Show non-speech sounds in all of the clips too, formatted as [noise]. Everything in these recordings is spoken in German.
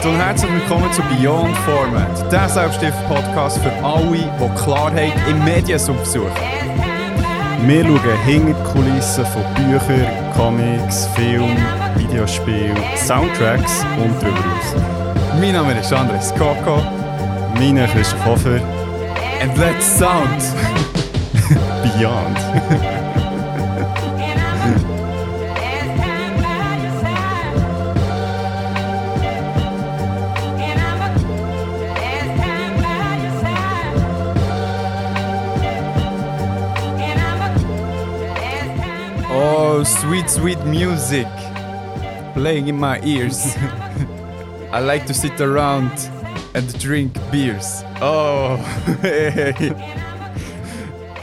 geht? Und herzlich willkommen zu Beyond Format, der Selbststift-Podcast für alle, die Klarheit im Mediensub suchen. Wir schauen hinter die Kulissen von Büchern, Comics, Filmen, Videospielen, Soundtracks und darüber hinaus. Mein Name ist Andres Coco Mein Name ist Christoph Hofer, and let's sound! [laughs] Beyond. [laughs] sweet, sweet music playing in my ears. [laughs] I like to sit around and drink beers. Oh, hey. [laughs]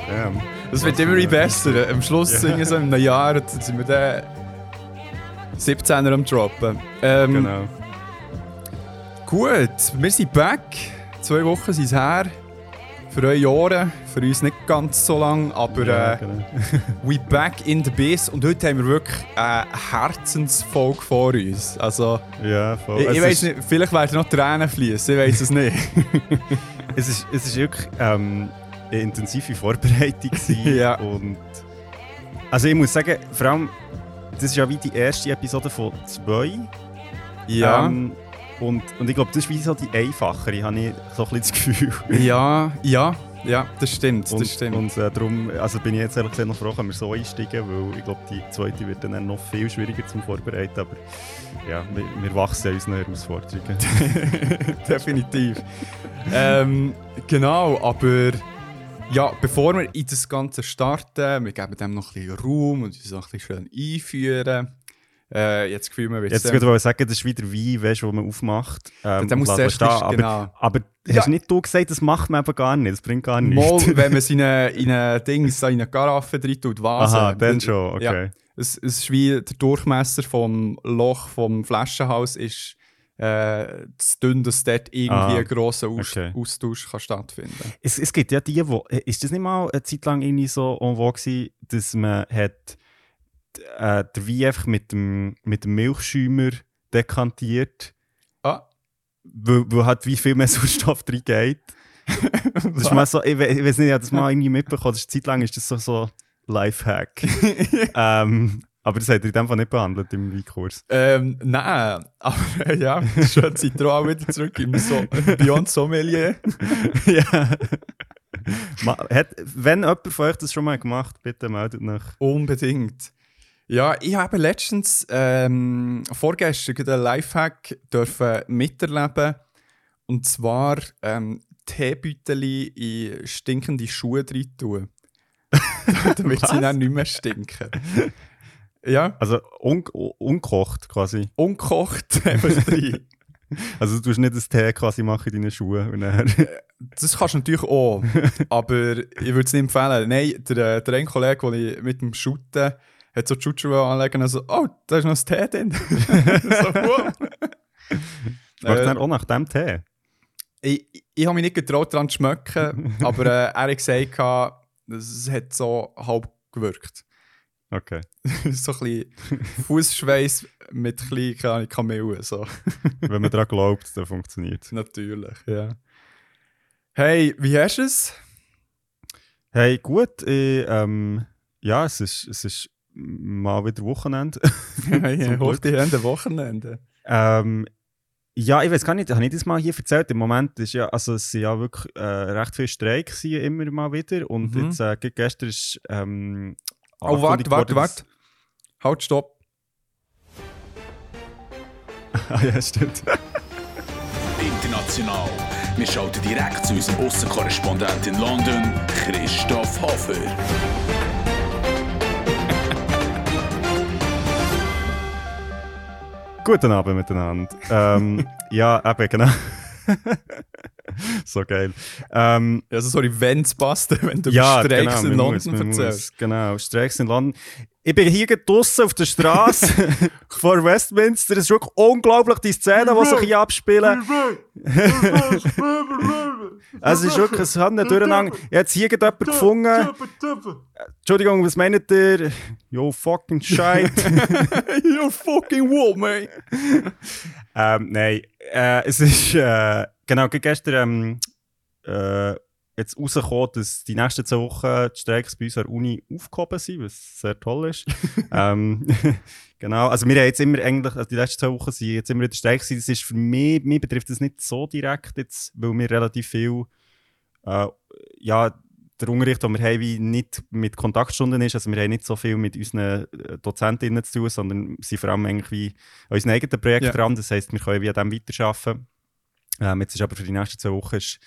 Ja. Das wird immer besser. Am Schluss Ja. singen so in einem Jahr, dann sind wir dann 17er am Droppen. Ähm, Genau. Gut, wir sind back. Zwei Wochen sind es her. Für eure Ohren, für uns nicht ganz so lang, aber ja, äh, genau. [laughs] we back in the biz. Und heute haben wir wirklich eine Herzensfolge vor uns. Also, ja, voll. ich, ich weiß nicht, vielleicht werden noch Tränen fließen, ich weiß es nicht. [laughs] Es ist, es ist wirklich ähm, eine intensive Vorbereitung [laughs] Ja. und also ich muss sagen, vor allem das ist ja wie die erste Episode von zwei. Ähm, und, und ich glaube, das ist wie so die einfachere, habe ich so ein bisschen das Gefühl. ja, [laughs] ja, ja, das stimmt, Und, das stimmt. und äh, darum also bin ich jetzt ehrlich gesagt noch froh, können wir so einsteigen, weil ich glaube, die zweite wird dann noch viel schwieriger zum Vorbereiten, aber ja, wir, wir wachsen unseren Herausforderungen. [laughs] Definitiv. ähm, genau, aber ja, bevor wir in das Ganze starten, wir geben dem noch ein bisschen Raum und uns noch ein bisschen schön einführen. Äh, jetzt Gefühl, man Jetzt würde ich sagen, das ist wieder Wein, weißt, wo man aufmacht. Ähm, muss zuerst nicht- aber, genau. aber Ja. hast nicht du gesagt, das macht man eben gar nicht, das bringt gar nichts. Mal, wenn man [laughs] seine, in ein Ding, so in eine Garaffe drin tut, Vase. Aha, dann schon, okay. Ja, es, es ist wie der Durchmesser vom Loch vom Flaschenhaus ist äh, zu dünn, dass dort irgendwie Ah, ein grosser Aus okay. Austausch kann stattfinden Es, es gibt ja die, wo, äh, ist das nicht mal eine Zeit lang irgendwie so en vogue dass man hat äh, der Wein einfach mit dem, mit dem Milchschäumer dekantiert, Ah, weil, weil halt wie viel mehr [laughs] Sauerstoff drin geht. Das ist mal so, ich, we- ich weiß nicht, ich habe das mal [laughs] irgendwie mitbekommen, das ist, eine Zeit lang ist das so, so Lifehack. [laughs] ähm, aber das hat er in dem Fall nicht behandelt im Weinkurs. Ähm, nein, aber äh, ja, schön seid ihr auch wieder zurück im so Beyond Sommelier. ja. Ma, hat, wenn jemand von euch das schon mal gemacht bitte meldet euch. Unbedingt. Ja, ich habe letztens, ähm, vorgestern, einen Lifehack dürfen miterleben. Und zwar ähm, Teebüteli in stinkende Schuhe rein tun. [laughs] Damit sie dann nicht mehr stinken. Ja, Also un unkocht quasi. unkocht [laughs] rein. Also du tust nicht das Tee quasi machen in deinen Schuhen. Und dann, Das kannst du natürlich auch, [laughs] aber ich würde es nicht empfehlen. Nein, der, der ein Kollege, den ich mit dem Shooten hat so die Schutzschuhe anlegen und so, oh, da ist noch das Tee drin. [laughs] so, wow. schmeckt Äh, auch nach dem Tee. ich ich habe mich nicht getraut, daran zu schmecken, [laughs] aber äh, er hat gesagt, es hat so halb gewirkt. Okay. [laughs] so ein bisschen Fußschweiß mit ein bisschen Kamellen. So. Wenn man daran glaubt, dann funktioniert es. Natürlich, ja. Hey, wie hast du es? Hey, gut. Ich, ähm, ja, es ist, es ist mal wieder Wochenende. [laughs] Hoch Glück. die Hände, Wochenende. ähm, ja, ich weiß gar nicht, habe ich das mal hier erzählt? Im Moment ist ja, also es sind ja wirklich äh, recht viele Streiks hier immer mal wieder. Und Mhm. jetzt, äh, gestern ist ähm, Oh, warte, warte, warte. Halt, stopp. [laughs] ah ja, stimmt. International. Wir schalten direkt zu unserem Aussenkorrespondent in London, Christoph Hofer. Guten Abend miteinander. ähm, [laughs] ja, eben, genau. [laughs] so geil. Ähm, Also, sorry, wenn es passt, [laughs] wenn du ja, Streiks genau, in man muss, London man erzählst. Genau, Streiks in London. Ich bin hier draußen auf der Straße [laughs] vor Westminster. Es ist wirklich unglaublich, die Szenen, die sich hier abspielen. es ist wirklich, es hat nicht durcheinander. Ich habe jetzt hier jemanden gefunden. Entschuldigung, was meint ihr? Yo, fucking shit. you fucking woman! Ähm, nein, äh, es ist, äh, genau, gestern ähm, äh, jetzt rausgekommen, dass die nächsten zwei Wochen die Streiks bei uns an der Uni aufgehoben sind, was sehr toll ist. [laughs] ähm, [laughs] genau, also wir haben jetzt immer eigentlich, also die letzten zwei Wochen sind jetzt immer wieder Streiks. Das ist für mich, mich betrifft das nicht so direkt jetzt, weil wir relativ viel, äh, ja, der Unterricht, den wir haben, wie nicht mit Kontaktstunden ist. Also wir haben nicht so viel mit unseren äh, Dozentinnen zu tun, sondern sind vor allem eigentlich wie an unseren eigenen Projekt Ja. dran. Das heisst, wir können wie an dem weiterarbeiten. Ähm, jetzt ist aber für die nächsten zwei Wochen ist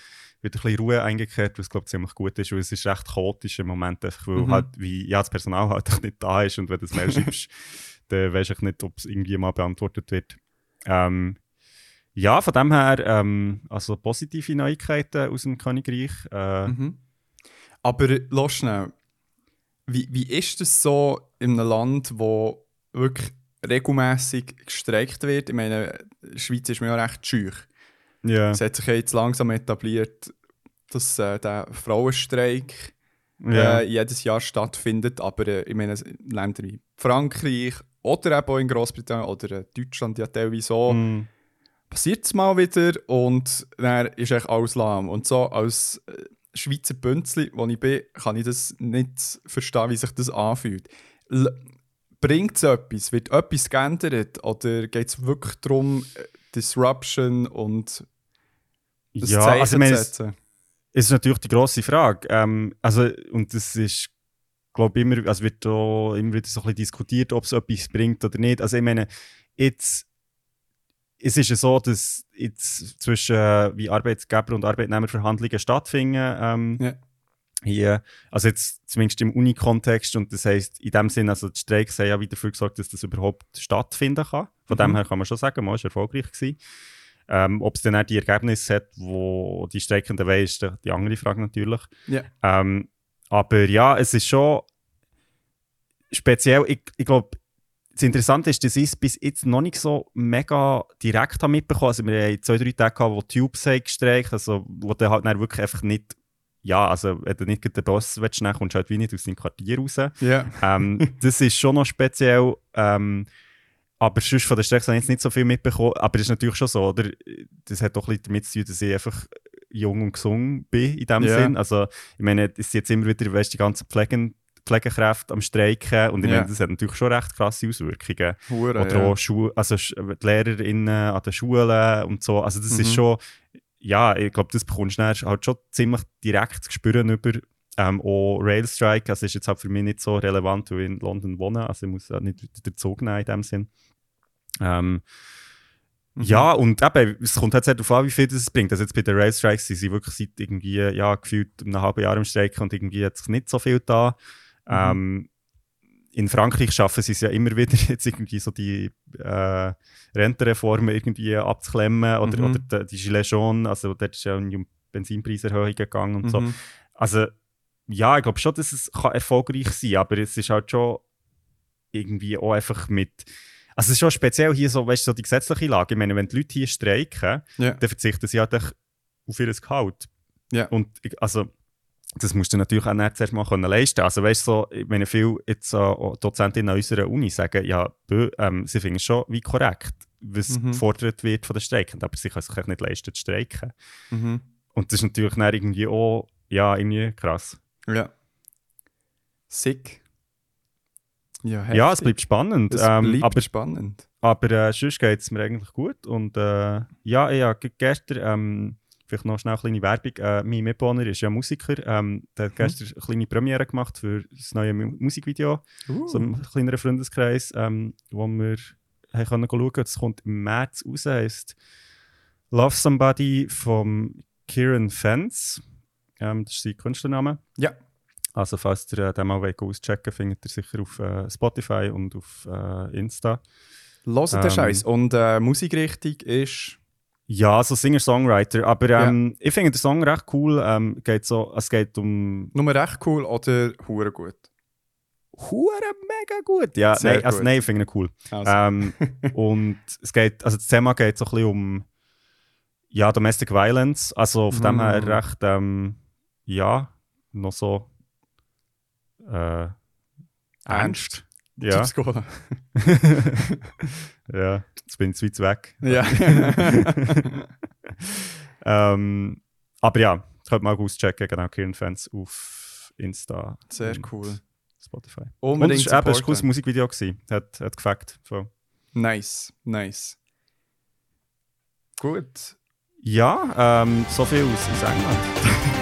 wieder ein bisschen Ruhe eingekehrt, was glaube ich ziemlich gut ist, weil es ist recht chaotisch im Moment, einfach, weil Mhm. halt wie, ja, das Personal halt nicht da ist und wenn du das Mail [laughs] schreibst, dann weisst du nicht, ob es irgendwie mal beantwortet wird. Ähm, ja, von dem her, ähm, also positive Neuigkeiten aus dem Königreich. Äh, Mhm. Aber lass schnell. Wie, wie ist es so in einem Land, wo wirklich regelmäßig gestreikt wird? Ich meine, die Schweiz ist mir ja recht scheu. ja. Es hat sich jetzt langsam etabliert, dass äh, der Frauenstreik ja. äh, jedes Jahr stattfindet. Aber äh, ich meine, Länder wie Frankreich oder eben auch in Großbritannien oder äh, Deutschland ja teilweise so, Mm. passiert es mal wieder und dann ist echt alles lahm. Und so als äh, Schweizer Bünzli, wo ich bin, kann ich das nicht verstehen, wie sich das anfühlt. Bringt es etwas? Wird etwas geändert? Oder geht es wirklich darum, äh, Disruption und das ja, Zeichen also ich meine, zu setzen? es ist natürlich die grosse Frage. Ähm, also, und das ist, glaube ich, immer, also wird da immer wieder so ein bisschen diskutiert, ob es etwas bringt oder nicht. Also ich meine, jetzt, es ist ja so, dass jetzt zwischen äh, wie Arbeitgeber- und Arbeitnehmerverhandlungen stattfinden. Ähm, Ja. Hier, also jetzt zumindest im Uni-Kontext und das heisst, in dem Sinn, also die Streiks haben ja wieder dafür gesorgt, dass das überhaupt stattfinden kann. Von Mhm. dem her kann man schon sagen, man ist erfolgreich gewesen. Ähm, Ob es dann auch die Ergebnisse hat, wo die Streikenden wollen, ist die die andere Frage natürlich. Ja. Ähm, aber ja, es ist schon speziell, ich, ich glaube, das Interessante ist, dass ich es bis jetzt noch nicht so mega direkt habe mitbekommen Also wir haben zwei, drei Tage gehabt, wo Tubes haben gestreikt, also wo du halt dann wirklich einfach nicht, ja, also wenn du nicht den Boss willst, dann kommst du halt wie nicht aus deinem Quartier raus. Ja. Ähm, das ist schon noch speziell. Ähm, aber sonst von der Strecke habe ich jetzt nicht so viel mitbekommen. Aber das ist natürlich schon so, oder? Das hat doch ein bisschen damit zu tun, dass ich einfach jung und gesund bin in dem Ja. Sinn. Also, ich meine, es sind jetzt immer wieder, weißt, die ganzen Pflegen, Pflegekräfte am Streiken. Und ich Ja. meine, das hat natürlich schon recht krasse Auswirkungen. Hure, Oder ja. auch Schu also die LehrerInnen an den Schulen und so. Also das Mhm. ist schon, ja, ich glaube, das bekommst du halt schon ziemlich direkt zu spüren über ähm, auch Railstrike. Also ist jetzt halt für mich nicht so relevant, weil ich in London wohne. Also ich muss auch nicht den Zug nehmen in dem Sinn. Ähm, Mhm. Ja, und eben, es kommt halt sehr darauf an, wie viel das bringt. Also jetzt bei den Railstrikes sind sie wirklich seit irgendwie, ja, gefühlt einem halben Jahr im Streik und irgendwie hat sich nicht so viel da. Mhm. Ähm, in Frankreich schaffen sie es ja immer wieder, [laughs] jetzt irgendwie so die äh, Rentenreformen irgendwie abzuklemmen oder, Mhm. oder die, die Gilets jaunes, also dort ist ja um Benzinpreiserhöhung gegangen und so. Mhm. Also ja, ich glaube schon, dass es kann erfolgreich sein aber es ist halt schon irgendwie auch einfach mit. Also es ist schon speziell hier so, weißt du, so die gesetzliche Lage. Ich meine, wenn die Leute hier streiken, Ja. dann verzichten sie halt auf ihr Gehalt. Ja. Und ich, also, das musst du natürlich auch nicht zuerst mal können leisten. Also weißt du, so, ich meine, viele jetzt, äh, Dozentinnen an unserer Uni sagen, ja, bö, ähm, sie finden es schon wie korrekt, was Mhm. gefordert wird von den Streikenden, aber sie können sich nicht leisten zu streiken. Mhm. Und das ist natürlich dann irgendwie auch, ja, irgendwie krass. Ja. Sick. Ja, Ja, es heftig. bleibt spannend. Es ähm, bleibt aber spannend. aber äh, sonst geht es mir eigentlich gut. Und äh, ja, ja, ge- gestern, ähm, vielleicht noch schnell eine kleine Werbung. Äh, mein Mitbewohner ist ja Musiker. Ähm, der hat gestern eine kleine Premiere gemacht für das neue Mu Musikvideo. Uh. So ein kleinerer Freundeskreis, ähm, wo wir haben können schauen Das kommt im März raus. Heißt Love Somebody von Kieran Fence. Ähm, das ist sein Künstlername. Ja. Also falls ihr äh, den mal auschecken findet ihr sicher auf äh, Spotify und auf äh, Insta. Den Ähm, Scheiß. Und äh, Musikrichtung ist. Ja, so Singer-Songwriter. Aber ähm, ich finde den Song recht cool. Ähm, geht so, es geht um. Nur recht cool oder hure gut? Hure mega gut. Ja, Sehr nein, also, gut. nein, ich finde ihn cool. Also. Ähm, [laughs] und es geht, also das Thema geht so ein bisschen um ja, Domestic Violence. Also von dem Mm. her recht, ähm, ja, noch so äh, ernst. Ja, Cola. [laughs] ja, jetzt bin ich zu weit weg. Ja. [laughs] Ähm, aber ja, könnt mal auschecken, genau, Kieran-Fans auf Insta. Sehr und cool. Spotify. Und Unbedingt es war ein cooles Musikvideo. Gewesen. Hat, hat gefällt. So. Nice, nice. Gut. Ja, ähm, so viel aus, aus England.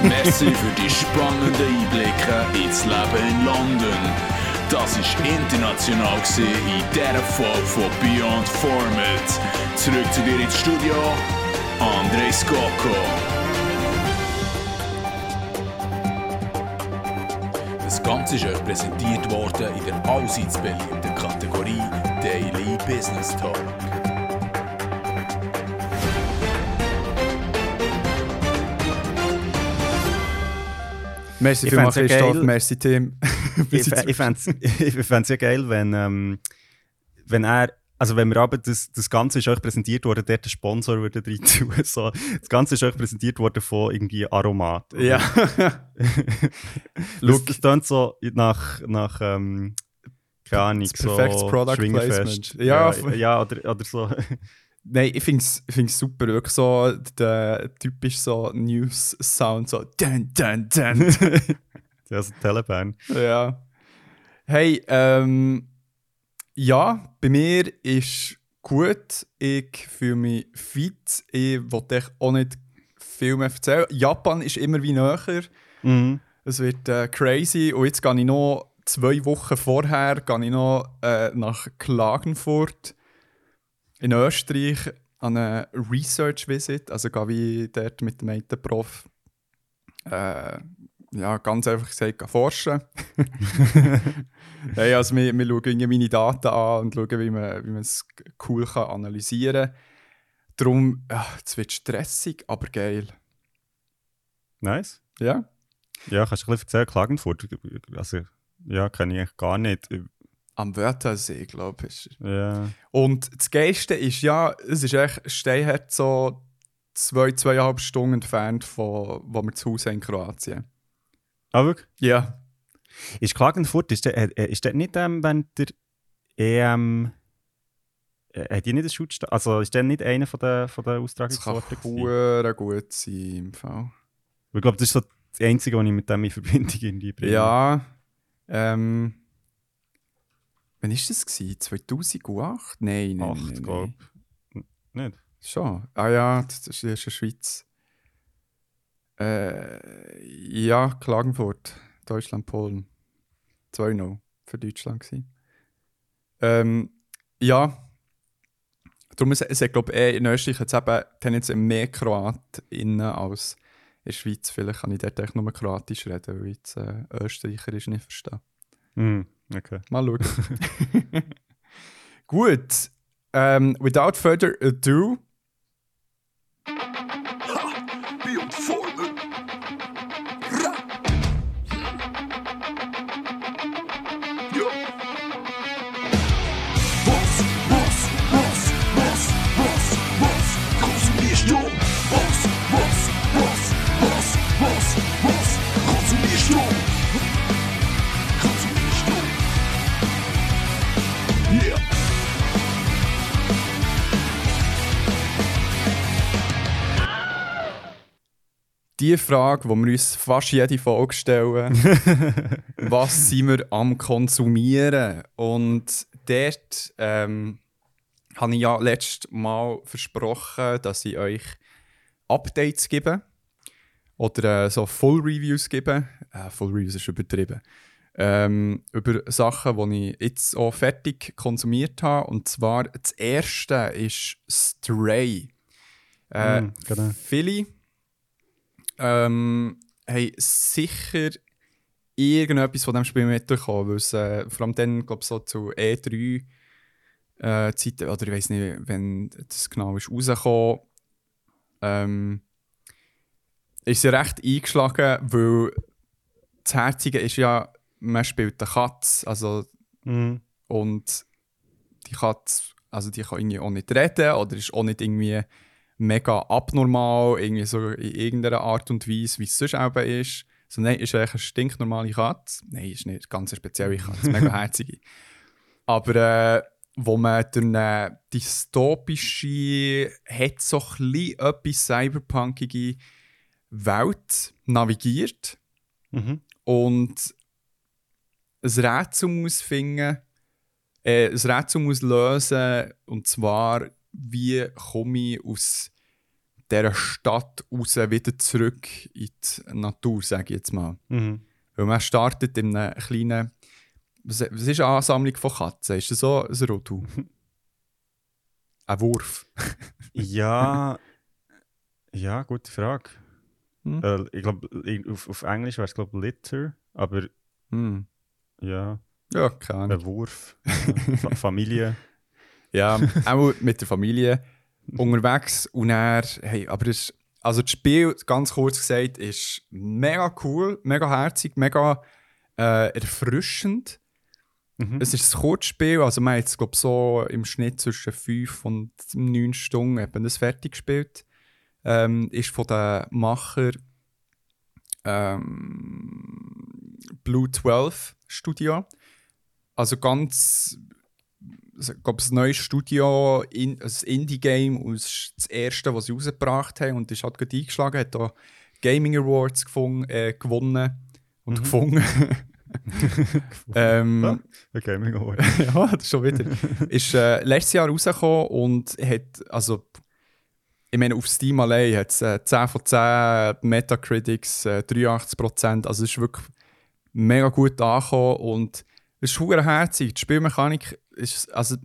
Merci für die spannenden Einblicke ins Leben in London. Das war international in dieser Folge von Beyond Format. Zurück zu dir ins Studio, André Skoko. Das Ganze ist euch präsentiert worden in der allseits beliebten Kategorie Daily Business Talk. Merci vielmals, Christoph. geil. Merci, Tim. [laughs] ich ich fände es [laughs] ja geil, wenn, ähm, wenn er, also wenn wir aber das, das Ganze ist euch präsentiert worden, dort der Sponsor würde rein tun. [laughs] So, das Ganze ist euch präsentiert worden von irgendwie Aromat. oder? Ja. Das, das klingt so nach, nach ähm, keine Ahnung, so Product. Placement. Ja, ja, ja oder, oder so. Nein, ich finde es super. Wirklich so der typisch so News-Sound, so dun, dun, dun. Ja, so Telebahn. ja. Hey, ähm, ja, bei mir ist gut. Ich fühle mich fit. Ich wollte auch nicht viel mehr erzählen. Japan ist immer wie näher. Mhm. Es wird äh, crazy. Und jetzt gehe ich noch zwei Wochen vorher gehe ich noch, äh, nach Klagenfurt in Österreich an eine Research Visit. Also gehe wie dort mit dem einen Prof äh, ja, ganz einfach gesagt forschen. [laughs] hey, also wir, wir schauen meine Daten an und schauen, wie man, wie man es cool kann analysieren kann. Darum, es wird stressig, aber geil. Nice. Ja? Ja, kannst du ein bisschen erzählen, Klagenfurt? Also, ja, kenne ich eigentlich gar nicht. Am Wörthersee, glaube ich. Ja. Und das Geilste ist ja, es ist echt Steinhart so zwei, zweieinhalb Stunden entfernt von wo wir zu Hause in Kroatien. Ah, wirklich? Ja. Ist Klagenfurt, ist der, äh, ist der nicht ähm, während der EM. Äh, hat die nicht einen Schutzstand? Also ist der nicht einer von den, von den Das kann gut sein im Fall. Ich glaube, das ist so das Einzige, was ich mit dem in Verbindung irgendwie bringe. Ja. Ähm. Wann war das? Gewesen? 2008? Nein, nein, Acht, nein, nein, glaub. nein. Nicht? Schon. Ah ja, das ist in der Schweiz. Äh, ja, Klagenfurt, Deutschland, Polen. 2-0 für Deutschland. Gewesen. Ähm, ja. Darum ist es, glaube ich, in Österreich jetzt eben tendenziell mehr KroatInnen als in der Schweiz. Vielleicht kann ich dort echt nur Kroatisch reden, weil ich jetzt äh, Österreicherisch nicht verstehe. Mhm. Okay. Mal schauen. [laughs] Gut. Ähm, without further ado, die Frage, die wir uns fast jede Folge stellen, [laughs] was sind wir am Konsumieren? Und dort ähm, habe ich ja letztes Mal versprochen, dass ich euch Updates gebe oder äh, so Full Reviews gebe. Äh, Full Reviews ist übertrieben. Ähm, über Sachen, die ich jetzt auch fertig konsumiert habe. Und zwar das erste ist Stray. Äh, Mm, genau. Viele ähm, haben sicher irgendetwas von diesem Spiel mitbekommen, weil es äh, vor allem dann, glaube so zu E3 äh, Zeiten, oder ich weiß nicht, wenn das genau ist rausgekommen, ähm, ist sie recht eingeschlagen, weil das Herzige ist ja, man spielt eine Katze, also Mhm. und die Katze, also die kann irgendwie auch nicht reden oder ist auch nicht irgendwie mega abnormal, irgendwie so in irgendeiner Art und Weise, wie es sonst eben ist. So, nein, ist eigentlich eine stinknormale Katze. Nein, ist nicht eine ganz spezielle Katze, mega herzige. [laughs] Aber äh, wo man durch eine dystopische, hat so ein etwas cyberpunkige Welt navigiert Mhm. und ein Rätsel muss finden, äh, ein Rätsel muss lösen, und zwar, wie komme ich aus dieser Stadt raus wieder zurück in die Natur, sage ich jetzt mal. Mhm. Weil man startet in einem kleinen, was, was ist eine Ansammlung von Katzen? Ist das so ein Rotu? [laughs] ein Wurf? Ja, ja, gute Frage. Hm? Äh, ich glaube, auf, auf Englisch wäre es, glaube Litter, aber Hm. ja, Ja, keine Ahnung. ein Wurf. Familie. [laughs] Ja, auch mit der Familie unterwegs und er, hey, aber das, also das Spiel, ganz kurz gesagt, ist mega cool, mega herzig, mega äh, erfrischend. Mhm. Es ist ein Kurzspiel, also man hat es, glaube so im Schnitt zwischen 5 und 9 Stunden eben das fertig gespielt. Ähm, ist von den Macher ähm, Blue 12 Studio. Also ganz, ich glaube, ein neues Studio, in, ein Indie-Game, und es ist das erste, was sie rausgebracht haben und ist halt gerade eingeschlagen, hat da Gaming Awards gefunden, äh, gewonnen und gefunden. [laughs] ähm, Ja. Gaming Award. [laughs] ja, das ist schon wieder. ist äh, letztes Jahr rausgekommen und hat, also, ich meine, auf Steam allein hat es äh, 10 von 10 Metacritics, äh, 83%. Also, es ist wirklich mega gut angekommen und es ist herzig. Die Spielmechanik ist, also,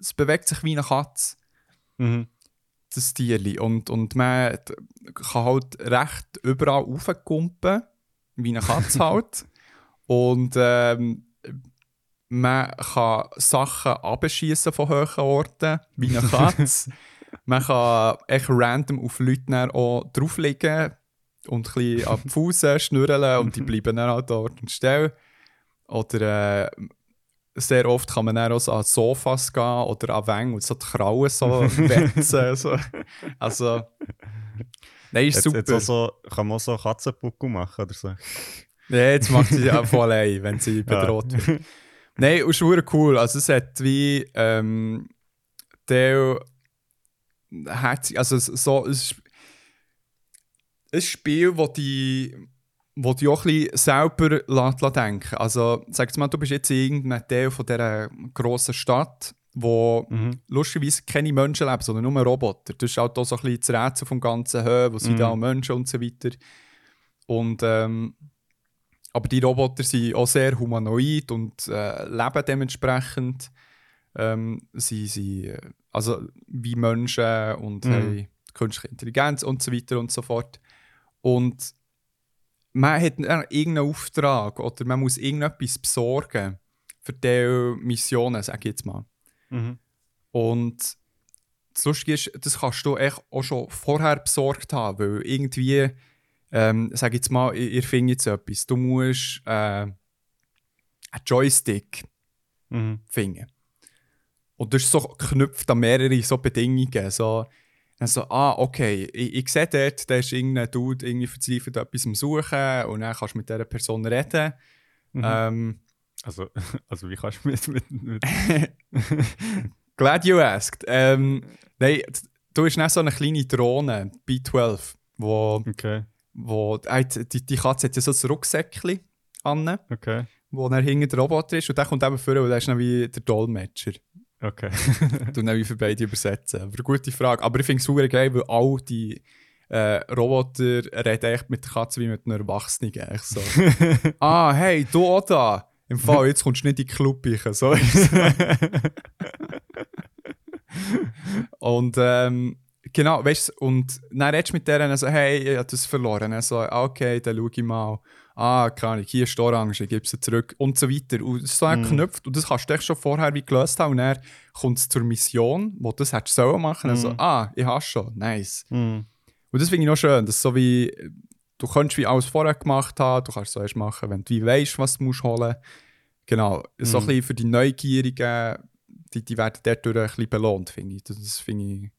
es bewegt sich wie eine Katze, Mhm. das Tierli. Und, und man kann halt recht überall raufkumpen, wie eine Katze [laughs] halt. Und ähm, man kann Sachen abschießen von hohen Orten, wie eine Katze. [laughs] man kann echt random auf Leute auch drauflegen und ein bisschen an die [laughs] Fuße schnurren und die bleiben dann halt dort und still. Oder äh, sehr oft kann man dann auch so an Sofas gehen oder an Wängen und so die Krauen so [laughs] wetzen. so. Also, nein, ist Jetzt, super. jetzt so, kann man auch so Katzenpuckel machen oder so. Ja, jetzt macht sie [laughs] ja von allein, wenn sie bedroht wird. Nein, und ist verdammt cool. Also es hat wie ähm, der herzig, also es- so es ist ein Spiel, wo die wo die auch ein bisschen selber lässt, denken. Also sag mal, du bist jetzt in irgendeinem Teil von dieser grossen Stadt, wo Mhm. lustigerweise keine Menschen leben, sondern nur Roboter. Das ist halt auch so ein bisschen das Rätsel vom ganzen Höhe, wo sind Mhm. da Menschen und so weiter. Und ähm, aber die Roboter sind auch sehr humanoid und äh, leben dementsprechend. Ähm, sie sind äh, also wie Menschen und Mhm. haben künstliche Intelligenz und so weiter und so fort. Und man hat dann irgendeinen Auftrag oder man muss irgendetwas besorgen für diese Missionen, sage ich jetzt mal. Mhm. Und das Lustige ist, das kannst du echt auch schon vorher besorgt haben, weil irgendwie, ähm, sag jetzt mal, ihr, ihr findet jetzt etwas. Du musst äh, einen Joystick Mhm. finden. Und das ist so geknüpft an mehrere so Bedingungen. So, dann so, ah, okay, ich, ich sehe dort, da ist irgendein Dude irgendwie verzweifelt etwas am Suchen und dann kannst du mit dieser Person reden. Mhm. Ähm, Also, [laughs] also wie kannst du mit... mit, mit [laughs] Glad you asked. Ähm, nein, du hast nicht so eine kleine Drohne, B12, wo, okay, wo äh, die, die Katze hat ja so ein Rucksäckchen an, okay, wo dann hinter der Roboter ist und der kommt eben vor und der ist dann wie der Dolmetscher. Okay. Du dann für beide übersetzen. Aber eine gute Frage. Aber ich finde es super geil, weil all die äh, Roboter reden echt mit der Katze wie mit einer Erwachsenen. Echt so. [laughs] ah, hey, du auch da. Im Fall, jetzt kommst du nicht in die Club rein. So. [laughs] Und ähm, Genau, weißt du, und dann redest du mit denen so, hey, ich habe das verloren. So, ah, okay, dann schau ich mal. Ah, keine Ahnung, hier ist die Orange, ich gebe sie zurück und so weiter. Und ist so Mhm. geknüpft und das kannst du echt schon vorher wie gelöst haben. Und dann kommt es zur Mission, wo du das hättest sollen machen. Also, Mhm. ah, ich habe schon, nice. Mhm. Und das finde ich noch schön, dass so wie, du kannst wie alles vorher gemacht haben, du kannst es so erst machen, wenn du wie weißt, was du musst holen. Genau, so ein Mhm. bisschen für die Neugierigen, die, die werden dadurch ein bisschen belohnt, finde ich. Das, das finde ich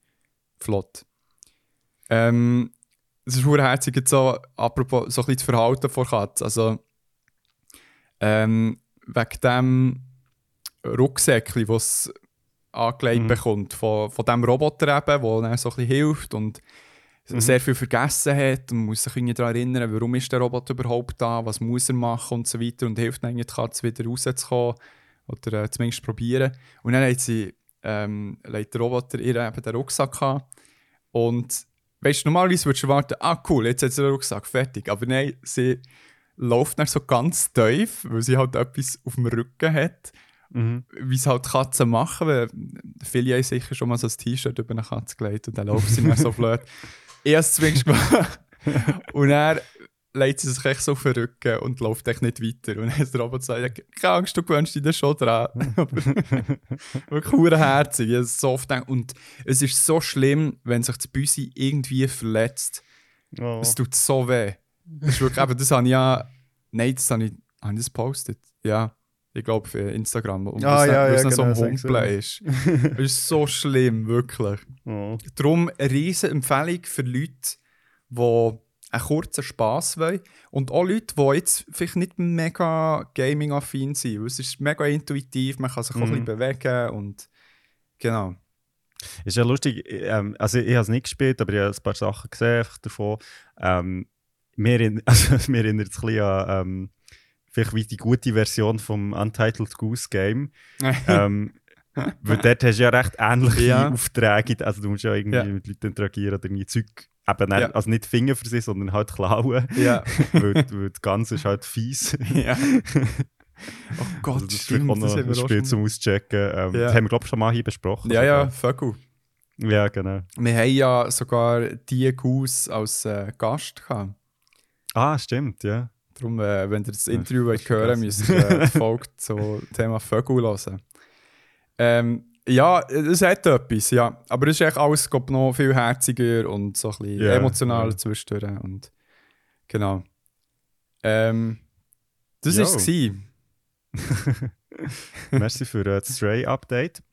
flott. Ähm, es ist herzig jetzt so, apropos so ein bisschen das Verhalten von Katzen. Also, ähm, wegen dem Rucksäckchen, das es angelegt Mhm. bekommt, von, von dem Roboter eben, der dann so ein bisschen hilft und Mhm. sehr viel vergessen hat und muss sich daran erinnern, warum ist der Roboter überhaupt da, was muss er machen und so weiter und hilft dann irgendwie die Katze wieder rauszukommen oder äh, zumindest probieren. Und dann hat sie ähm, legt der Roboter ihr eben den Rucksack an und weißt du, normalerweise würdest du erwarten, ah cool, jetzt hat sie den Rucksack, fertig. Aber nein, sie läuft dann so ganz tief, weil sie halt etwas auf dem Rücken hat Mhm. wie es halt Katzen machen, weil viele haben sicher schon mal so ein T-Shirt über eine Katze gelegt und dann läuft sie mir so [laughs] blöd. Ich habe es zumindest gemacht. [laughs] Und dann legt sie sich echt so auf den Rücken und läuft echt nicht weiter. Und dann hat der Robot gesagt, keine Angst, du gewöhnst dich das schon dran. [laughs] [laughs] Aber wirklich herzig. Ich so oft gedacht. Und es ist so schlimm, wenn sich das Büsi irgendwie verletzt. Oh. Es tut so weh. Das ist wirklich, eben, das habe ich ja. Nein, das habe ich. Habe ich das gepostet? Ja. Ich glaube für Instagram. Und Ah, das, ja, ja, noch so genau, sag's Humpeln ist. Es ist so schlimm, wirklich. Oh. Darum eine riesige Empfehlung für Leute, die einen kurzen Spass wollen. Und auch Leute, die jetzt vielleicht nicht mega gaming-affin sind. Weil es ist mega intuitiv, man kann sich auch ein Mhm. bisschen bewegen und genau. Ist ja lustig, ähm, also ich habe es nicht gespielt, aber ich habe ein paar Sachen gesehen davon. Ähm, mir, in, [laughs] also, mir erinnert es ein bisschen an ähm, vielleicht wie die gute Version vom Untitled Goose Game. [laughs] ähm, weil dort hast du ja recht ähnliche Ja. Aufträge. Also du musst ja irgendwie Ja. mit Leuten interagieren oder irgendwie Zeug, eben nicht, Ja. also nicht Finger für sie, sondern halt klauen. ja. [laughs] weil, weil das Ganze ist halt fies. ja. [laughs] Oh Gott, also das ist stimmt, auch das noch ein Spiel zum Auschecken. Ähm, Ja. Das haben wir, glaube ich, schon mal hier besprochen. Ja, ja. Vögel. Ja, genau. Wir haben ja sogar die Goose als äh, Gast gehabt. Ah, stimmt, ja. Darum, äh, wenn ihr das Ja, Interview wollt fast hören müsst ihr äh, die [laughs] Folge zum Thema Vögel hören. Ähm, ja, es hat etwas, ja. Aber es ist echt alles glaub, noch viel herziger und so ein bisschen Ja, emotionaler ja. zwischendurch. Und genau. Ähm, das war es. [laughs] Merci für äh, das Stray-Update.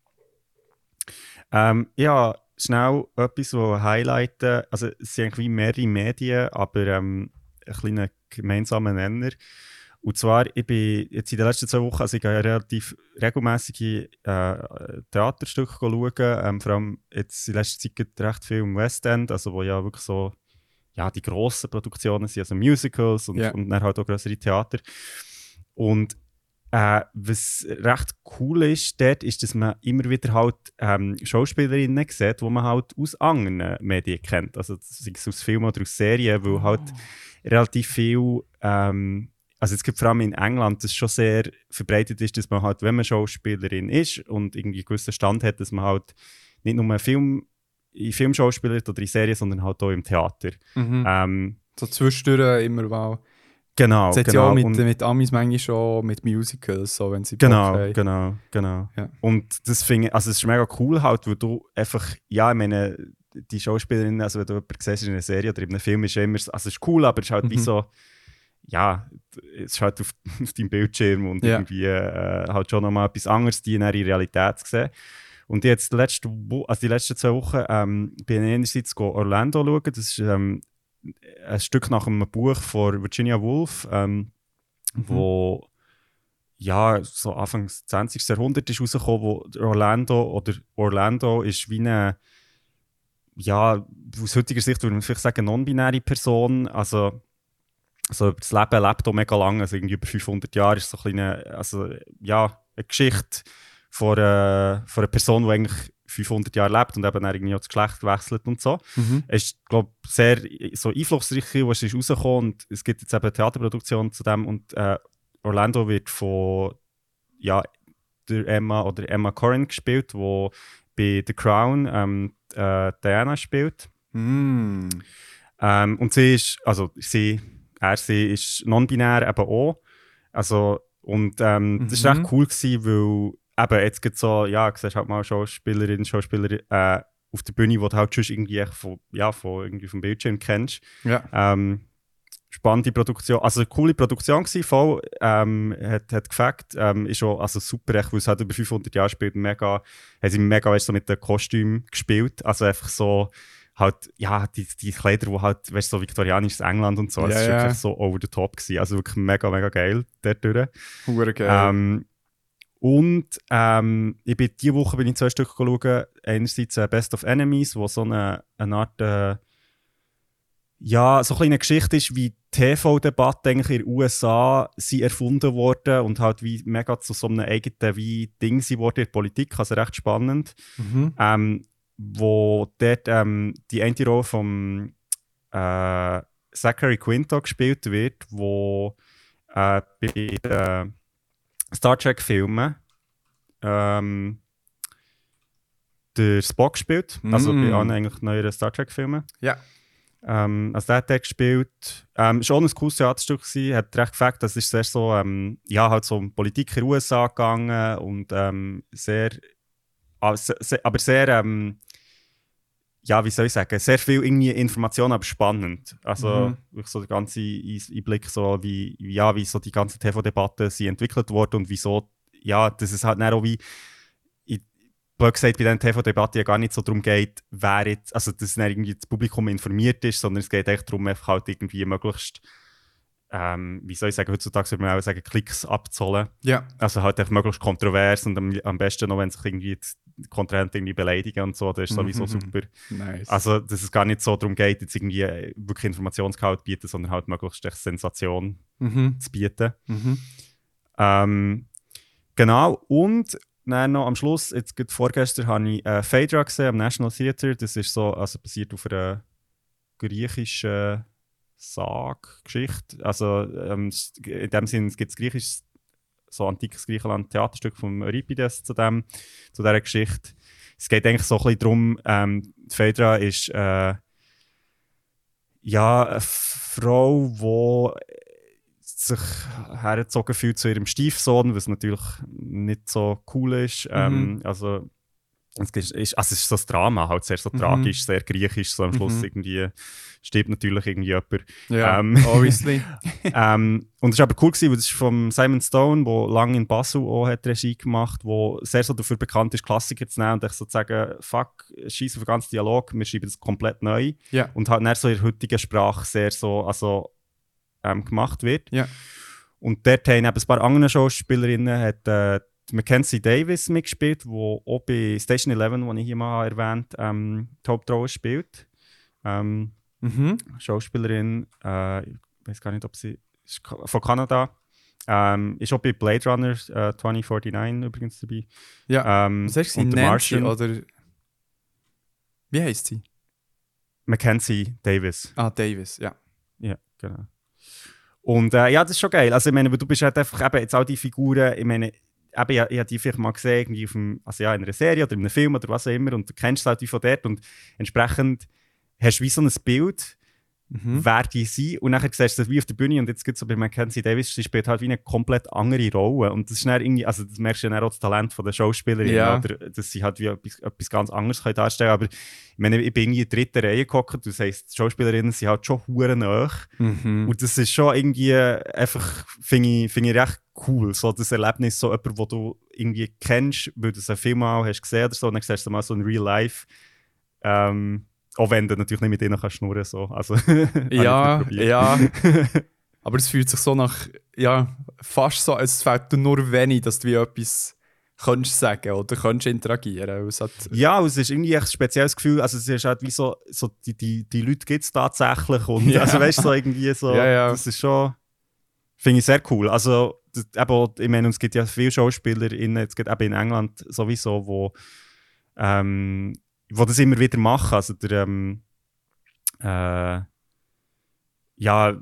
Ähm, ja, schnell etwas, das highlighten. Also, es sind irgendwie mehrere Medien, aber ähm, ein kleiner gemeinsamer Nenner. Und zwar, ich bin jetzt in den letzten zwei Wochen, also ich gehe ja relativ regelmäßige äh, Theaterstücke schauen. Ähm, vor allem jetzt in letzter Zeit recht viel im West End, also wo ja wirklich so ja, die grossen Produktionen sind, also Musicals und, Ja. und dann halt auch größere Theater. Und äh, was recht cool ist dort, ist, dass man immer wieder halt ähm, Schauspielerinnen sieht, die man halt aus anderen Medien kennt. Also sei es aus Filmen oder aus Serien, weil halt relativ viel, ähm, also es gibt vor allem in England, das schon sehr verbreitet ist, dass man halt, wenn man Schauspielerin ist und irgendwie einen gewissen Stand hat, dass man halt nicht nur Film, in Film schauspielert oder in Serien, sondern halt auch im Theater. Mhm. Ähm, So zwischendurch immer wow. genau, Das hat ja genau. auch mit, Und- mit Amis manchmal schon mit Musicals, so, wenn sie Genau, Bock haben. genau, genau. Ja. Und das finde ich, also es ist mega cool halt, weil du einfach, ja, ich meine, die Schauspielerin, also wenn du jemanden siehst in einer Serie oder in einem Film, ist ja immer, so- also es ist cool, aber es ist halt wie Mhm. so, ja, es ist halt auf, [laughs] auf deinem Bildschirm und Ja. irgendwie äh, halt schon nochmal etwas anderes, die in der Realität zu sehen. Und jetzt die, letzte Wo also die letzten zwei Wochen ähm, bin ich einerseits go Orlando schauen, das ist ähm, ein Stück nach einem Buch von Virginia Woolf, ähm, Mhm. wo ja, so Anfang des 20. Jahrhunderts ist rausgekommen, wo Orlando oder Orlando ist wie eine, ja, aus heutiger Sicht würde man vielleicht sagen, non-binäre Person, also so über das Leben lebt auch mega lang, also irgendwie über 500 Jahre ist so ein kleine, also ja, eine Geschichte von, äh, von einer Person, die eigentlich 500 Jahre lebt und eben dann irgendwie auch das Geschlecht wechselt und so. Mhm. Es ist, glaube sehr so einflussreich, was ist rausgekommen und es gibt jetzt eben eine Theaterproduktion zu dem und äh, Orlando wird von ja, der Emma oder Emma Corrin gespielt, wo bei The Crown ähm, äh, Diana spielt. Mm. Ähm, und sie ist, also sie, er, sie ist non-binär eben auch. Also, und ähm, das war Mhm. recht cool, gewesen, weil eben jetzt gibt so, ja, siehst halt mal Schauspielerinnen, Schauspieler äh, auf der Bühne, die du halt schon irgendwie echt von, ja, von irgendwie vom Bildschirm kennst. Ja. Ähm, spannende Produktion, also eine coole Produktion gewesen, voll, ähm, hat, hat gefällt, ähm, ist auch also super, echt, weil es halt über 500 Jahre spielt, mega, haben sie mega, weißt, so mit den Kostümen gespielt, also einfach so, halt, ja, die, die Kleider, die halt, weißt, so viktorianisches England und so, es Ja, ist ja. wirklich so over the top gewesen, also wirklich mega, mega geil, dort durch. Hure geil. Ähm, und ähm, ich bin diese Woche bin ich zwei Stück schauen. Einerseits äh, Best of Enemies, wo so eine, eine Art äh, ja, so ein eine Geschichte ist, wie TV-Debatten eigentlich in den USA sind erfunden worden und halt wie mega zu so einem eigenen wie Ding sie wurden in der Politik, also recht spannend. Mhm. Ähm, wo dort ähm, die eine Rolle vom äh, Zachary Quinto gespielt wird, wo äh, bei den Star Trek-Filmen ähm, der Spock spielt, also Mm. bei allen eigentlich neueren Star Trek-Filmen. Ja. Ähm, also der hat dort gespielt. Ähm, auch ein cooles Theaterstück gewesen, hat recht gefällt. Das ist sehr so, ähm, ja, halt so um Politik in den USA gegangen und ähm, sehr, ah, aber sehr, ähm, ja, wie soll ich sagen, sehr viel irgendwie Information, aber spannend. Also Mhm. so der ganze Einblick, so wie, ja, wie so die ganze TV-Debatte sie entwickelt wurde und wieso, ja, dass es halt dann auch wie, ich- blöd gesagt, bei dieser TV-Debatte ja gar nicht so darum geht, wer jetzt, also dass dann irgendwie das Publikum informiert ist, sondern es geht echt darum, einfach halt irgendwie möglichst, ähm, wie soll ich sagen, heutzutage würde man auch sagen, Klicks abzuholen. Ja. Also halt einfach möglichst kontrovers und am, am besten noch, wenn sich irgendwie die Kontrahenten irgendwie beleidigen und so, das ist sowieso Mhm. super. Nice. Also, dass es gar nicht so darum geht, jetzt irgendwie äh, wirklich Informationsgehalt zu bieten, sondern halt möglichst echt Sensation mhm. zu bieten. Mhm. Ähm, genau, und dann noch am Schluss, jetzt gerade vorgestern habe ich äh, Phaedra gesehen am National Theatre. Das ist so, also basiert auf einer griechischen Sage-Geschichte. Also ähm, in dem Sinne gibt es griechisches, so antikes Griechenland Theaterstück von Euripides zu, dem, zu dieser Geschichte. Es geht eigentlich so ein bisschen darum, ähm, Phaedra ist äh, ja, eine Frau, die sich hergezogen fühlt zu ihrem Stiefsohn, was natürlich nicht so cool ist. Ähm, also, es ist, also es ist so ein Drama, halt sehr so Mhm. tragisch, sehr griechisch, so am Schluss Mhm. irgendwie stirbt natürlich irgendwie jemand. Ja, Ähm, obviously. [laughs] ähm, und es war aber cool, gewesen, weil ist von Simon Stone, der lange in Basel auch hat Regie gemacht wo sehr so dafür bekannt ist, Klassiker zu nehmen und zu sagen, fuck, scheiß auf den ganzen Dialog, wir schreiben das komplett neu. Ja. Und halt nicht so in der heutigen Sprache sehr so also, ähm, gemacht wird. Ja. Und dort haben eben ein paar andere Schauspielerinnen, hat äh, Mackenzie Davis mitgespielt, die auch bei Station 11, die ich hier mal erwähnt habe, ähm, die Hauptrolle spielt. Ähm, Mhm. Schauspielerin, äh, ich weiß gar nicht, ob sie von Kanada, ähm, ist auch bei Blade Runner äh, 2049 übrigens dabei. Ja. Ähm, Was und The Nancy oder... Wie heißt sie? Mackenzie Davis. Ah, Davis, ja. Ja, genau. Und äh, ja, das ist schon geil. Also, ich meine, du bist halt einfach eben jetzt auch die Figuren, ich meine, eben, ich, ich habe die vielleicht mal gesehen, irgendwie auf dem, also ja, in einer Serie oder in einem Film oder was auch immer, und du kennst es halt wie von dort und entsprechend hast du wie so ein Bild, Mhm. wer die sind, und nachher siehst du das wie auf der Bühne und jetzt gibt es so bei Mackenzie Davis, sie spielt halt wie eine komplett andere Rolle und das ist dann irgendwie, also das merkst du ja dann auch das Talent von der Schauspielerin, Ja. oder, dass sie halt wie etwas, etwas ganz anderes können darstellen aber ich meine, ich bin irgendwie in der dritten Reihe gehockt, das heisst, die Schauspielerinnen sind halt schon hure nah Mhm. und das ist schon irgendwie einfach, finde ich, find ich recht cool. So das Erlebnis, so jemand, wo du irgendwie kennst, weil du es einen Film auch hast gesehen oder so, und dann siehst du mal so in Real Life. Ähm, auch wenn du natürlich nicht mit ihnen kannst schnurren so. Also, [laughs] Ja, ja. [laughs] Aber es fühlt sich so nach, ja, fast so, es fällt dir nur wenig, dass du wie etwas könntest sagen oder könntest interagieren. Es hat, Ja, es ist irgendwie ein spezielles Gefühl. Also, es ist halt wie so, so die, die, die Leute gibt es tatsächlich. Und Ja. also, weißt du, so irgendwie so, Ja, ja. das ist schon, finde ich sehr cool. Also, das, eben, ich meine, es gibt ja viele SchauspielerInnen, es gibt eben in England sowieso, wo, ähm, wo das immer wieder machen. Also, der, ähm, äh, ja,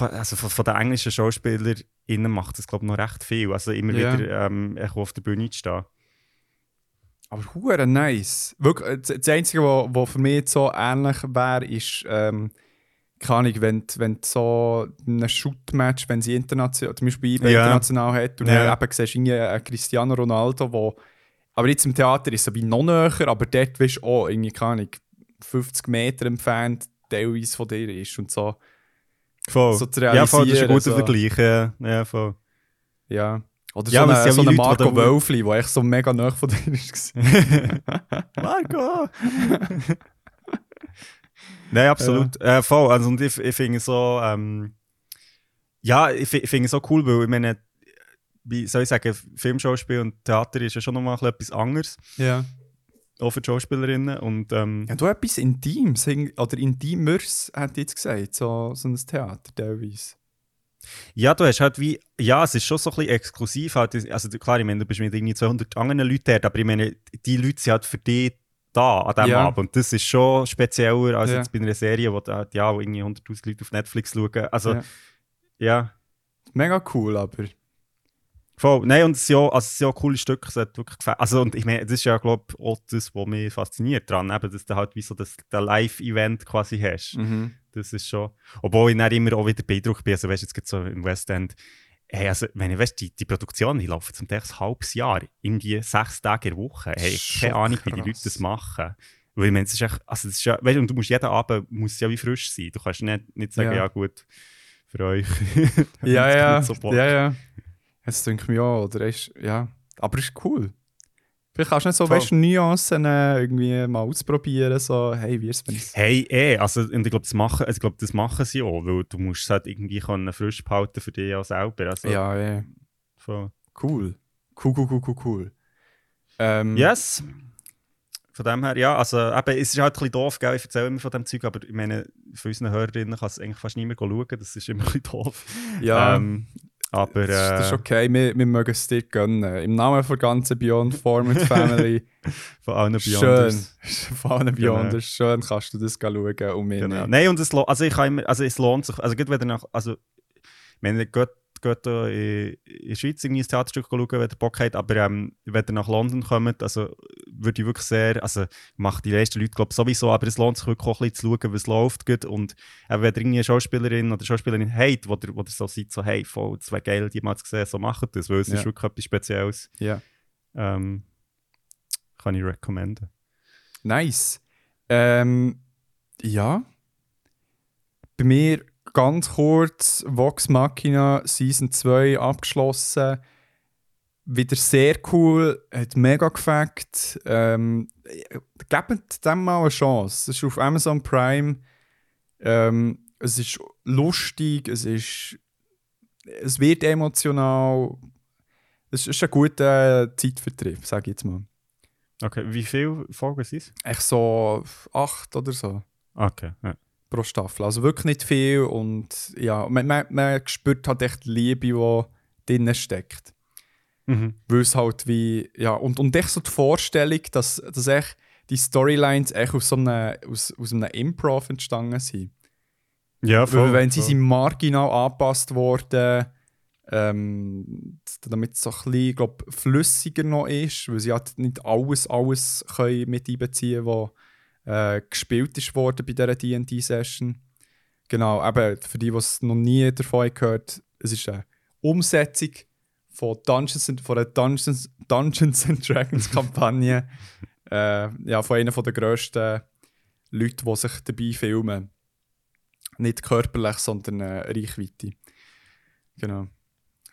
also von, von den englischen SchauspielerInnen macht das, glaube ich, noch recht viel. Also, immer Ja. wieder ähm, auf der Bühne zu stehen. Aber hure nice. Wirklich, äh, das Einzige, was wo für mich so ähnlich wäre, ist, ähm, keine Ahnung, wenn, wenn so ein Shoot-Match, wenn sie international, zum Beispiel IBE Ja. international hat, und Ja. dann eben siehst du irgendwie einen Cristiano Ronaldo, wo, aber jetzt im Theater ist es wie noch näher, aber dort weißt du auch, irgendwie, keine Ahnung, 50 Meter entfernt teilweise von dir ist und so. Voll. So zu ja, voll, das ist ein guter so. Vergleich. Ja, ja voll. Ja. Oder Ja, so ein so ja eine Leute, Marco die Wölfli, der echt so mega nah von dir war. [laughs] [laughs] Marco! Nein, absolut. Äh, voll. Also, und ich, ich finde es so, ähm, ja, ich, ich finde es so cool, weil ich meine, wie soll ich sagen, Filmschauspiel und Theater ist ja schon nochmal etwas anderes, ja. auch für die Schauspielerinnen. Und ähm, Ja, du etwas Intimes oder Intimers, hat ich jetzt gesagt, so, so ein Theater teilweise. ja, du hast halt wie, ja, es ist schon so ein bisschen exklusiv. Halt, also klar, ich meine, du bist mit irgendwie 200 anderen Leuten dort, aber ich meine, die Leute sind halt für dich da an diesem Ja. Abend. Und das ist schon spezieller als Ja. jetzt bei einer Serie, wo da, ja, wo irgendwie 100'000 Leute auf Netflix schauen. Also, Ja. ja Mega cool, aber. Voll. Nein, und es sind ja, also es sind ja coole Stücke. Es hat wirklich gefällt. Also, und ich meine, das ist ja, glaube ich, auch das, was mich fasziniert daran, eben, dass du halt wie so das, das Live-Event quasi hast. Mhm. Das ist schon. Obwohl ich dann immer auch wieder beeindruckt bin. Also, weißt du, jetzt gibt so im West End. Hey, also, wenn ich weißt, die, die Produktion, die laufen zum Teil ein halbes Jahr, irgendwie sechs Tage in der Woche. Hey, keine Ahnung, wie die. Leute das machen. Weil ich meine, es ist echt, also das ist ja, weißt du, und du musst jeden Abend muss es ja wie frisch sein. Du kannst nicht, nicht sagen, Ja. ja, gut, für euch. [laughs] Ja, ja. nicht so ja, ja. Das denke ich mir auch. Oder ist, ja. Aber ist cool. Vielleicht kannst du nicht so, Voll. weißt Nuancen äh, irgendwie mal ausprobieren. So, hey, wie ist es, wenn es. Hey, eh, also und ich glaube, das machen, also, ich glaub, das machen sie auch, weil du musst es halt irgendwie können frisch behalten für dich auch selber. Also, Ja, ja. Voll. Cool. Cool, cool, cool, cool, cool. Ähm, Yes. Von dem her, ja, also eben, es ist halt ein bisschen doof, gell? ich erzähle immer von dem Zeug, aber ich meine, für unsere Hörerinnen kann es eigentlich fast niemand schauen, das ist immer ein bisschen doof. Ja, Ähm, aber, das, ist, das ist äh, okay. Wir, wir mögen es dir gönnen. Im Namen der ganzen Beyond Format [laughs] Family. von allen schön. Beyonders. [laughs] Von allen Beyonders. Genau. Schön kannst du das schauen und mir Genau. Nein, und es, also ich kann immer, also es lohnt sich, also gerade wenn ihr nach, also, meine, geht, geht da in, in der Schweiz irgendwie ein Theaterstück schauen, wenn ihr Bock habt, aber ähm, wenn ihr nach London kommt, also würde ich wirklich sehr, also macht die meisten Leute glaube sowieso, aber es lohnt sich wirklich auch ein bisschen zu schauen, was läuft gut und eben, wenn ihr irgendwie eine Schauspielerin oder Schauspielerin habt, wo ihr, wo ihr so seid, so hey, voll, das wäre geil, die mal zu sehen, so macht das, weil es Ja. ist wirklich etwas Spezielles. Ja. Ähm, kann ich recommenden. Nice. Ähm, ja. Bei mir ganz kurz Vox Machina Season 2 abgeschlossen. Wieder sehr cool, hat mega gefällt. Ähm, gebt dem mal eine Chance. Es ist auf Amazon Prime. Ähm, es ist lustig, es ist. Es wird emotional. Es ist ein guter Zeitvertrieb, sage ich jetzt mal. Okay, wie viele Folgen sind es? Echt so acht oder so Okay, ja. pro Staffel. Also wirklich nicht viel und ja, man, man, man spürt halt echt die Liebe, die drin steckt. Mhm. Weil es halt wie, ja, und, und echt so die Vorstellung, dass, dass echt die Storylines echt aus, so einem, aus, aus einem Improv entstanden sind. Ja, Weil wenn sie voll. sind marginal angepasst worden, ähm, damit es so ein bisschen, glaub, flüssiger noch ist, weil sie halt nicht alles, alles können mit einbeziehen was äh, gespielt ist worden bei dieser D&D-Session. Genau, eben für die, die es noch nie davon gehört es ist eine Umsetzung von, Dungeons and, von der Dungeons, Dungeons and Dragons Kampagne [laughs] äh, ja, von einer der grössten Leute, die sich dabei filmen. Nicht körperlich, sondern äh, Reichweite. Genau. [laughs]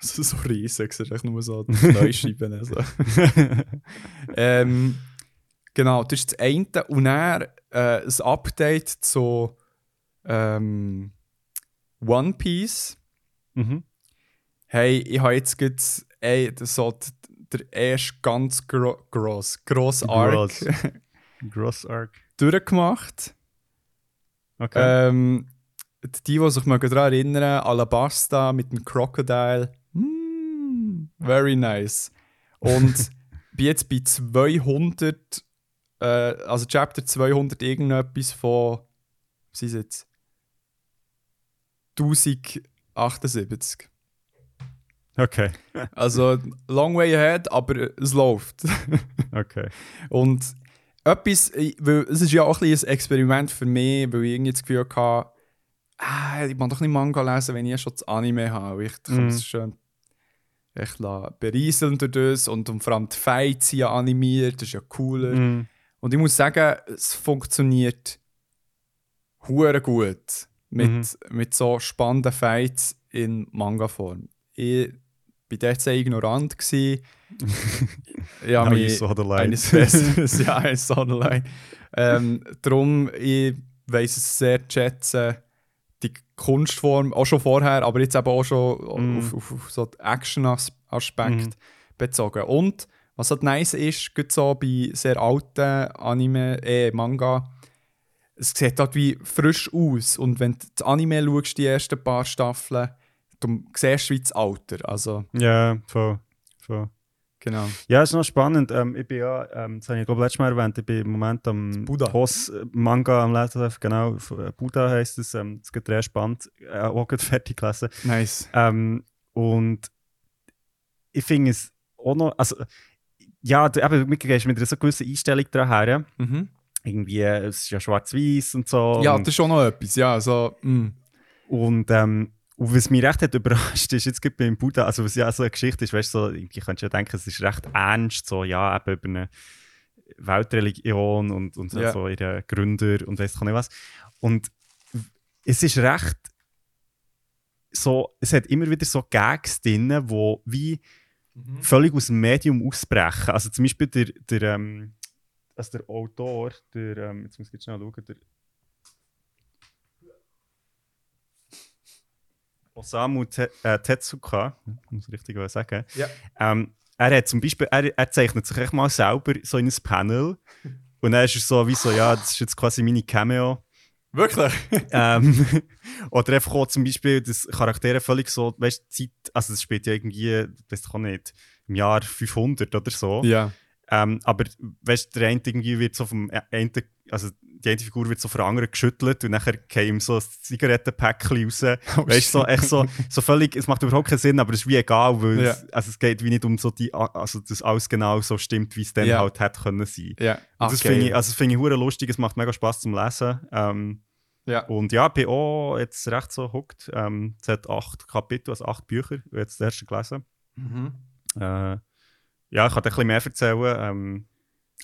Also so riesig, es ist nur so neu [laughs] schreiben. Also. ähm, genau, das ist das eine. Und dann äh, ein Update zu ähm, One Piece. mhm. Hey, ich habe jetzt gerade ey, das so der erste ganz gro gross, gross Arc Gross. [laughs] Gross Arc. durchgemacht. Okay. Ähm, die, die sich daran erinnern, Alabasta mit dem Crocodile. Mm, very nice. Und [laughs] bin jetzt bei 200, äh, also Chapter 200 irgendetwas von, was ist jetzt? 1078. Okay, Also, long way ahead, aber es läuft. [laughs] okay. Und etwas, ich- weil es ist ja auch ein, ein Experiment für mich, weil ich irgendwie das Gefühl hatte, ah, ich muss doch nicht Manga lesen, wenn ich schon das Anime habe. Ich kann Mhm. es schön la- berieseln durch das und, und vor allem die Fights sind ja animiert, das ist ja cooler. Mm. Und ich muss sagen, es funktioniert hure gut mit, Mhm. mit so spannenden Fights in Manga-Form. Ich war dort sehr ignorant. Gewesen. [laughs] ja, Now you mich light. eines Besseres, [laughs] ja, ich saw the light. Ähm, darum, ich weiss es sehr zu schätzen, die Kunstform, auch schon vorher, aber jetzt eben auch schon Mhm. auf, auf, auf so den Action-Aspekt Mhm. bezogen. Und was halt nice ist, gerade so bei sehr alten Anime, äh, Manga, es sieht halt wie frisch aus. Und wenn du das Anime schaust, die ersten paar Staffeln, du siehst wie das Alter. Also, Ja, voll. voll. genau. Ja, ist noch spannend. Ähm, ich bin ja, ähm, das habe ich glaube letztes Mal erwähnt, ich bin im Moment am. Hoss äh, Manga am Lesen, genau, f- äh, Buddha heisst es, ähm, das geht sehr spannend, äh, auch gerade fertig gelesen. Nice. Ähm, und ich finde es auch noch, also ja, du, eben, du gehst mit einer so gewissen Einstellung dran her. Mhm. Irgendwie, äh, es ist ja schwarz-weiß und so. Ja, das ist schon noch etwas. Ja, also, mm. und, ähm, und was mich recht hat überrascht, ist jetzt gerade beim Buddha, also was ja so eine Geschichte ist, weißt du, so, könntest du ja denken, es ist recht ernst, so, ja, eben über eine Weltreligion und, und Ja. so ihre Gründer und weiss ich nicht was. Und es ist recht so, es hat immer wieder so Gags drin, wo wie völlig aus dem Medium ausbrechen. Also zum Beispiel der, der, ähm, also der Autor, der, ähm, jetzt muss ich jetzt schnell schauen, der Osamu Te äh, Tetsuka, muss ich richtig sagen. Ja. Ähm, er hat zum Beispiel, er, er zeichnet sich echt mal selber so in ein Panel und dann ist er so wie so, ja, das ist jetzt quasi meine Cameo. Wirklich? ähm, [laughs] oder einfach auch zum Beispiel, dass Charaktere völlig so, weißt du, Zeit, also es spielt ja irgendwie, weiß ich auch nicht, im Jahr 500 oder so. ja. Ähm, aber weißt du, der eine irgendwie wird so vom einen, also die eine Figur wird so von der anderen geschüttelt und nachher käme so ein Zigarettenpäckchen raus. [laughs] Oh, weißt du, so, echt so, so völlig, es macht überhaupt keinen Sinn, aber es ist wie egal, weil Ja. es, also es geht wie nicht um so die, also dass alles genau so stimmt, wie es dann Ja. halt hätte können sein. Ja. Und das Okay. finde ich, also finde ich hure lustig, es macht mega Spaß zum Lesen. Ähm, Ja. und ja, auch jetzt recht so hooked. Ähm, es hat acht Kapitel, also acht Bücher, jetzt das erste gelesen. Mhm. Äh, ja, ich kann ein bisschen mehr erzählen. Ähm,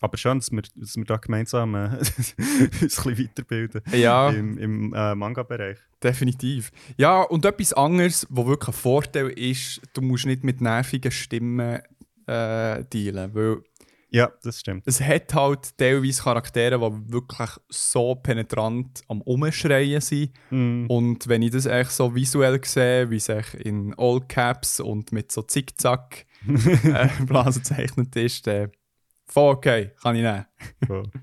aber schön, dass wir, dass wir da gemeinsam äh, [laughs] uns ein bisschen weiterbilden Ja. im, im äh, Manga-Bereich. Definitiv. Ja, und etwas anderes, wo wirklich ein Vorteil ist, du musst nicht mit nervigen Stimmen äh, dealen. Weil Ja, das stimmt. es hat halt teilweise Charaktere, die wirklich so penetrant am Umschreien sind. Mm. Und wenn ich das echt so visuell sehe, wie es in All Caps und mit so Zickzack [laughs] äh, Blasen gezeichnet ist, dann voll okay, kann ich nehmen. Cool. [laughs]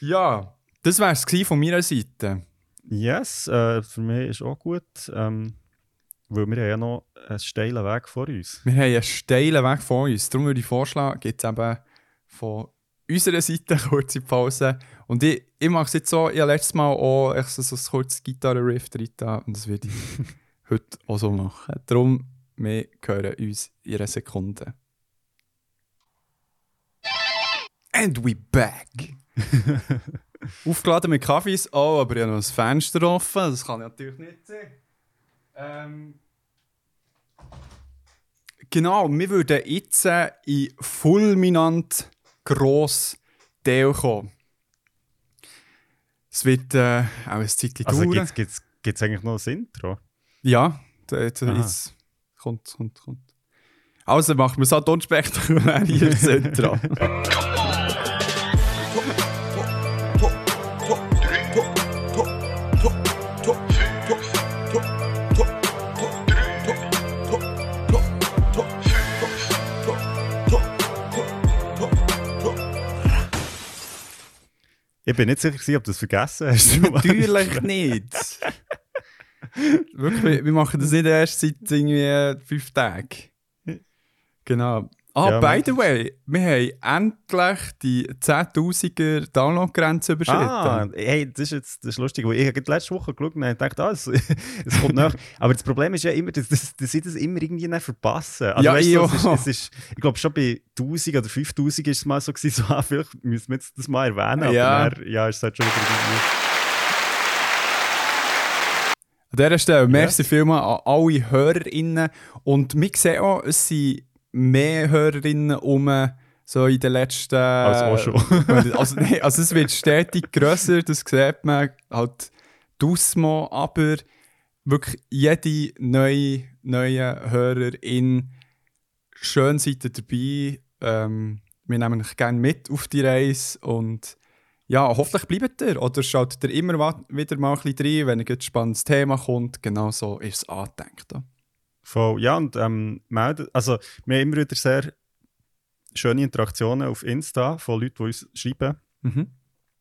Ja, das wäre es von meiner Seite. Yes, äh, für mich ist auch gut. Ähm, weil wir haben ja noch einen steilen Weg vor uns. Wir haben einen steilen Weg vor uns. Darum würde ich vorschlagen, gibt es eben von unserer Seite eine [laughs] kurze Pause. Und ich, ich mache es jetzt so, ich habe letztes Mal auch so, so ein kurzes Gitarre-Riff drin und das werde ich [laughs] heute auch so machen. Darum, wir hören uns in einer Sekunde. And we back! [laughs] Aufgeladen mit Kaffees. Oh, aber ich habe noch das Fenster offen. Das kann ich natürlich nicht sehen. Ähm, genau, wir würden jetzt äh, in fulminant gross Teil kommen. Es wird äh, auch ein Zeitchen Also dauern. gibt es eigentlich noch ein Intro? Ja, jetzt, jetzt kommt, kommt, kommt. Also machen wir es halt unspektakulär hier das [laughs] Intro. Ich bin nicht sicher, gewesen, ob du es vergessen hast. [laughs] Natürlich [laughs] nicht. Wirklich, wir- wir machen das nicht erst seit irgendwie fünf Tagen. Genau. Ah, Ja, by the way, wir haben endlich die 10.000er Download-Grenze überschritten. Ah, hey, das ist jetzt das ist lustig, weil ich habe letzte Woche geschaut und gedacht, ah, es, [laughs] es kommt nach. Aber das Problem ist ja immer, dass, dass, dass ich das immer irgendwie nicht verpassen. Also, Ja, weißt ich du, es ist, es ist, ich glaube, schon bei 1000 oder 5000 ist es mal so gewesen, so, ah, vielleicht müssen wir das mal erwähnen. Ja. Aber dann, ja, ist es halt schon wieder irgendwie. An dieser Stelle, merci vielmals an alle HörerInnen. Und wir sehen auch, es sind mehr HörerInnen um, so in den letzten... Als auch schon. [laughs] also, nee, also es wird stetig grösser, das sieht man halt Dusmo, aber wirklich jede neue, neue Hörerin, schön seid ihr dabei. Ähm, wir nehmen euch gerne mit auf die Reise und ja, hoffentlich bleibt ihr oder schaltet ihr immer wieder mal ein bisschen rein, wenn ein spannendes Thema kommt. Genau so ist es angedenkt. Voll, ja, und ähm, melden, also wir haben immer wieder sehr schöne Interaktionen auf Insta von Leuten, die uns schreiben. Mhm.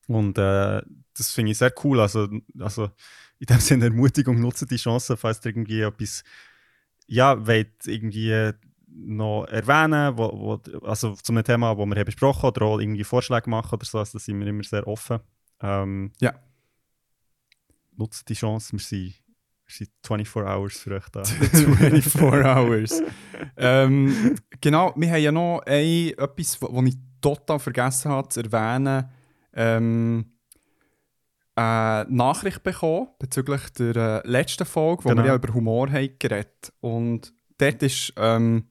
Und äh, das finde ich sehr cool. Also, also in dem Sinne Ermutigung, nutze die Chance, falls ihr irgendwie etwas ja, wollt irgendwie noch erwähnen, wo, wo, also zu einem Thema, das wir haben besprochen oder auch irgendwie Vorschläge machen oder so, also da sind wir immer sehr offen. Ähm, Ja. Nutzt die Chance, wir sind, wir sind 24 Hours euch da. 24 Hours. ähm, genau, wir haben ja noch ein, etwas, was ich total vergessen habe zu erwähnen. Ähm, eine Nachricht bekommen bezüglich der äh, letzten Folge, wo Genau. wir ja über Humor haben geredet Und dort ist, ähm,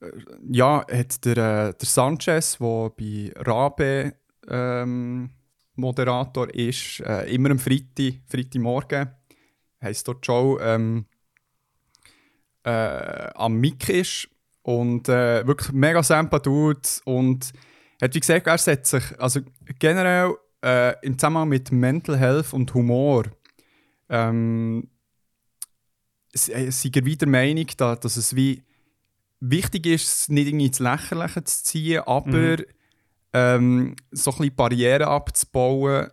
äh, ja, hat der, äh, der Sanchez, der bei Rabe ähm, Moderator ist, äh, immer am Freitag, Freitagmorgen, heisst dort Show, ähm, äh, am Mic ist und äh, wirklich mega sample tut und hat wie gesagt, er setzt sich, also generell äh, im Zusammenhang mit Mental Health und Humor, ähm, äh, sind er wieder der Meinung, da, dass es wie wichtig ist, es nicht irgendwie ins Lächerliche zu ziehen, aber ähm, so ein bisschen Barrieren abzubauen,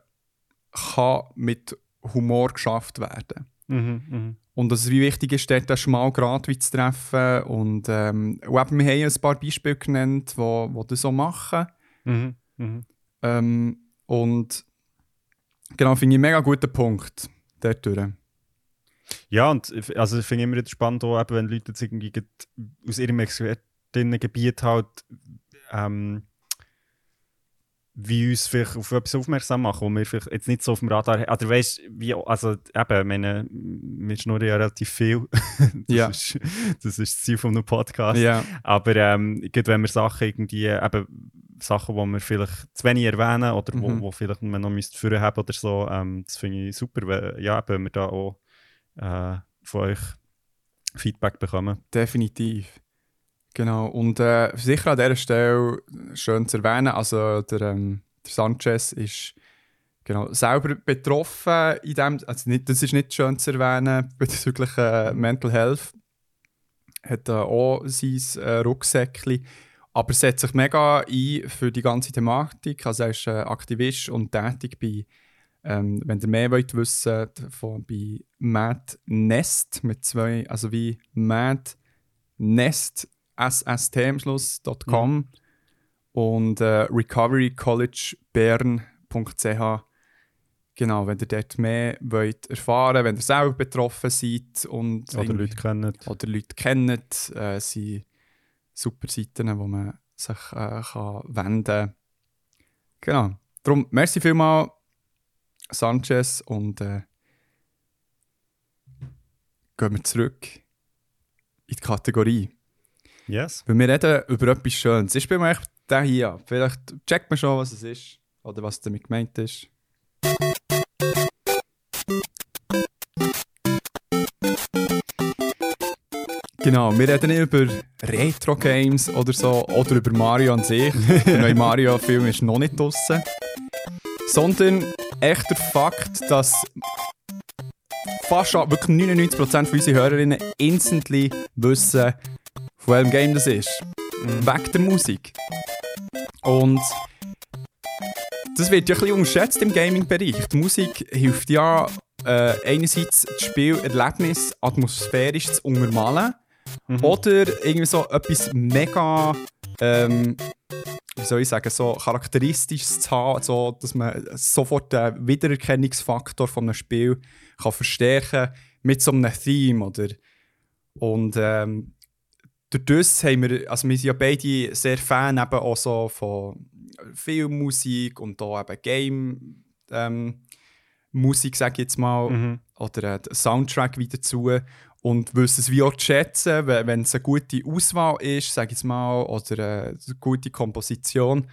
kann mit Humor geschafft werden. Mhm, mhm. Und dass es wie wichtig ist, dort einen schmalen Grat wie zu treffen. Und ähm, und eben, wir haben ja ein paar Beispiele genannt, wo, wo das so machen. Mhm, mhm. Ähm, und genau, finde ich einen mega guten Punkt dort durch. Ja, und also ich finde immer wieder spannend, auch, eben, wenn Leute jetzt irgendwie aus ihrem Expertinnengebiet halt ähm, wie uns vielleicht auf etwas aufmerksam machen, wo wir vielleicht jetzt nicht so auf dem Radar haben. Oder weißt wie, also eben, meine, wir schnurren ja relativ viel. [laughs] das, Ja. ist, das ist das Ziel von einem Podcast. Ja, Aber ähm, wenn wir Sachen irgendwie, eben Sachen, die wir vielleicht zu wenig erwähnen oder wo, Mhm. wo vielleicht man noch müsste führen haben oder so, ähm, das finde ich super, wenn, ja, eben, wenn wir da auch äh, von euch Feedback bekommen. definitiv. Genau. Und äh, sicher an dieser Stelle schön zu erwähnen, also der, ähm, der Sanchez ist genau, selber betroffen in dem, also nicht, das ist nicht schön zu erwähnen [laughs] bezüglich äh, Mental Health. Hat äh, auch sein äh, Rucksäckchen, aber setzt sich mega ein für die ganze Thematik. Also er ist äh, Aktivist und tätig bei, ähm, wenn ihr mehr wollt wissen, von bei Mad Nest mit zwei, also wie Mad Nest sst am Schluss.com und äh, recoverycollegebern.ch Genau, wenn ihr dort mehr wollt erfahren wenn ihr selber betroffen seid und Oder Leute kennen. oder Leute kennt, äh, sind super Seiten, wo man sich äh, kann wenden kann. Genau. Darum, merci vielmals, Sanchez, und äh, gehen wir zurück in die Kategorie. Yes. Weil wir reden über etwas Schönes. Ich spiele mal echt den hier ab. Vielleicht checkt man schon, was es ist oder was damit gemeint ist. Genau, wir reden nicht über Retro-Games oder so oder über Mario an sich. [laughs] Der neue Mario-Film ist noch nicht draussen. Sondern echt der Fakt, dass fast wirklich 99% von unseren Hörerinnen instantly wissen, von welchem Game das ist. Wegen der Musik. Und das wird ja ein bisschen unterschätzt im Gaming-Bereich. Die Musik hilft ja äh, einerseits das Spielerlebnis atmosphärisch zu untermalen, Mhm. Oder irgendwie so etwas mega, ähm, wie soll ich sagen, so charakteristisches zu haben, so, dass man sofort den Wiedererkennungsfaktor von einem Spiel kann verstärken mit so einem Theme, oder? Und ähm, durch das haben wir, also wir sind ja beide sehr Fan eben auch so von Filmmusik und da eben Game ähm, Musik, sage ich jetzt mal, Mhm. oder äh, Soundtrack wieder dazu und wissen es wie auch zu schätzen, we- wenn es eine gute Auswahl ist, sage ich jetzt mal, oder äh, eine gute Komposition.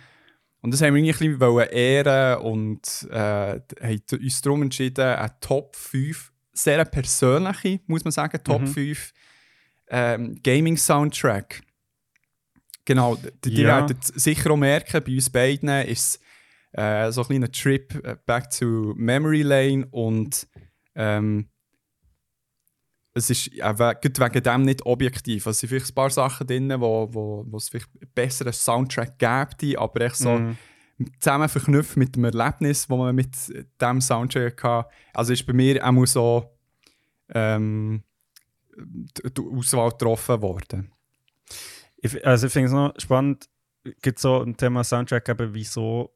Und das haben wir irgendwie ein bisschen ehren und äh, haben uns darum entschieden, eine Top 5, sehr eine persönliche, muss man sagen, Top Mhm. 5 ähm, Gaming-Soundtrack. Genau, d- die Ja. werdet sicher auch merken, bei uns beiden ist es äh, so ein kleiner Trip äh, back to Memory Lane und ähm, es ist we gerade wegen dem nicht objektiv. Also es sind vielleicht ein paar Sachen drin, wo, wo, wo es vielleicht einen besseren Soundtrack gäbe, aber echt so Mhm. zusammen verknüpft mit dem Erlebnis, das man mit diesem Soundtrack hatte. Also ist bei mir auch so ähm, die die Auswahl getroffen worden. Ich, also ich finde es noch spannend, gibt so ein Thema Soundtrack eben, wieso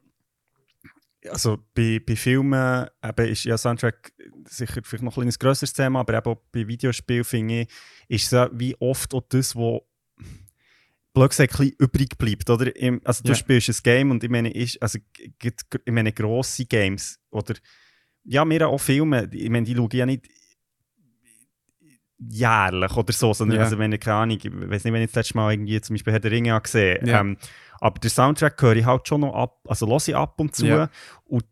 also bei, bei Filmen eben ist ja Soundtrack sicher vielleicht noch ein kleines grösseres Thema, aber eben auch bei Videospielen finde ich, ist es ja wie oft auch das, wo blöd gesagt, ein übrig bleibt, oder? Also du Ja. spielst ein Game und ich meine, ist, also, g- g- ich meine grosse Games oder ja, mir auch Filme, ich meine, die schaue ja nicht jährlich oder so, sondern Ja. also wenn ich keine Ahnung, ich weiß nicht, wenn ich das letzte Mal irgendwie zum Beispiel Herr der Ringe gesehen Ja. ähm, aber der Soundtrack höre ich halt schon noch ab, also höre ich ab und zu Ja. und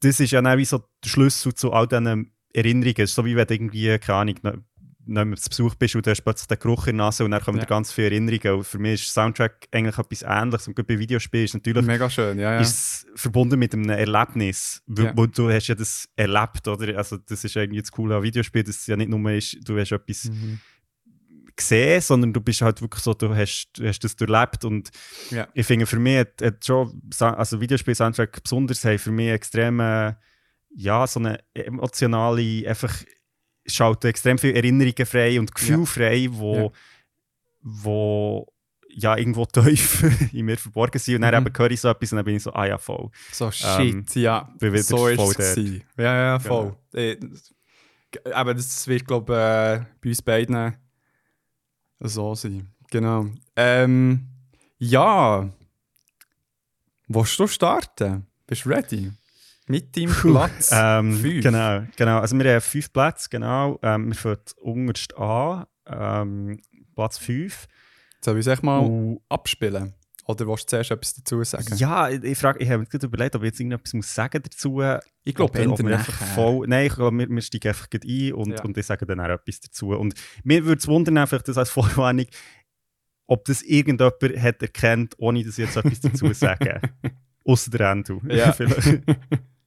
das ist ja dann wie so der Schlüssel zu all diesen Erinnerungen, so wie wenn du irgendwie, keine Ahnung, nicht mehr zu Besuch bist und du hast plötzlich den Geruch in der Nase und dann kommen Ja. dir ganz viele Erinnerungen und für mich ist Soundtrack eigentlich etwas Ähnliches und gerade bei Videospielen ist natürlich Mega schön, ja, ja. ist es verbunden mit einem Erlebnis, wo, Ja. du hast ja das erlebt, oder? Also das ist irgendwie das Coole an Videospielen, dass es ja nicht nur ist, du hast etwas Mhm. gesehen, sondern du bist halt wirklich so, du hast, du hast das durchlebt und Ja. ich finde für mich hat, hat schon, also Videospiel-Soundtrack besonders, haben für mich extrem, ja, so eine emotionale, einfach schalten extrem viele Erinnerungen frei und Gefühle Ja. frei, wo, Ja. wo ja irgendwo [laughs] tief in mir verborgen sind und dann Mhm. eben höre ich so etwas und dann bin ich so, ah ja, voll. So shit, Ähm, ja. bin wieder So ist voll es. dort. Ja, ja, voll. Äh, Aber das wird, glaube ich, äh, bei uns beiden so sein. Genau. Ähm, ja. Willst du starten? Bist du ready? Mit deinem Platz Ähm, fünf. Genau, genau. Also wir haben fünf Plätze, genau. Ähm, wir fangen unterst an, ähm, Platz 5. Soll ich es echt mal Und abspielen? Oder willst du zuerst etwas dazu sagen? ja, ich, ich, frage, ich habe mir gerade überlegt, ob ich jetzt irgendetwas muss sagen dazu ich glaube, ob wir einfach voll, Nein, ich glaube, wir, wir steigen einfach ein und, Ja. und ich sage dann auch etwas dazu. Und mir würde es wundern, einfach das als Vorwarnung, ob das irgendjemand hat erkannt, ohne dass ich jetzt etwas dazu [laughs] sage. Außer der Andrew. Ja. [laughs]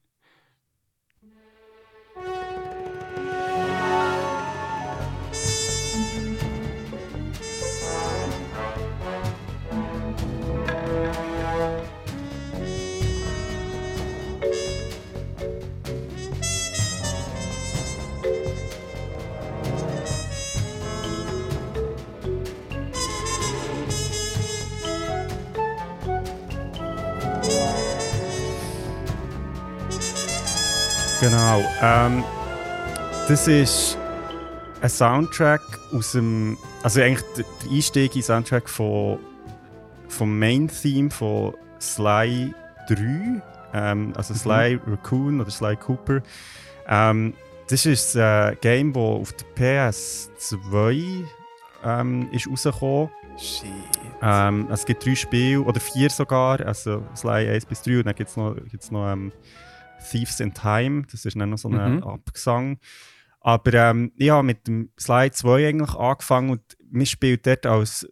Genau. Ähm, das ist ein Soundtrack aus dem. Also eigentlich der Einstieg in Soundtrack von, vom Main-Theme von Sly 3. Ähm, also Sly Raccoon oder Sly Cooper. Ähm, das ist ein Game, das auf der PS2 ähm, ist rausgekommen Shit. ähm, es gibt drei Spiele, oder vier sogar, also Sly 1 bis 3 und dann gibt es noch, gibt's noch ähm, Thieves in Time, das ist dann noch so ein Mhm. Abgesang. Aber ähm, ich habe mit dem Sly 2 eigentlich angefangen und man spielt dort als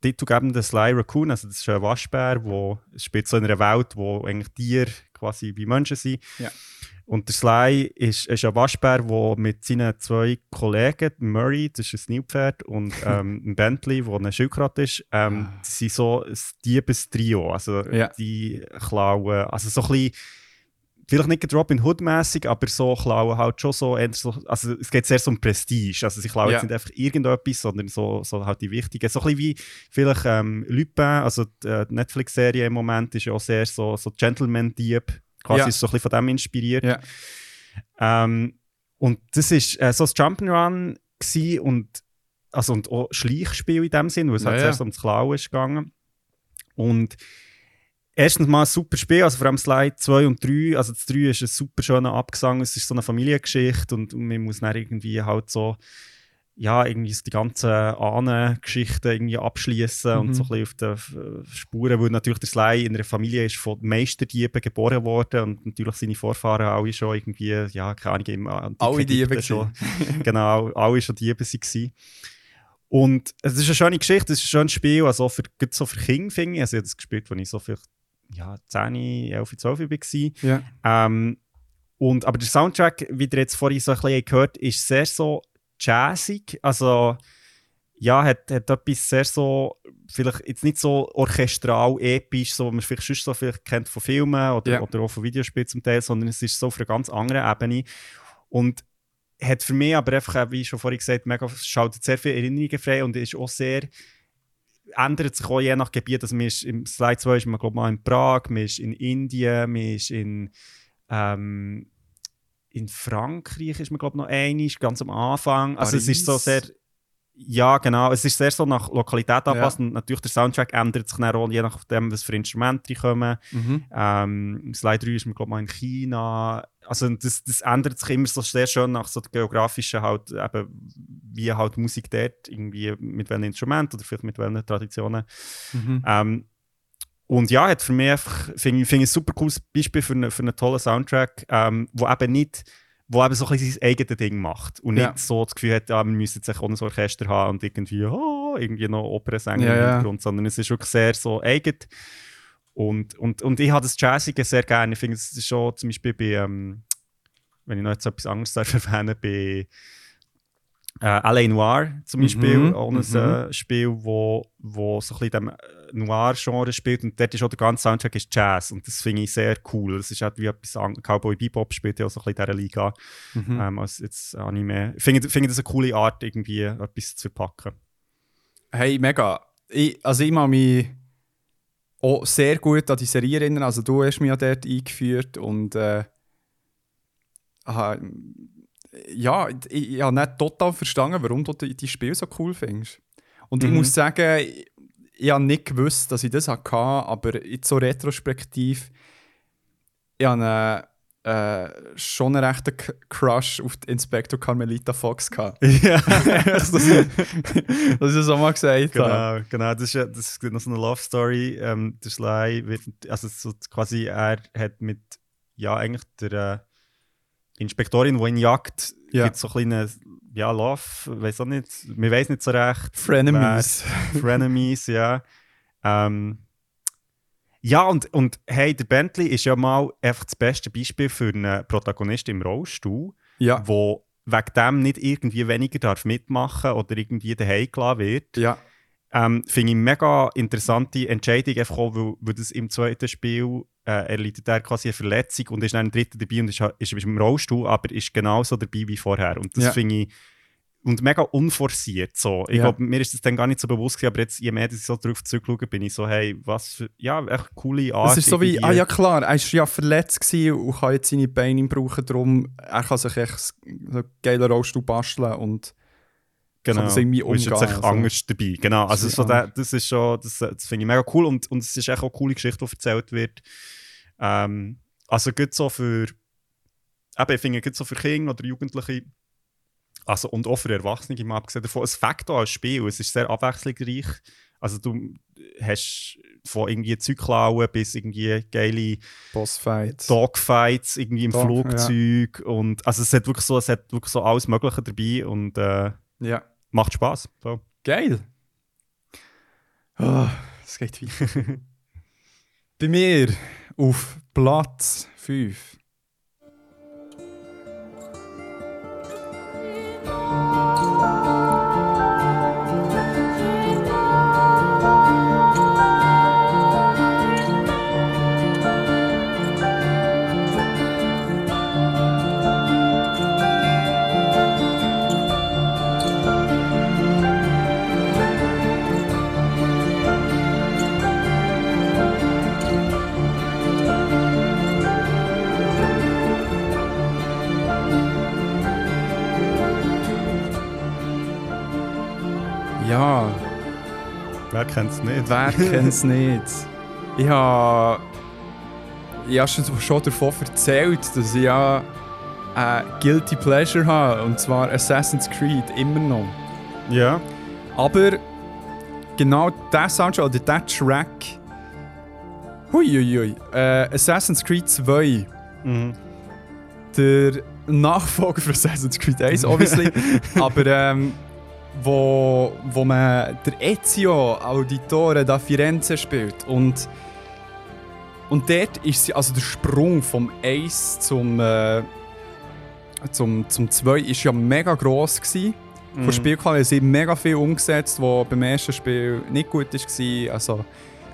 titelgebender Sly Raccoon, also das ist ein Waschbär, wo es spielt so in einer Welt, wo eigentlich Tiere quasi wie Menschen sind. Ja. Und der Sly ist, ist ein Waschbär, der mit seinen zwei Kollegen, Murray, das ist ein Nilpferd, und [laughs] ähm, ein Bentley, der ein Schildkröte ist, ähm, Ah. sind so ein Diebestrio. Also Ja. die klauen, also so ein bisschen vielleicht nicht Robin Hood-mäßig, aber so klauen halt schon so, so, also es geht sehr so um Prestige. Also sie klauen Ja. jetzt nicht einfach irgendetwas, sondern so, so halt die wichtigen. So ein bisschen wie vielleicht ähm, Lupin, also die äh, Netflix-Serie im Moment ist ja auch sehr so, so Gentleman-Dieb. Quasi Ja. ist so ein bisschen von dem inspiriert. Ja. Ähm, und das ist äh, so ein Jump'n'Run und also und auch Schleichspiel in dem Sinn, weil es Ja, halt ja. zuerst ums Klauen ist gegangen. Und erstens mal ein super Spiel, also vor allem Slide 2 und 3, also das 3 ist ein super schöner Abgesang, es ist so eine Familiengeschichte und, und man muss dann irgendwie halt so ja, irgendwie die ganzen Ahnengeschichten irgendwie abschließen Mhm. und so ein bisschen auf den Spuren, weil natürlich der Sly in einer Familie ist von Meisterdieben geboren worden und natürlich seine Vorfahren alle schon irgendwie, ja, keine Ahnung, im Alle Diebe schon. [laughs] [laughs] genau, alle schon Diebe waren. Und es ist eine schöne Geschichte, es ist ein schönes Spiel, also für, gerade so für Kinder, finde ich. Also ich habe das gespielt, als ich so vielleicht ja, 10, 11, 12 war. Ja. Ähm, und, aber der Soundtrack, wie ihr jetzt vorhin so ein bisschen gehört ist sehr so jazzig. Also, ja, hat, hat etwas sehr so, vielleicht jetzt nicht so orchestral, episch, so, wie man vielleicht sonst so vielleicht kennt von Filmen oder, Ja. oder auch von Videospielen zum Teil, sondern es ist so auf einer ganz anderen Ebene. Und hat für mich aber einfach, wie schon vorhin gesagt, mega, schaltet sehr viele Erinnerungen frei und ist auch sehr ändert sich auch je nach Gebiet. Also man ist im Slide 2 ist man, glaube mal in Prag, man ist in Indien, man ist in, ähm, in Frankreich ist man, glaube noch einig, ganz am Anfang. Also es ist so Paris. sehr, ja genau, es ist sehr so nach Lokalität angepasst und natürlich der Soundtrack ändert sich dann auch je nachdem, was für Instrumente kommen. Mhm. Ähm, Slide 3 ist man, glaube mal in China. Also das, das ändert sich immer so sehr schön nach so der geografischen halt, eben, wie halt Musik dort, irgendwie mit welchen Instrumenten oder vielleicht mit welchen Traditionen. Mhm. Ähm, und ja, hat für mich einfach, finde ich, finde ich ein super cooles Beispiel für, eine, für einen tollen Soundtrack, ähm, wo eben nicht, wo eben so ein bisschen sein eigenes Ding macht und nicht Ja. so das Gefühl hat, ja, wir müssen jetzt auch ein Orchester haben und irgendwie, oh, irgendwie noch Opernsänger Ja, im. Hintergrund, sondern es ist wirklich sehr so eigen. Und, und, und ich habe das Jazzige sehr gerne. Ich finde, es ist schon zum Beispiel bei, ähm, wenn ich noch jetzt etwas anderes darf [laughs] erwähnen, bei äh, Alain Noir zum Beispiel, Mhm, auch ein mhm. äh, Spiel, wo, wo so ein bisschen dem äh, Noir-Genre spielt und dort ist auch der ganze Soundtrack ist Jazz und das finde ich sehr cool. Das ist halt wie etwas anderes. Cowboy Bebop spielt ja auch so ein bisschen in dieser Liga Mhm. ähm, als jetzt Anime. Ich finde, finde das eine coole Art, irgendwie etwas zu verpacken. Hey, mega. Ich, also ich kann mich auch sehr gut an die Serie erinnern. Also du hast mich ja dort eingeführt und äh, aha, ja, ich, ich habe nicht total verstanden, warum du die, Spiele so cool findest. Und ich Mhm. muss sagen, ich, ich habe nicht gewusst, dass ich das hatte, aber jetzt so retrospektiv, ich habe äh, schon einen rechten Crush auf Inspector Carmelita Fox gehabt. [laughs] ja, [laughs] dass ich das auch mal gesagt habe. Genau, genau. Das ist, ja- das ist noch so eine Love Story. Ähm, der Sly wird, also so quasi, er hat mit, ja, eigentlich der äh, Inspektorin, die ihn jagt, Ja. gibt so ein kleines, ja, Love, weiß auch nicht, wir weiß nicht so recht. Frenemies. [laughs] Frenemies, ja. Ähm, ja, und, und hey, der Bentley ist ja mal einfach das beste Beispiel für einen Protagonisten im Rollstuhl Ja, wo wegen dem nicht irgendwie weniger darf mitmachen oder irgendwie daheim gelassen wird. ja. Ähm, Finde ich mega interessante Entscheidung, einfach auch, weil, weil das im zweiten Spiel äh, erleidet er quasi eine Verletzung und ist dann im dritten dabei und ist, ist, ist im Rollstuhl, aber ist genauso dabei wie vorher. Und das Ja. finde ich und mega unforciert. So. Ich Ja. glaube, mir ist das dann gar nicht so bewusst gewesen, aber jetzt, je mehr ich so drauf zurückschaue, bin ich so, hey, was für, ja, echt coole Art. Es ist so wie, ah ja klar, er war ja verletzt und kann jetzt seine Beine brauchen, darum er kann sich echt so einen geilen Rollstuhl basteln und Genau. das irgendwie Und ist jetzt umgehen, also. anders dabei. Genau, also ist so der, das ist schon, das, das finde ich mega cool und, und es ist echt auch eine coole Geschichte, die erzählt wird. Ähm, also gut so für, eben, ich finde, gut so für Kinder oder Jugendliche, also und auch für Erwachsene, mal abgesehen davon, es fängt auch als Spiel, es ist sehr abwechslungsreich. Also du hast von irgendwie Zeug klauen bis irgendwie geile Bossfight. Dogfights irgendwie im Dog, Flugzeug und also es hat wirklich so, es hat wirklich so alles Mögliche dabei und äh, Ja. macht Spaß. So. Geil. Oh, es geht weiter. [laughs] Bei mir auf Platz 5. Ja, Wer kennt es nicht? wer [laughs] kennt es nicht? Ich habe ich habe schon, schon davon erzählt, dass ich ja ein Guilty Pleasure habe, und zwar Assassin's Creed, immer noch. Ja. Aber genau der Soundtrack oder der Track. Huiuiui. Äh, Assassin's Creed 2. Mhm. Der Nachfolger von Assassin's Creed 1, obviously. [laughs] aber ähm, wo, wo man der Ezio Auditore da Firenze spielt. Und, und dort ist sie, also der Sprung vom 1 zum, äh, zum, zum 2 ist ja mega gross gewesen. Von der Spielqualität sie haben mega viel umgesetzt, was beim ersten Spiel nicht gut war. Also,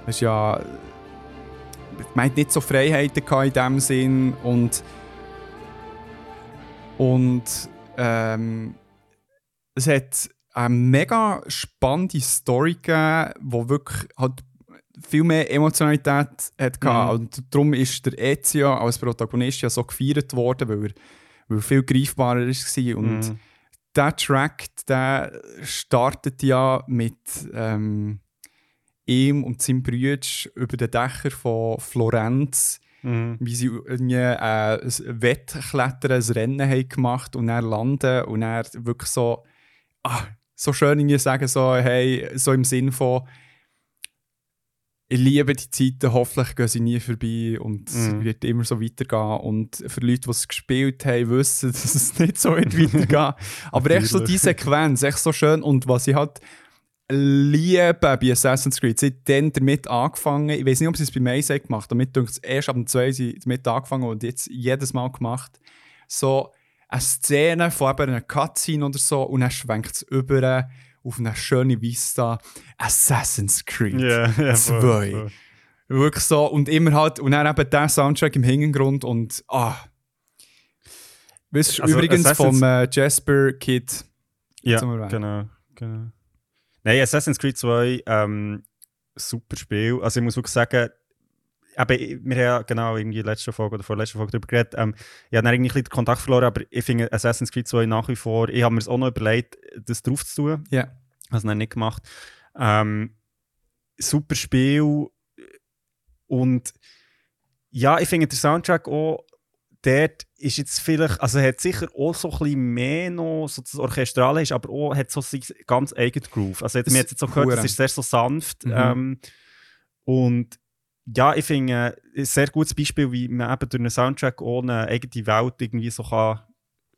es ist ja. Man hat nicht so Freiheiten in dem Sinn. Und. Und. Ähm, es hat eine mega spannende Story gegeben, die wirklich halt viel mehr Emotionalität hat Mhm. Und darum ist der Ezio als Protagonist ja so gefeiert worden, weil er, weil er viel greifbarer war. Und Mhm. der Track, der startet ja mit ähm, ihm und seinem Bruder über den Dächer von Florenz, Mhm. wie sie irgendwie äh, ein Wettklettern, ein Rennen haben gemacht und dann landen und dann wirklich so, ah, so schön irgendwie sagen, so, hey, so im Sinn von, ich liebe die Zeiten, hoffentlich gehen sie nie vorbei und es Mhm. wird immer so weitergehen. Und für Leute, die es gespielt haben, wissen, [laughs] dass es nicht so wird weitergehen. Aber echt so die Natürlich. Sequenz, echt so schön. Und was ich halt liebe bei Assassin's Creed, sie haben dann damit angefangen, ich weiß nicht, ob sie es beim 1 haben gemacht haben, damit denke ich, erst ab dem 2 sie damit angefangen und jetzt jedes Mal gemacht, so eine Szene von eben einer Cutscene oder so und dann schwenkt es über auf eine schöne Vista Assassin's Creed. Ja, ja, voll, Zwei. voll. Wirklich so. Und immer halt, und dann eben der Soundtrack im Hintergrund und ah. Weißt du, Also übrigens Assassin's- vom äh, Jasper Kid. Ja, genau, genau. Nein, Assassin's Creed 2, ähm, super Spiel. Also ich muss wirklich sagen, eben, wir haben ja genau irgendwie letzte Folge oder vorletzte Folge darüber geredet. Ähm, ich habe dann irgendwie ein bisschen den Kontakt verloren, aber ich finde Assassin's Creed 2 nach wie vor, ich habe mir es auch noch überlegt, das drauf zu tun. Ja. Habe es dann nicht gemacht. Ähm, super Spiel und ja, ich finde der Soundtrack auch dort ist jetzt vielleicht, also hat sicher auch so ein bisschen mehr noch, so das Orchestrale ist, aber auch hat so sein ganz eigenes Groove. Also Das man hat jetzt so gehört, es ist sehr so sanft Mhm. ähm, und ja, ich finde äh, ein sehr gutes Beispiel, wie man eben durch einen Soundtrack eine eigene Welt irgendwie so kann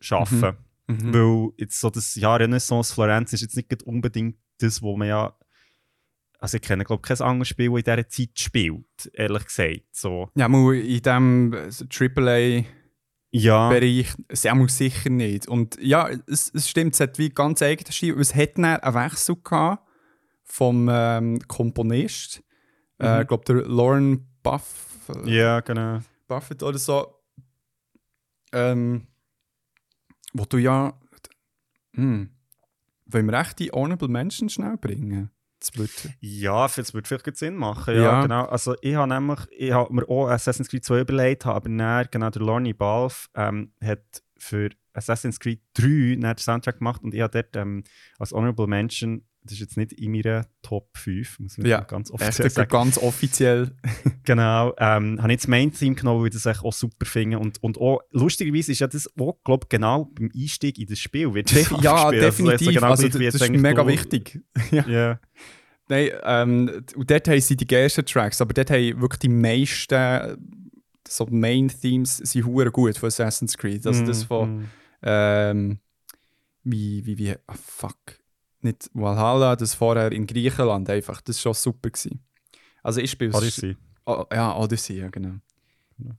schaffen Mhm. weil jetzt so das Jahr Renaissance Florenz ist jetzt nicht unbedingt das, wo man ja. Also ich kenne glaube ich kein anderes Spiel, das in dieser Zeit spielt, ehrlich gesagt. So. Ja, mal in diesem AAA-Bereich Ja, sehr muss sicher nicht. Und ja, es, es stimmt, es hat wie ganz eigene Stil. Es hat dann einen Wechsel gehabt vom ähm, Komponist. Äh, Mhm. ich glaube, der Lauren Buff, ja, genau. Buffett oder so. Ähm, wo du ja. Hm, wollen wir echt die Honorable Menschen schnell bringen? Das wird, Ja, das würde vielleicht Sinn machen. Ja, Ja. genau. Also ich habe nämlich, ich habe mir auch Assassin's Creed 2 überlegt, aber dann, genau der Lorne Balfe ähm, hat für Assassin's Creed 3 dann den Soundtrack gemacht und ich habe dort ähm, als Honorable Mention, das ist jetzt nicht in meiner Top 5, muss man Ja, ganz [laughs] offiziell sagen. ganz offiziell. [laughs] Genau, ähm, habe ich das Main-Theme genommen, weil ich das auch super finde. Und, und auch, lustigerweise ist ja das auch, glaube genau beim Einstieg in das Spiel wird das [laughs] ja. Also, so definitiv. genau Also, gleich wie das jetzt ist mega du- wichtig. ja. Ja, Nein, ähm, und dort haben sie die ersten Tracks, aber dort haben wirklich die meisten so Main-Themes sind hure gut von Assassin's Creed. Also das Mm, von, mm. ähm, wie, wie, wie, ah fuck, nicht Valhalla, das vorher in Griechenland einfach, das war schon super. Gewesen. Also ich spiele Odyssey. Oh, ja, Odyssey, ja genau. Ja,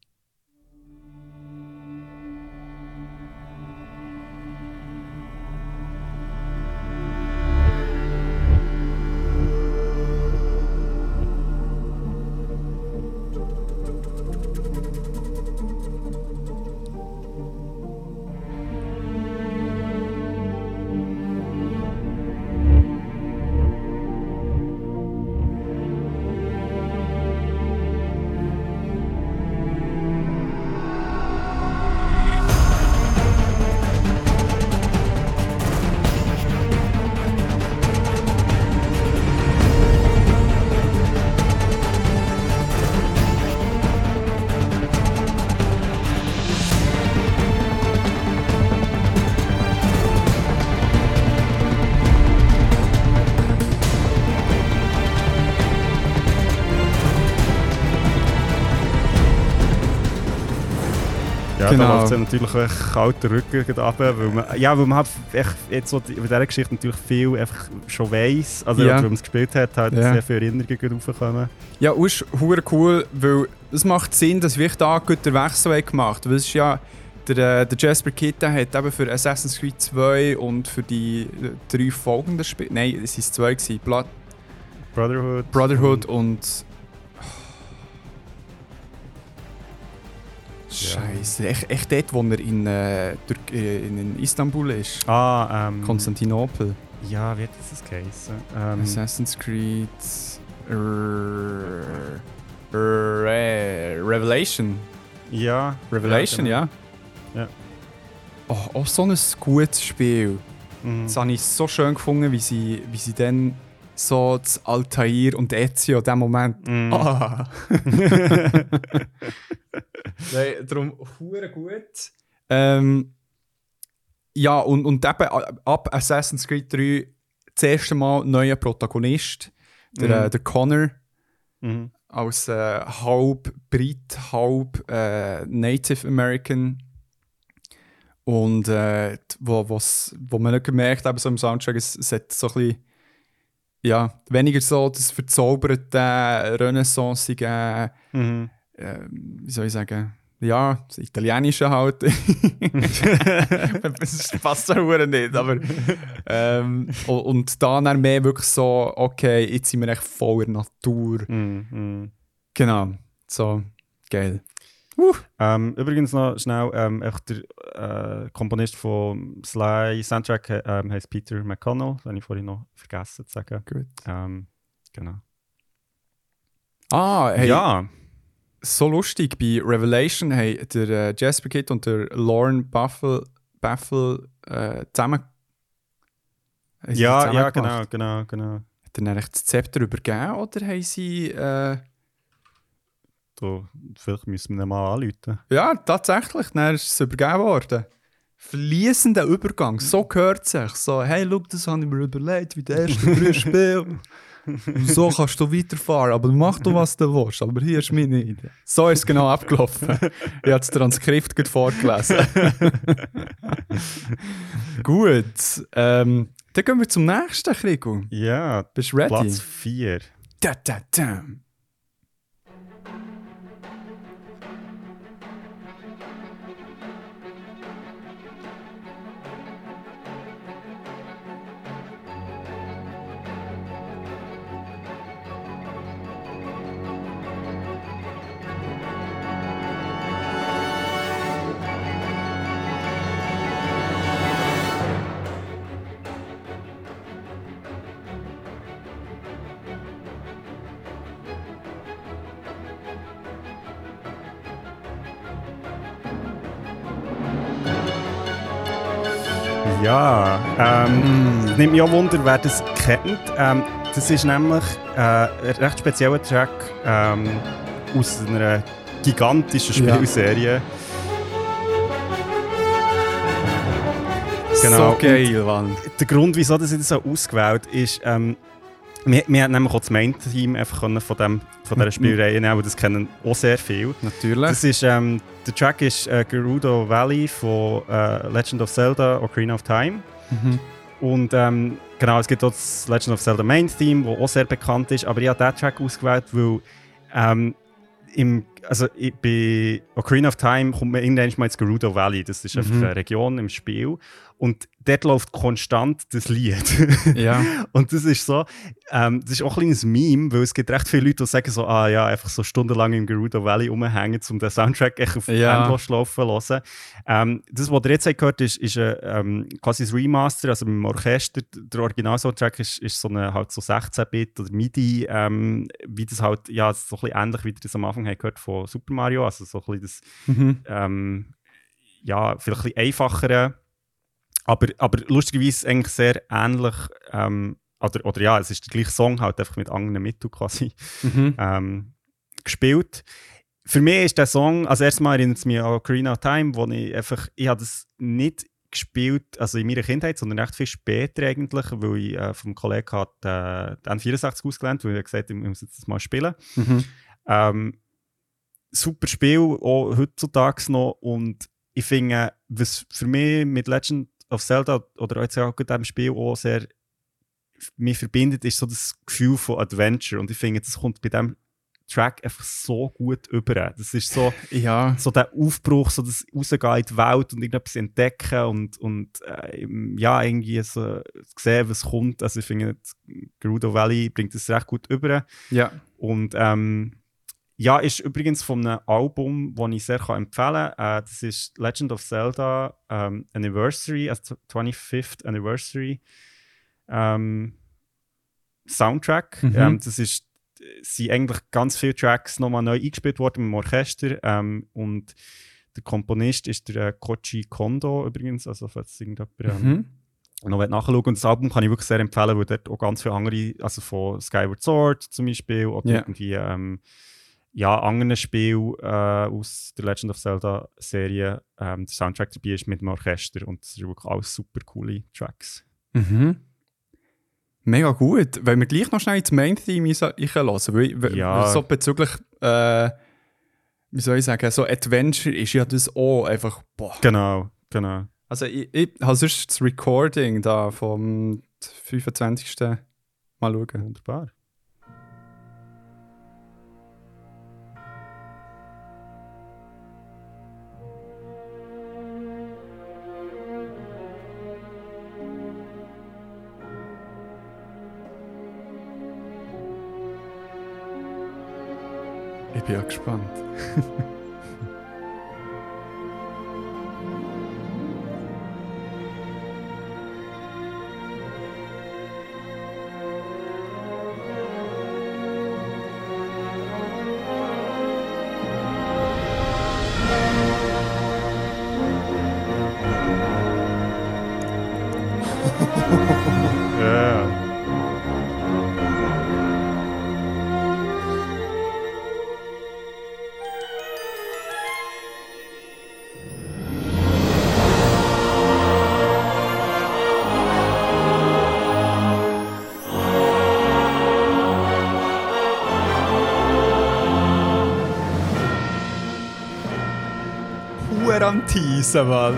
Genau. da läuft es natürlich echt kalter Rücken runter, weil man, ja, weil man halt echt jetzt so die- über dieser Geschichte natürlich viel einfach schon weiss, also Ja. weil man es gespielt hat, halt Ja. sehr viele Erinnerungen gerade raufkommen. Ja, und es ist cool, weil es macht Sinn, dass wir da gut den Wechsel gemacht haben. Weil es ist ja, der, äh, der Jasper der hat eben für Assassin's Creed 2 und für die äh, drei folgenden Spiele, nein, es waren zwei, gewesen, Blood, Brotherhood. Brotherhood und... Scheiße, echt, echt dort, wo er in, äh, äh, in, Istanbul ist. Ah, ähm. Konstantinopel. Ja, wie hat das geheißen? Ähm, Assassin's Creed... R Re Revelation. ja. Revelation, ja. ja. Ja. Oh, auch so ein gutes Spiel. genau. Mhm. Das habe ich so schön gefunden, wie sie, wie sie dann so das Altair und Ezio in diesem Moment. Mhm. Ah! [laughs] Nein, darum hure gut. Ähm, ja, und, und eben äh, ab Assassin's Creed 3 das erste Mal neuer Protagonist, der, äh, der Connor Mhm. als äh, halb Brit, halb äh, Native American. Und äh, wo, wo man nicht gemerkt hat, so im Soundtrack, es, es hat so ein bisschen, ja, weniger so das verzauberte Renaissance gegeben, Mhm. äh, wie soll ich sagen, ja, das Italienische halt. [laughs] das passt ja nicht, aber ähm, und, und dann mehr wirklich so, okay, jetzt sind wir echt voller Natur. Mhm. Genau, so geil. Ähm, übrigens noch schnell, ähm, echt der äh, Komponist von Sly Soundtrack äh, ähm, heißt Peter McConnell, das habe ich vorhin noch vergessen zu sagen. Gut. Ähm, genau. Ah, hey, Ja, so lustig, bei Revelation haben der äh, Jasper Kidd und der Lauren Buffel, Buffel äh, zusammen. ja, zusammen ja, gemacht. genau, genau, genau. Hat er dann echt das Zepter übergeben oder haben sie. Äh, So, vielleicht müssen wir ihn mal anrufen. ja, tatsächlich, dann ist es übergeben worden. Fließender Übergang, so gehört sich. So, hey, look, das habe ich mir überlegt, wie der erste drei Spiel. So kannst du weiterfahren, aber mach du, was du willst. Aber hier ist meine Idee. So ist es genau abgelaufen. Ich habe das Transkript gerade vorgelesen. [laughs] Gut, ähm, dann gehen wir zum nächsten, Krigo. Ja, Bist du ready? Platz 4. Da, da, da. Ja, ähm, es nimmt mich auch Wunder, wer das kennt. Ähm, das ist nämlich äh, ein recht spezieller Track ähm, aus einer gigantischen Ja. Spielserie. Genau. So geil, Mann. Der Grund, wieso das ich das so ausgewählt ist, ähm, wir, wir haben nämlich auch das Main-Team einfach können von, dem, von dieser Spielreihe nehmen, das kennen auch sehr viel. Natürlich. Das ist, ähm, der Track ist äh, Gerudo Valley von äh, Legend of Zelda Ocarina of Time. Mhm. Und ähm, genau, es gibt auch das Legend of Zelda Main Theme, das auch sehr bekannt ist. Aber ich habe diesen Track ausgewählt, weil ähm, im, also ich, bei Ocarina of Time kommt man irgendwann mal ins Gerudo Valley. Das ist einfach Mhm. eine Region im Spiel. Und dort läuft konstant das Lied. [laughs] Ja. Und das ist so, ähm, das ist auch ein kleines Meme, weil es gibt recht viele Leute, die sagen so, ah ja, einfach so stundenlang im Gerudo Valley rumhängen, um den Soundtrack echt auf Ja. endlos laufen zu hören. Ähm, das, was ihr jetzt gehört ist, ist ein, ähm, quasi ein Remaster, also dem Orchester. Der Original-Soundtrack ist, ist so eine, halt so 16-Bit oder MIDI, ähm, wie das halt, ja, so ein bisschen ähnlich, wie ihr das am Anfang gehört von Super Mario, also so ein bisschen das Mhm. ähm, ja, vielleicht ein bisschen einfacher. Aber, aber lustigerweise eigentlich sehr ähnlich. Ähm, oder, oder ja, es ist der gleiche Song, halt einfach mit anderen Mitteln quasi Mhm. ähm, gespielt. Für mich ist der Song, also erstmal erinnert es mich an Ocarina of Time, wo ich einfach, ich habe das nicht gespielt, also in meiner Kindheit, sondern recht viel später eigentlich, weil ich äh, vom Kollegen hat äh, den N64 ausgelernt, weil er gesagt hat, ich muss jetzt das mal spielen. Mhm. Ähm, super Spiel, auch heutzutage noch. Und ich finde, was für mich mit Legend of Zelda oder jetzt auch mit diesem Spiel auch sehr mich verbindet, ist so das Gefühl von Adventure. Und ich finde, das kommt bei diesem Track einfach so gut über. Das ist so, [laughs] Ja. so der Aufbruch, so das Rausgehen in die Welt und irgendetwas entdecken und, und äh, ja, irgendwie so sehen, was kommt. Also ich finde, Gerudo Valley bringt das recht gut über. Ja. Und ähm, ja, ist übrigens von einem Album, das ich sehr kann empfehlen kann. Äh, das ist Legend of Zelda ähm, Anniversary, also 25th Anniversary ähm, Soundtrack. Mhm. Ähm, das ist, sind eigentlich ganz viele Tracks nochmal neu eingespielt worden dem Orchester. Ähm, und der Komponist ist der äh, Kochi Kondo übrigens, also falls irgendjemand ähm, Mhm. noch nachschauen Und das Album kann ich wirklich sehr empfehlen, weil dort auch ganz viele andere, also von Skyward Sword zum Beispiel oder Ja. irgendwie ähm, ja, anderen Spielen äh, aus der Legend of Zelda Serie ähm, der Soundtrack dabei ist mit dem Orchester und das sind wirklich alles super coole Tracks. Mhm. Mega gut. Wollen wir gleich noch schnell ins Main-Theme einlassen? Weil, weil, Ja. so bezüglich, äh, wie soll ich sagen, so Adventure ist ja das auch einfach, boah. Genau, genau. Also ich, ich habe sonst das Recording da vom 25. Mal schauen. Wunderbar. Bin ja gespannt. [laughs] Teasen, Mann.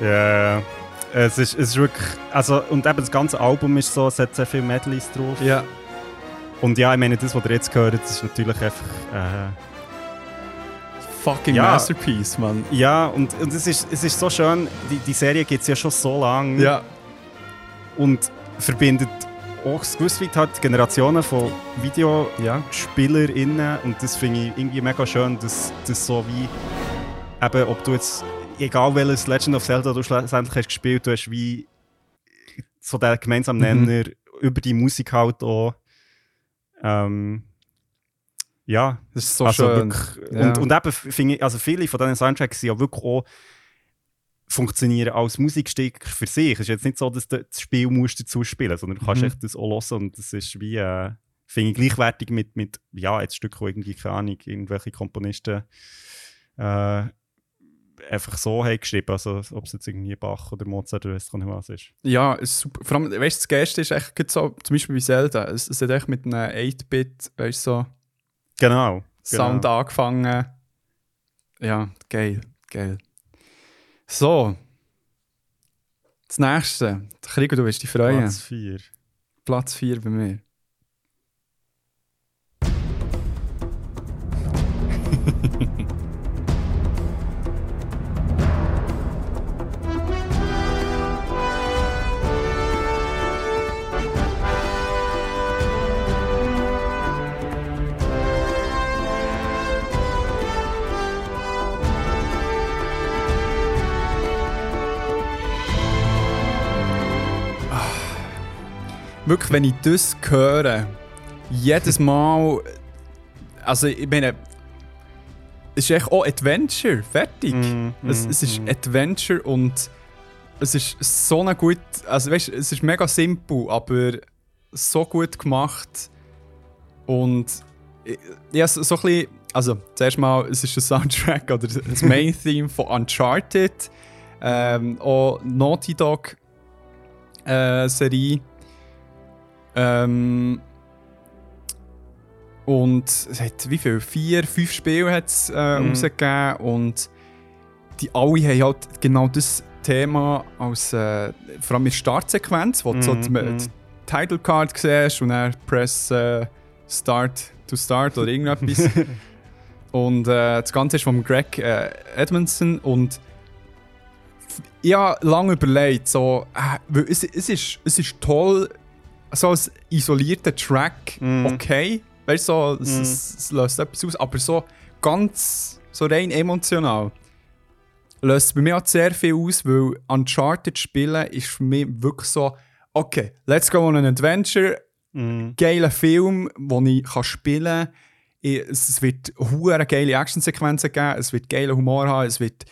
Ja, es ist, es ist wirklich, also, und eben das ganze Album ist so, es hat sehr viele Medleys drauf. Ja. Und ja, ich meine, das, was ihr jetzt gehört, ist natürlich einfach, äh, Fucking Ja. Masterpiece, Mann. ja, und, und es, ist, es ist so schön, die, die Serie gibt es ja schon so lange Ja. und verbindet auch gewiss weit halt Generationen von VideospielerInnen und das finde ich irgendwie mega schön, dass das so wie, eben, ob du jetzt, egal welches Legend of Zelda du schlussendlich hast gespielt, du hast wie so den gemeinsamen Mhm. Nenner über die Musik halt auch, ähm, ja, Das ist so also schön. Wirklich, Ja. und, und eben finde ich, also viele von diesen Soundtracks sind ja wirklich auch funktionieren als Musikstück für sich. Es ist jetzt nicht so, dass du das Spiel musst dazu spielen sondern du kannst Mhm. echt das auch hören und das ist wie, äh, finde ich, gleichwertig mit, mit ja, jetzt Stück, wo irgendwie, keine Ahnung, irgendwelche Komponisten äh, einfach so haben geschrieben, also ob es jetzt irgendwie Bach oder Mozart oder was nicht was ist. Ja, es ist super. Vor allem, weißt du, das Geilste ist echt so, zum Beispiel bei Zelda, es, es hat echt mit einem 8-Bit, weißt du, so Genau. Sound genau. angefangen. Ja, geil, geil. So. Das nächste. Krigo, du wirst dich freuen. Platz 4. Platz 4 bei mir. Wirklich, wenn ich das höre, jedes Mal. Also, ich meine, es ist echt auch Adventure, fertig. Mm, es, mm, es ist mm. Adventure und es ist so eine gut. Also, weißt du, es ist mega simpel, aber so gut gemacht. Und ja, so, so ein bisschen, also zuerst mal, es ist ein Soundtrack oder das Main [laughs] Theme von Uncharted, ähm, auch Naughty Dog äh, Serie. Ähm, und es hat wie viel? Vier, fünf Spiele hat es äh, Mhm. rausgegeben und die alle haben halt genau das Thema als äh, vor allem in der Startsequenz, wo du so Mhm, die, mhm. die Title Card siehst und dann press äh, Start to Start oder irgendetwas. [laughs] und äh, das Ganze ist von Greg äh, Edmondson und ich habe lange überlegt, so, äh, es, es, ist, es ist toll, so als isolierter Track, Mhm. okay, weißt du, so, es, Mhm. es, es löst etwas aus, aber so ganz, so rein emotional löst bei mir auch sehr viel aus, weil Uncharted spielen ist für mich wirklich so, okay, let's go on an adventure, Mhm. geiler Film, den ich kann spielen kann. Es es wird hure geile Actionsequenzen geben, es wird geilen Humor haben, es wird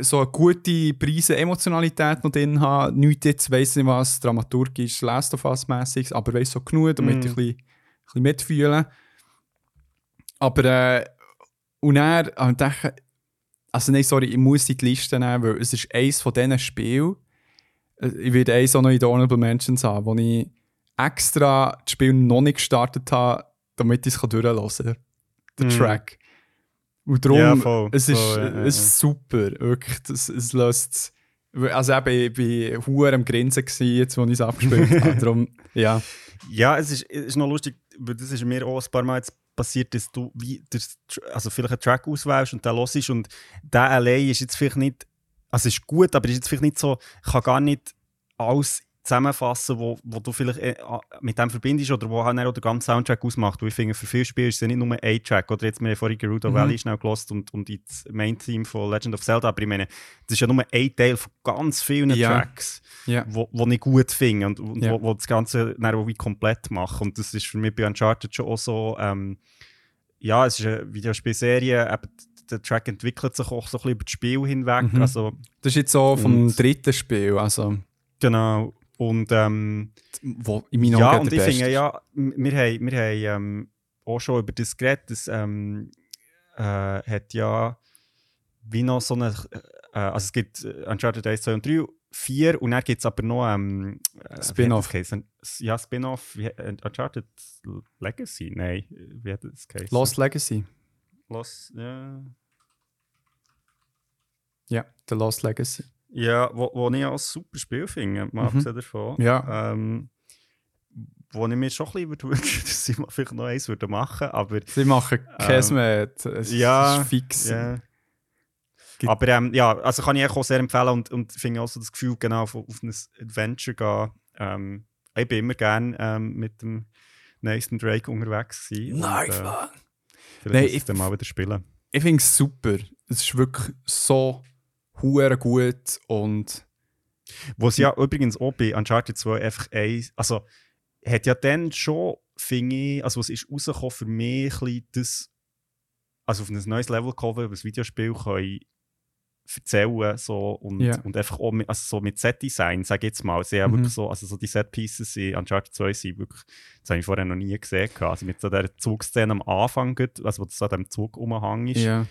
so eine gute Preise Emotionalität noch drin haben. Nicht jetzt, weiss nicht was, dramaturgisch, Last of Us mäßig, aber weiss so genug, damit Mhm. ich ein bisschen, ein bisschen mitfühlen. Aber, äh, und habe ich gedacht, also nein, sorry, ich muss die Liste nehmen, weil es ist eines von diesen Spielen, äh, ich werde eins auch noch in den Honorable Mentions haben, wo ich extra das Spiel noch nicht gestartet habe, damit ich es durchlassen kann. Den Mhm. Track. Und darum, Ja, voll, es ist, voll, ja, es ist super, wirklich. Das, es löst. Also eben, ich war am Grinsen, gewesen, jetzt, als ich es abgespielt habe. [laughs] Darum, ja. Ja, es ist, es ist noch lustig, weil das ist mir auch ein paar Mal jetzt passiert, dass du wie, das, also vielleicht einen Track auswählst und den hörst und der allein ist jetzt vielleicht nicht, also ist gut, aber ist jetzt vielleicht nicht so, kann gar nicht alles zusammenfassen, wo, wo du vielleicht äh, ah, mit dem verbindest oder wo halt auch der ganze Soundtrack ausmacht. Weil ich finde, für viele Spiele ist es ja nicht nur ein Track. Oder jetzt, wir haben vorhin Gerudo Mhm. Valley schnell gelost und, und ins Main-Theme von Legend of Zelda, aber ich meine, das ist ja nur ein Teil von ganz vielen Ja. Tracks ja. wo, wo ich gut finde und, und Ja. wo, wo das Ganze dann wie komplett macht. Und das ist für mich bei Uncharted schon auch so, ähm, ja, es ist eine Videospielserie, eben, der Track entwickelt sich auch so ein bisschen über das Spiel hinweg. Mhm. Also, Das ist jetzt so vom dritten Spiel, also genau. Und ähm, wo in meinen ja, Augen und ich finde, ja, wir haben, wir haben ähm, auch schon über das geredet, das ähm, äh, hat ja wie noch so eine, äh, also es gibt äh, Uncharted 1, 2 und 3, 4 und dann gibt es aber noch ähm, äh, Spin-off. Ja, Spin-off, äh, Uncharted Legacy? Nein, wie hat das geheißen? Lost Legacy. Lost, ja. Ja, The Lost Legacy. Ja, wo, wo ich auch ein super Spiel finde, mal Mhm. abgesehen davon. Ja. Ähm, wo ich mir schon ein bisschen würde wünschen [laughs] dass sie vielleicht noch eins würden machen aber Sie machen keins Ähm. Es ja, ist fix. Ja. Aber ähm, ja, also kann ich auch sehr empfehlen und, und finde auch so das Gefühl, genau auf, auf ein Adventure gehen. Ähm, ich bin immer gerne ähm, mit dem Nathan Drake unterwegs gewesen. Nice, und, äh, vielleicht Nein, ich mal wieder spielen. Ich finde es super. Es ist wirklich so hure gut und Was ja übrigens auch bei Uncharted 2 einfach eins, also hat ja dann schon, finde ich, also was ist rausgekommen für mich, ein das, also auf ein neues Level gekommen, über das Videospiel können erzählen so, und, Ja. und einfach auch mit, also so mit Set-Design, sage ich jetzt mal. Haben Mhm. wirklich so, also so die Set-Pieces in Uncharted 2 sind wirklich, das habe ich vorher noch nie gesehen. Also mit so der Zugszene am Anfang, also wo das an dem Zug umhang ist. ja.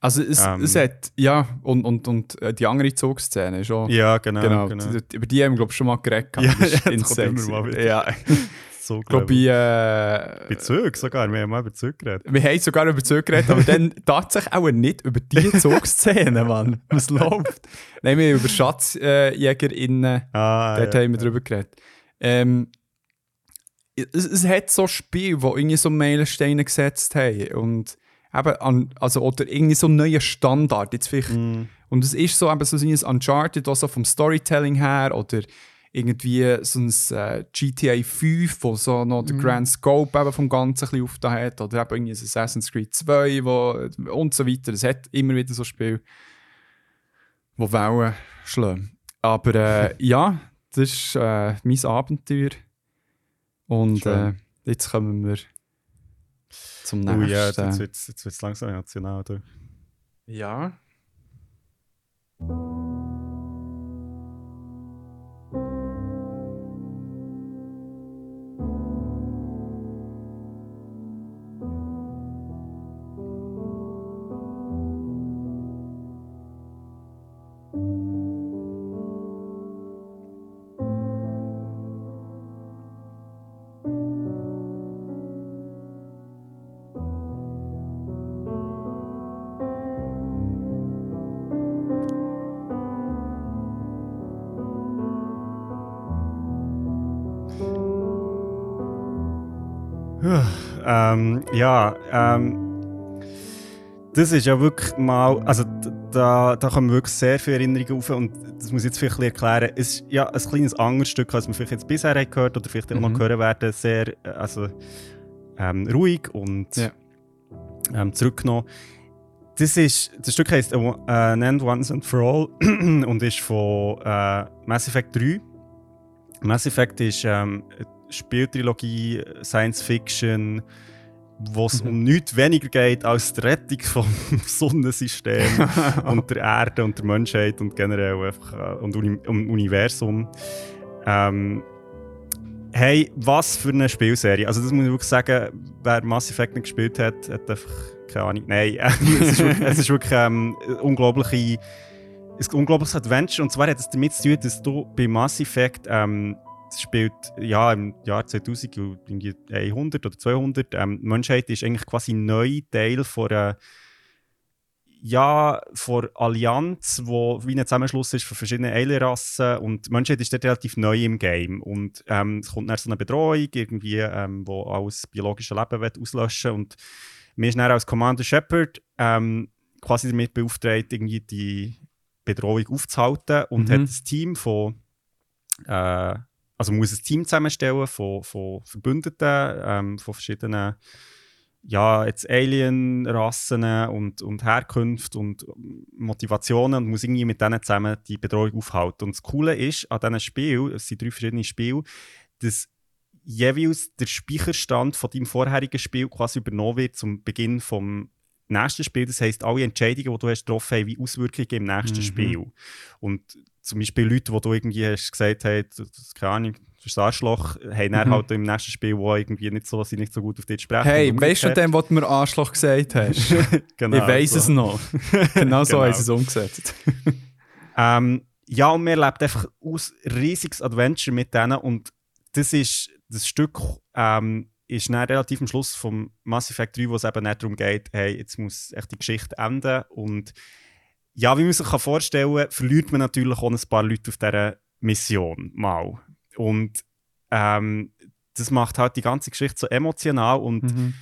Also es, Ähm. es hat, ja, und, und, und äh, die andere Zugszene auch. Ja, genau. genau. genau. Über die haben wir, glaube ich, schon mal geredet. Ja, ja, das [laughs] immer mal wieder. Ja, [laughs] so ich glaube, bei, äh, Bei Zug sogar, wir haben mal über Zug geredet. wir haben sogar über Zug geredet, aber dann [laughs] tatsächlich auch nicht über die Zugszene, Mann. Was läuft? Nein, wir haben über SchatzjägerInnen Ah, Dort ja. haben wir drüber geredet. Ähm, es, es hat so Spiele, die irgendwie so Meilensteine gesetzt haben. Und eben an, also, oder irgendwie so einen neuen Standard. Jetzt vielleicht, Mm. Und es ist so, eben so ein Uncharted, auch so vom Storytelling her, oder irgendwie so ein äh, GTA 5, wo so noch den Grand Scope eben vom Ganzen ein bisschen aufgetan hat, oder eben irgendwie ein Assassin's Creed 2 wo, und so weiter. Es hat immer wieder so Spiele, die Wellen schlagen. Aber äh, [laughs] ja, das ist äh, mein Abenteuer. Und äh, jetzt kommen wir zum Oh nächsten. ja, jetzt wird es langsam emotional. Du. ja. Ähm, ja, ähm, das ist ja wirklich mal, also da, da kommen wirklich sehr viele Erinnerungen auf und das muss ich jetzt vielleicht erklären. Es ist ja ein kleines anderes Stück, als wir vielleicht jetzt bisher gehört oder vielleicht mhm. noch hören werden, sehr äh, also, ähm, ruhig und ja. ähm, zurückgenommen. Das, ist, das Stück heisst uh, An End Once and For All [clears throat] und ist von äh, Mass Effect 3. Mass Effect ist ähm, eine Spieltrilogie, Science Fiction, wo es mhm. um nichts weniger geht als die Rettung vom [laughs] Sonnensystem [laughs] und der Erde und der Menschheit und generell einfach äh, und Uni um Universum. Ähm, hey, was für eine Spielserie. Also das muss ich wirklich sagen, wer Mass Effect nicht gespielt hat, hat einfach keine Ahnung. Nein, [laughs] es ist wirklich, es ist wirklich ähm, unglaubliche, ein unglaubliches Adventure. Und zwar hat es damit zu tun, dass du bei Mass Effect ähm, es spielt ja, im Jahr 2100 oder 200. Ähm, die Menschheit ist eigentlich quasi neu Teil von einer ja, von Allianz, wo wie ein Zusammenschluss ist von verschiedenen Alien-Rassen und die Menschheit ist dort relativ neu im Game und ähm, es kommt dann so eine Bedrohung, irgendwie, ähm, wo alles biologische Leben will auslöschen und wir sind dann als Commander Shepard ähm, quasi damit beauftragt, irgendwie die Bedrohung aufzuhalten und mhm. hat ein Team von äh, also muss ein Team zusammenstellen von, von Verbündeten, ähm, von verschiedenen ja, jetzt Alien-Rassen und, und Herkunft und Motivationen und muss irgendwie mit denen zusammen die Bedrohung aufhalten. Und das Coole ist an diesen Spielen, es sind drei verschiedene Spiele, dass jeweils der Speicherstand von deinem vorherigen Spiel quasi übernommen wird zum Beginn vom nächsten Spiel. Das heisst, alle Entscheidungen, die du hast getroffen hast, wie Auswirkungen im nächsten mhm. Spiel. Und zum Beispiel Leute, die du irgendwie hast gesagt hast, das, keine Ahnung, du bist ein Arschloch, haben dann mhm. halt im nächsten Spiel, wo irgendwie nicht so, sie nicht so gut auf dich sprechen. Hey, weißt du denn, was du mir Arschloch gesagt hast? [laughs] genau, ich weiß so. es noch. [laughs] genau so genau. haben sie es umgesetzt. [laughs] ähm, ja, und wir erleben einfach ein riesiges Adventure mit denen und das ist das Stück ähm, ist dann relativ am Schluss vom Mass Effect 3, wo es eben nicht darum geht, hey, jetzt muss echt die Geschichte enden und ja, wie man sich vorstellen kann, verliert man natürlich auch ein paar Leute auf dieser Mission mal. Und ähm, das macht halt die ganze Geschichte so emotional und mhm.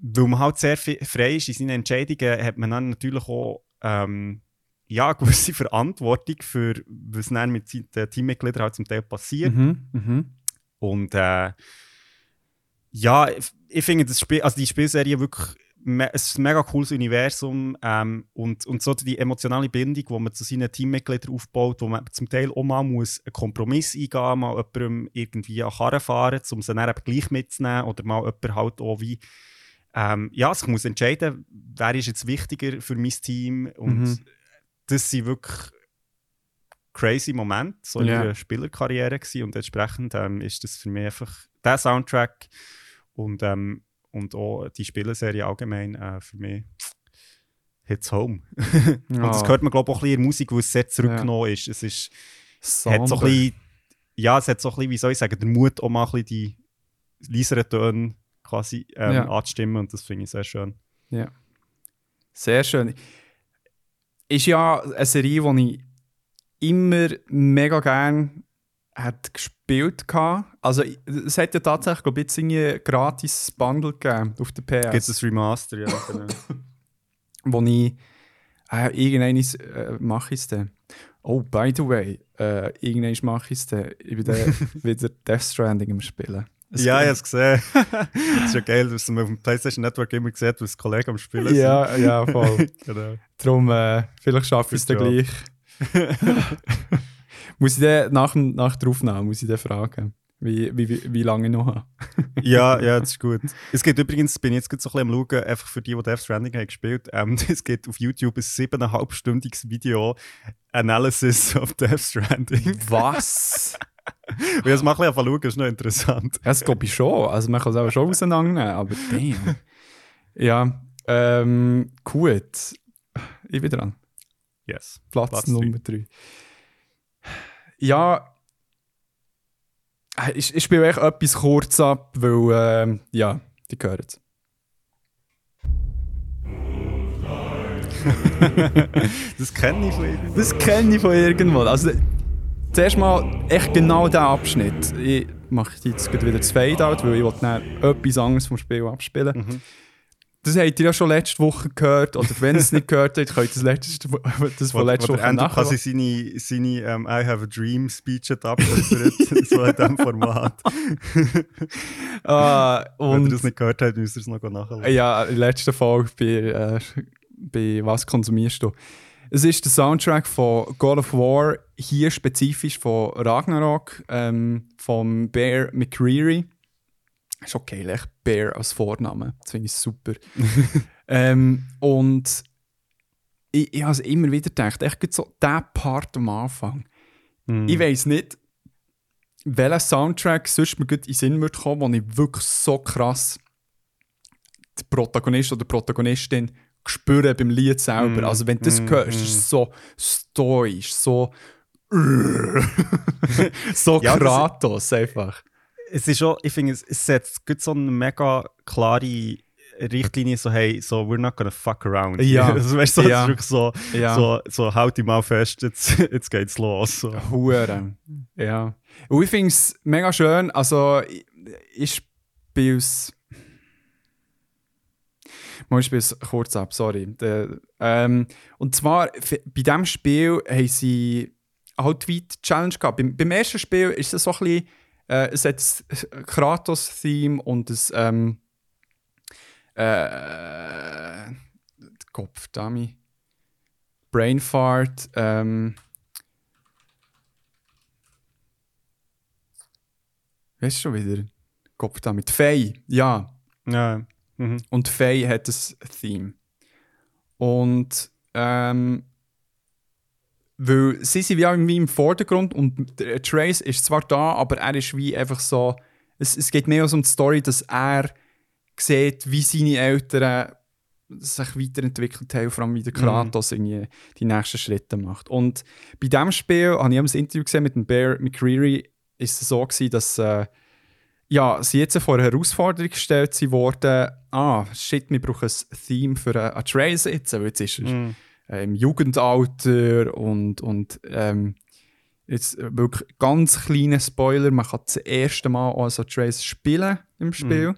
weil man halt sehr frei ist in seinen Entscheidungen, hat man dann natürlich auch ähm, ja, eine [laughs] gewisse Verantwortung für was dann mit den Teammitgliedern halt zum Teil passiert. Mhm. Mhm. Und äh, ja, ich, ich finde das Spiel, also die Spielserie wirklich es ist ein mega cooles Universum ähm, und, und so die emotionale Bindung, die man zu seinen Teammitgliedern aufbaut, wo man zum Teil auch mal muss einen Kompromiss eingehen muss, mal jemandem irgendwie an Karren fahren, um sie dann eben gleich mitzunehmen oder mal jemand halt auch wie ähm, ja, sich muss entscheiden, wer ist jetzt wichtiger für mein Team und mhm. das sind wirklich crazy Momente so in yeah. Spielerkarriere gewesen. und entsprechend ähm, ist das für mich einfach der Soundtrack und ähm, und auch die Spieleserie allgemein äh, für mich Hits Home. [laughs] und ja. das hört man, glaube ich, auch ein bisschen in der Musik, wo es sehr zurückgenommen ja. ist. Es ist hat so ein bisschen, ja, es hat so ein bisschen, wie soll ich sagen, der Mut, auch mal ein bisschen die leiseren Töne quasi ähm, ja. anzustimmen und das finde ich sehr schön. Ja. Sehr schön. Ist ja eine Serie, die ich immer mega gerne hat gespielt gehabt. Also es hat ja tatsächlich, glaube ich, jetzt ein gratis Bundle gegeben auf der PS. Gibt es ein Remaster, ja. Genau. [laughs] Wo ich äh, irgendwann äh, mache ich es dann. Oh, by the way, äh, irgendwann mache ich es dann. Ich bin dann [laughs] wieder Death Stranding im Spielen. Es ja, ich habe es gesehen. das [laughs] ist ja geil, dass man auf dem PlayStation Network immer sieht, was Kollegen am Spielen sind. Ja, ja, voll. genau. Darum, äh, vielleicht schaffe ich es dann gleich. Muss ich den nach, nach der Aufnahme muss ich den fragen, wie, wie, wie lange ich noch habe? [laughs] ja, ja, das ist gut. Es gibt übrigens, bin ich jetzt so ein bisschen am Schauen, einfach für die, die Death Stranding haben gespielt ähm, [laughs] es gibt auf YouTube ein siebeneinhalbstündiges Video Analysis of Death Stranding. Was? [laughs] Und jetzt mal ein bisschen schauen, ist noch interessant. Ja, das glaube ich schon. Also man kann es auch schon auseinandernehmen, aber damn. Ja, ähm, gut. Ich bin dran. Yes. Platz, Platz Nummer 3. Ja, ich, ich spiele echt etwas kurz ab, weil, äh, ja, die gehören es. [laughs] das kenne ich von irgendwo. Das kenne ich von irgendwo. Also, zuerst mal echt genau diesen Abschnitt. Ich mache jetzt wieder das Fade-Out, weil ich dann etwas anderes vom Spiel abspielen. Mhm. Das habt ihr ja schon letzte Woche gehört. Oder wenn ihr es nicht gehört habt, könnt ihr das, letzte, das von letzter wo Woche nachhören. quasi seine, seine ähm, I have a dream Speech hat abgeliefert, [laughs] so in diesem Format. [laughs] Ah, Wenn ihr das nicht gehört habt, müsst ihr es noch nachhören. Ja, in der letzten Folge bei, äh, bei «Was konsumierst du?» Es ist der Soundtrack von God of War, hier spezifisch von Ragnarok, ähm, von Bear McCreary. Ist okay, echt Bear als Vorname, das finde ich super. [laughs] ähm, und ich, ich habe es immer wieder gedacht, echt so der Part am Anfang. Mhm. Ich weiß nicht, welcher Soundtrack sonst mir gut in den Sinn würde kommen, wo ich wirklich so krass den Protagonist oder die Protagonistin spüre beim Lied selber. Mm, Also wenn du das mm, hörst, mm. ist es so stoisch, so [laughs] [laughs] so Ja, Kratos einfach. Es ist schon, ich finde, es, es setzt gut so eine mega klare Richtlinie, so hey, so we're not gonna fuck around. Ja. [laughs] also, weißt du, so, Ja. so, Ja. so, so halt dich mal fest, jetzt, jetzt geht's los. So. Hure. Ja. Und ich finde es mega schön. Also, ich, ich spiele es. Ich spiele es kurz ab, sorry. Der, ähm, und zwar, bei diesem Spiel haben sie halt wie die Challenge gehabt. Beim, beim ersten Spiel ist es so ein bisschen. Äh, es hat ein Kratos-Theme und ein. Ähm, äh, Kopf, Dummy. Brainfart. Ähm, Weißt du schon wieder? Kopf da mit Faye, ja. Ja. Mhm. Und Faye hat ein Theme. Und ähm, weil sie sind wie auch wie im Vordergrund und der Trace ist zwar da, aber er ist wie einfach so. Es, es geht mehr um die Story, dass er sieht, wie seine Eltern sich weiterentwickelt haben, vor allem wie der Kratos irgendwie die nächsten Schritte macht. Und bei diesem Spiel, habe ich ein Interview gesehen mit dem Bear McCreary, ist es so gewesen, dass äh, ja, sie jetzt vor eine Herausforderung gestellt wurden, ah, shit, wir brauchen ein Theme für einen Atreus jetzt, weil jetzt ist er Mhm. Äh, im Jugendalter und, und ähm, jetzt äh, wirklich ganz kleiner Spoiler, man kann das erste Mal auch als Atreus spielen im Spiel.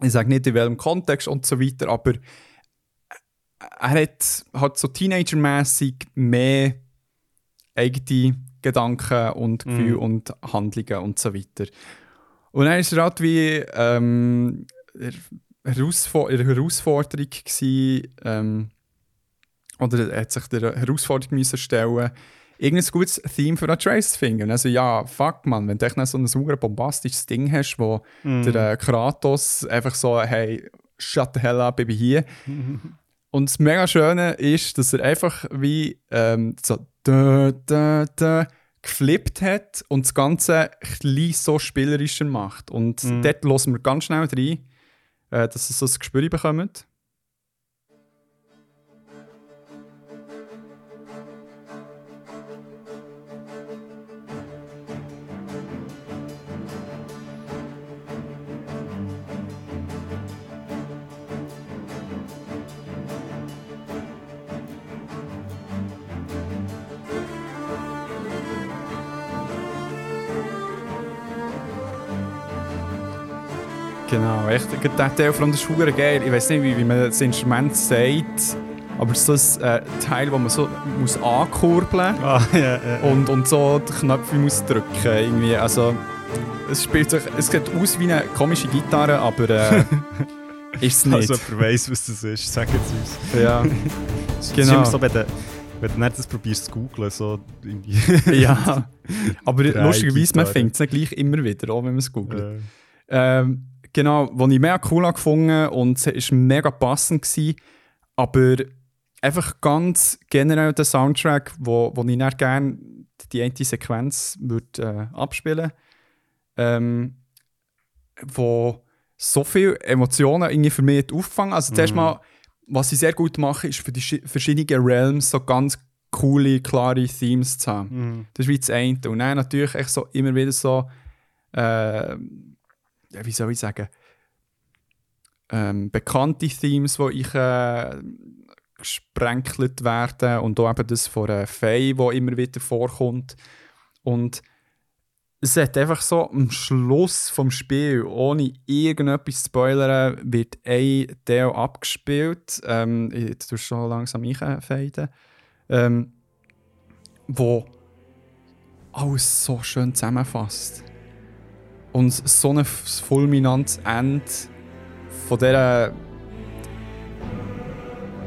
Ich sage nicht in welchem Kontext und so weiter, aber er hat halt so teenagermäßig mehr eigene Gedanken und Gefühle Mhm. und Handlungen und so weiter. Und er halt wie ähm, er- Herausforderung gewesen, ähm, oder er hat sich der Herausforderung müssen stellen irgendein gutes Theme für Atreus zu finden. Also ja, fuck man, wenn du echt so ein super bombastisches Ding hast, wo Mhm. der äh, Kratos einfach so, hey, shut the hell up, Baby hier. [laughs] Und das mega Schöne ist, dass er einfach wie ähm, so da, da, da, geflippt hat und das Ganze ein so spielerischer macht. Und Mhm. dort hören wir ganz schnell rein, äh, dass ihr so ein Gespür bekommt. Genau, echt, der Teil von das ist verdammt geil. Ich weiß nicht, wie, wie man das Instrument sagt, aber es ist ein äh, Teil, wo man so muss ankurbeln muss. Ah, ja, ja, ja. und, und so die Knöpfe muss drücken irgendwie. Also es spielt sich, es sieht aus wie eine komische Gitarre, aber äh, [laughs] ist es nicht. Also, wer weiss, was das ist, sag jetzt uns. ja. [laughs] Es Genau. so, wenn du, wenn du nicht das probierst zu googlen, so [laughs] ja. Aber lustigerweise, man findet es nicht gleich immer wieder, auch wenn man es googelt. Äh, Ähm, genau, was ich mega cool gefunden und es war mega passend, gewesen, aber einfach ganz generell der Soundtrack, wo, wo ich dann gerne die eine Sequenz würd, äh, abspielen ähm, wo so viele Emotionen irgendwie für mich hat aufgefangen Also zuerst Mhm. mal, was ich sehr gut mache, ist für die schi- verschiedenen Realms so ganz coole, klare Themes zu haben. mhm. Das ist wie das eine. Und dann natürlich echt so immer wieder so, äh, wie soll ich sagen, ähm, bekannte Themes, die ich äh, gesprenkelt werden und auch eben das von äh, Faye, wo immer wieder vorkommt. Und es hat einfach so am Schluss vom Spiel, ohne irgendetwas zu spoilern, wird ein Teil abgespielt. Ähm, ich tue schon langsam einfeiden. Ähm, wo alles so schön zusammenfasst. Und so ein fulminantes Ende von dieser,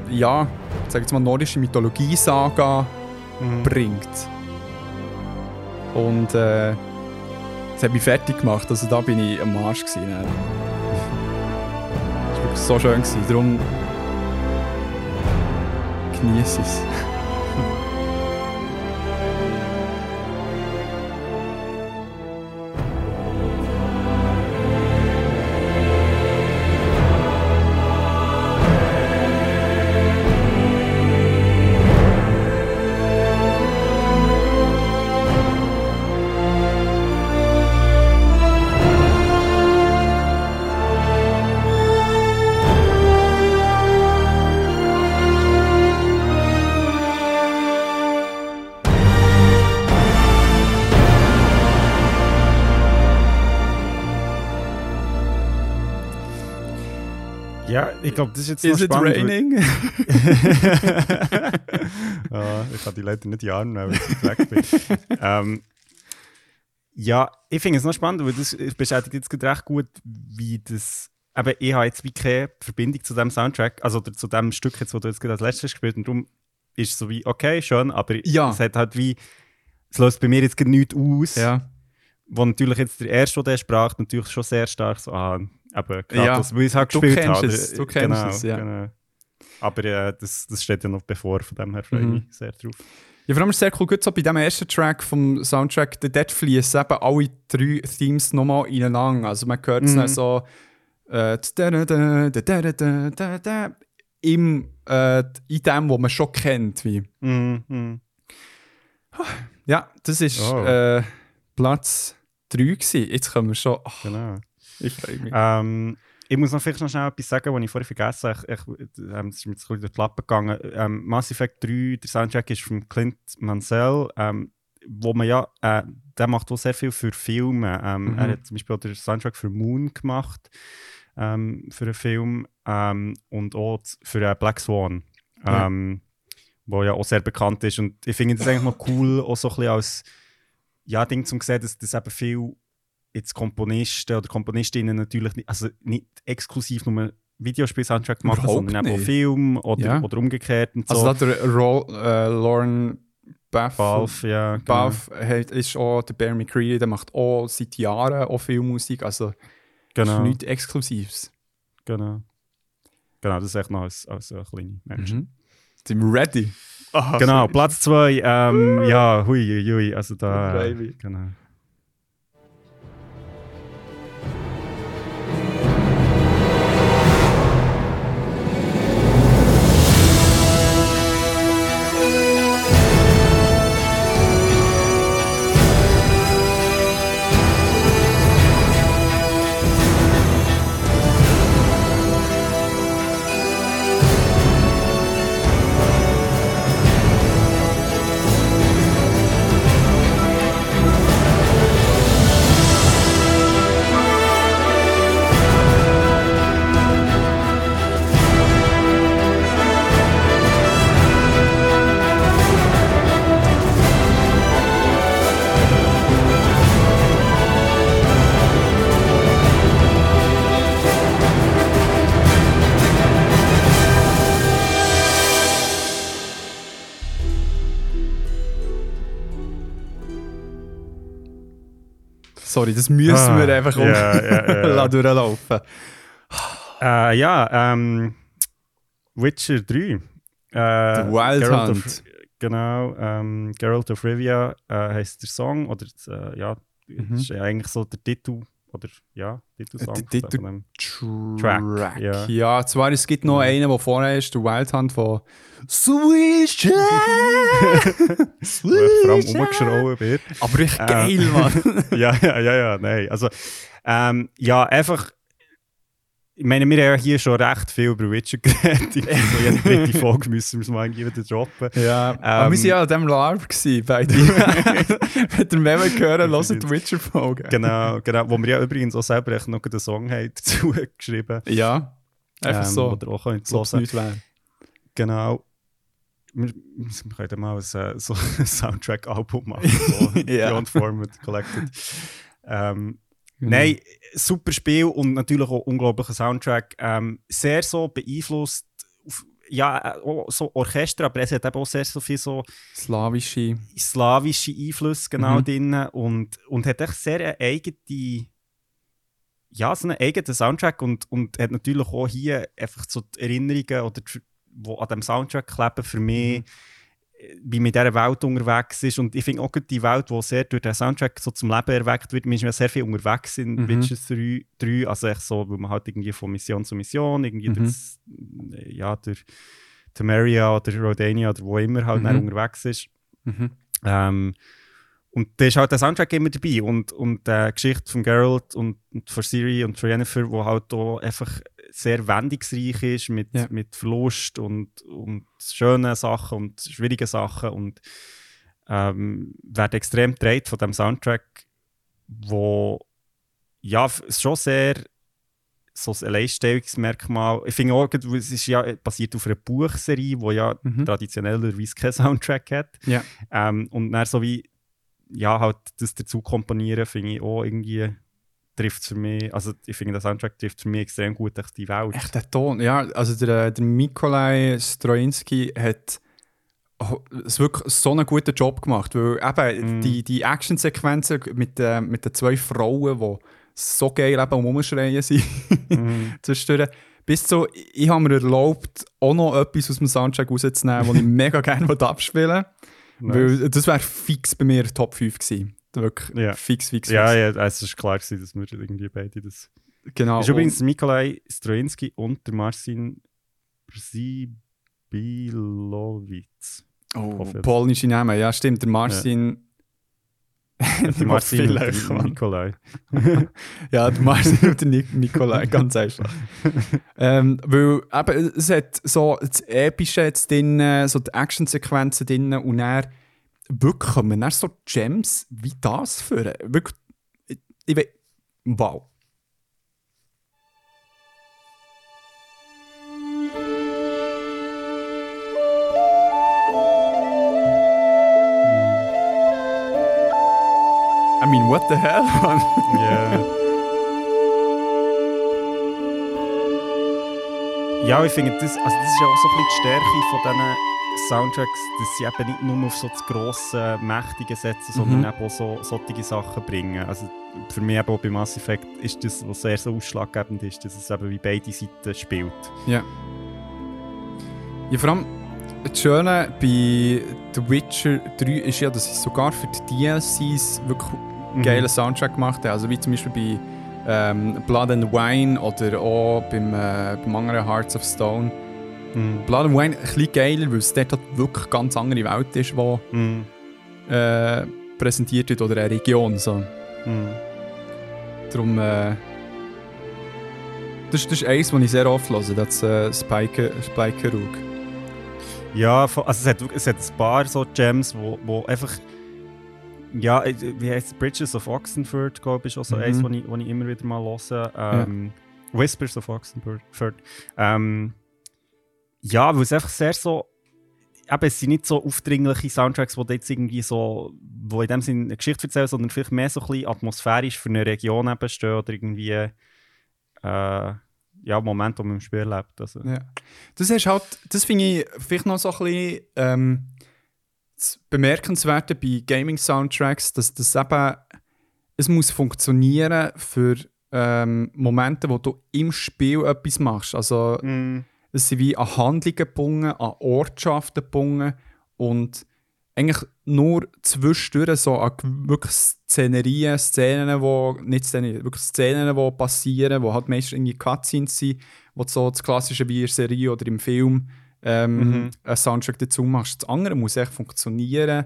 ja, sag jetzt mal, nordische Mythologie-Saga bringt. Und äh, es hat mich fertig gemacht, also da bin ich am Arsch gewesen. dann. Das war wirklich so schön, gewesen. darum genieße es. Glaube, das ist jetzt Is noch it spannend. raining? [laughs] Ah, ich kann die Leute nicht jagen, weil ich weg bin. [laughs] ähm, ja, ich finde es noch spannend, weil das bestätigt jetzt recht gut, wie das. Aber ich habe jetzt wie keine Verbindung zu dem Soundtrack, also zu dem Stück, jetzt, wo du jetzt gerade als letztes gespielt hast. Und darum ist es so wie, okay, schön, aber Ja. es hat halt wie. Es löst bei mir jetzt nichts aus. ja. Wo natürlich jetzt der erste, der sprach, natürlich schon sehr stark so, ah, aber gerade ja, das, weil ich es halt gespielt habe. Du genau, kennst genau, es, ja. Genau. Aber äh, das, das steht ja noch bevor, von dem her freue ich mhm. mich sehr drauf. Ja, vor allem ist es sehr cool, gut so bei dem ersten Track vom Soundtrack, der dort fließen eben alle drei Themes nochmal ineinander. Also man hört es mhm. dann so im, äh, in dem, was man schon kennt. Wie. Mhm, mhm. Ja, das ist oh. äh, Platz 3 gewesen. Jetzt kommen wir schon... Ach. Genau ich freue mich. Ähm, ich muss noch vielleicht noch schnell etwas sagen, was ich vorher vergessen habe. Ich, ich, ähm, es ist mir jetzt ein bisschen durch die Lappen gegangen. Ähm, Mass Effect 3, der Soundtrack ist von Clint Mansell, ähm, wo man ja, äh, der macht auch sehr viel für Filme. Ähm, Mhm. Er hat zum Beispiel auch den Soundtrack für Moon gemacht, ähm, für einen Film, ähm, und auch für äh, Black Swan, Ja. ähm, wo ja auch sehr bekannt ist. Und ich finde das eigentlich noch cool, auch so ein bisschen als ja, Ding zum sehen, dass das eben viel jetzt Komponisten oder Komponistinnen natürlich nicht, also nicht exklusiv nur Videospiel-Soundtrack machen, Überhaupt sondern eben auch. Film oder, Ja. oder umgekehrt und so. Also da der Ro äh, Lauren Baff, Valve, ja. genau. Hat, ist auch der Bear McCreary, der macht auch seit Jahren auch Filmmusik. Also Genau, ist genau, nichts Exklusives. genau. Genau, das ist echt noch als, als äh, kleine Mensch. Mhm. Sind wir ready? Aha, Genau, sorry. Platz 2, ähm, ja, hui, hui, hui, also da, äh, Baby. genau. Sorry, das müssen Ah, wir einfach um ja, [laughs] ja. lassen durchlaufen. Äh, ja, ähm, Witcher 3. Äh, The Wild Geralt Hunt. Of, genau, ähm, Geralt of Rivia äh, heißt der Song, oder äh, ja, Mhm. ist ja eigentlich so der Titel, oder ja, Titelsong. Titel- dem. Track. Track, ja. ja. zwar es gibt noch einen, der vorher ist, der Wild Hunt von ich [laughs] vor allem umgeschrauben wird. Aber echt Äh, geil, Mann. [laughs] ja, ja, ja, ja, nein. Also, ähm, ja, einfach. Ich meine, wir haben ja hier schon recht viel über Witcher geredet. so jede dritte Folge müssen wir es mal irgendwie wieder droppen. Ja, Ähm, aber wir waren ja an diesem LARP gewesen, bei Wenn ihr mehr hören, hört die Witcher-Folge. Genau, genau. Wo wir ja übrigens auch selber echt noch einen Song haben dazu [laughs] geschrieben. Ja, einfach ähm, so. Ihr auch könnt hören. nicht wäre. Genau. Wir, wir können mal ein, äh, so [laughs] ein Soundtrack-Album machen. [laughs] So Ja. Beyond Format Collected. Ähm, Mhm. Nein, super Spiel und natürlich auch unglaublicher Soundtrack. Ähm, sehr so beeinflusst, auf, ja, äh, so Orchester, aber es hat eben auch sehr so viel so Slawische. slawische Einflüsse genau Mhm. drin und, und hat echt sehr eine eigene, ja, so einen eigenen Soundtrack und, und hat natürlich auch hier einfach so die Erinnerungen, oder die, die an dem Soundtrack kleben, für mich, Mhm. Äh, wie mit dieser Welt unterwegs ist. Und ich finde auch die Welt, die sehr durch den Soundtrack so zum Leben erweckt wird, man ist ja sehr viel unterwegs in Mhm. Witcher 3, 3, also echt so, weil man halt irgendwie von Mission zu Mission, irgendwie Mhm. durch, das- ja, durch Temeria oder Rodania oder wo immer halt Mhm. unterwegs ist. Mhm. Ähm, und da ist halt der Soundtrack immer dabei und, und die Geschichte von Geralt und, und von Siri und von Jennifer, wo halt auch einfach sehr wendungsreich ist mit, Ja. mit Verlust und, und schönen Sachen und schwierigen Sachen und ähm, wird extrem gedreht von dem Soundtrack, wo ja schon sehr so ein Alleinstellungsmerkmal. Ich finde auch, es ist ja basiert auf einer Buchserie, wo ja Mhm. traditionellerweise keinen Soundtrack hat. Ja. Ähm, und dann so wie, ja, halt das dazu komponieren, finde ich auch irgendwie, trifft für mich, also ich finde, der Soundtrack trifft für mich extrem gut echt die Welt. Echt der Ton. Ja, also der, der Mikolai Stroinski hat es wirklich so einen guten Job gemacht, weil eben Mm. die, die Actionsequenzen mit, äh, mit den zwei Frauen, die so geil eben um rumschreien sind, Mhm. [laughs] zwischendurch, bis zu, ich habe mir erlaubt, auch noch etwas aus dem Soundtrack rauszunehmen, das ich [laughs] mega gerne abspielen wollte, weil das wäre fix bei mir Top 5 gewesen. Wirklich Ja. fix, fix, fix. Ja, ja, es ist klar gewesen, dass wir irgendwie beide das... Genau. ist übrigens Nikolai Stroinski und der Marcin Sibilowitz. oh, polnische Namen, ja stimmt, der Marcin... [laughs] Der Marcin und der. Nikolai. [laughs] Ja, der Marcin und der Nik Nikolai, ganz [laughs] einfach. ähm, weil eben, es hat so das Epische jetzt drin, so die Actionsequenzen drin und dann wirklich kommen dann so Gems wie das führen. Wirklich, ich, ich we- wow. I mean, what the hell, man? Ja. ja, ich finde, das, also das ist ja auch so ein bisschen die Stärke von diesen Soundtracks, dass sie eben nicht nur auf so das grosse, mächtige setzen, sondern Mhm. eben auch so solche Sachen bringen. Also für mich eben auch bei Mass Effect ist das, was sehr so ausschlaggebend ist, dass es eben wie beide Seiten spielt. Ja. Ja, vor allem das Schöne bei The Witcher 3 ist ja, dass sie sogar für die DLCs wirklich einen geilen Soundtrack gemacht haben. Also wie zum Beispiel bei ähm, Blood and Wine oder auch beim, äh, beim anderen Hearts of Stone. Mhm. Blood and Wine ein bisschen geiler, weil es dort halt wirklich eine ganz andere Welt ist, die Mhm. äh, präsentiert wird oder eine Region. So. Mhm. Darum, äh, das, das ist eins, das ich sehr oft höre, das äh, Spike, Spike Rook. Ja, also es hat, es hat ein paar so Gems, wo, wo einfach. Ja, äh, wie heißt es? Bridges of Oxenford, glaube ich, ist auch so Mhm. eins, wo ich, wo ich immer wieder mal höre. Ähm, Whispers of Oxenford. Ähm, ja, weil es einfach sehr so. Eben, es sind nicht so aufdringliche Soundtracks, die jetzt irgendwie so, wo in dem Sinne eine Geschichte erzählen, sondern vielleicht mehr so ein bisschen atmosphärisch für eine Region eben stehen oder irgendwie äh, ja, Moment, wo man im Spiel lebt. Also. Ja. Das ist halt, das finde ich vielleicht noch so ein bisschen ähm, das Bemerkenswerte bei Gaming-Soundtracks, dass das eben, es muss funktionieren für ähm, Momente, wo du im Spiel etwas machst. Also Mm. Es sind wie an Handlungen gebunden, an Ortschaften gebunden und eigentlich nur zwischendurch so an wirklich Szenerien, Szenen, wo, nicht Szenen, wirklich Szenen, die passieren, wo halt meistens irgendwie Cutscenes sind, wo du so das Klassische wie in der Serie oder im Film ähm, Mhm. einen Soundtrack dazu machst. Das andere muss echt funktionieren,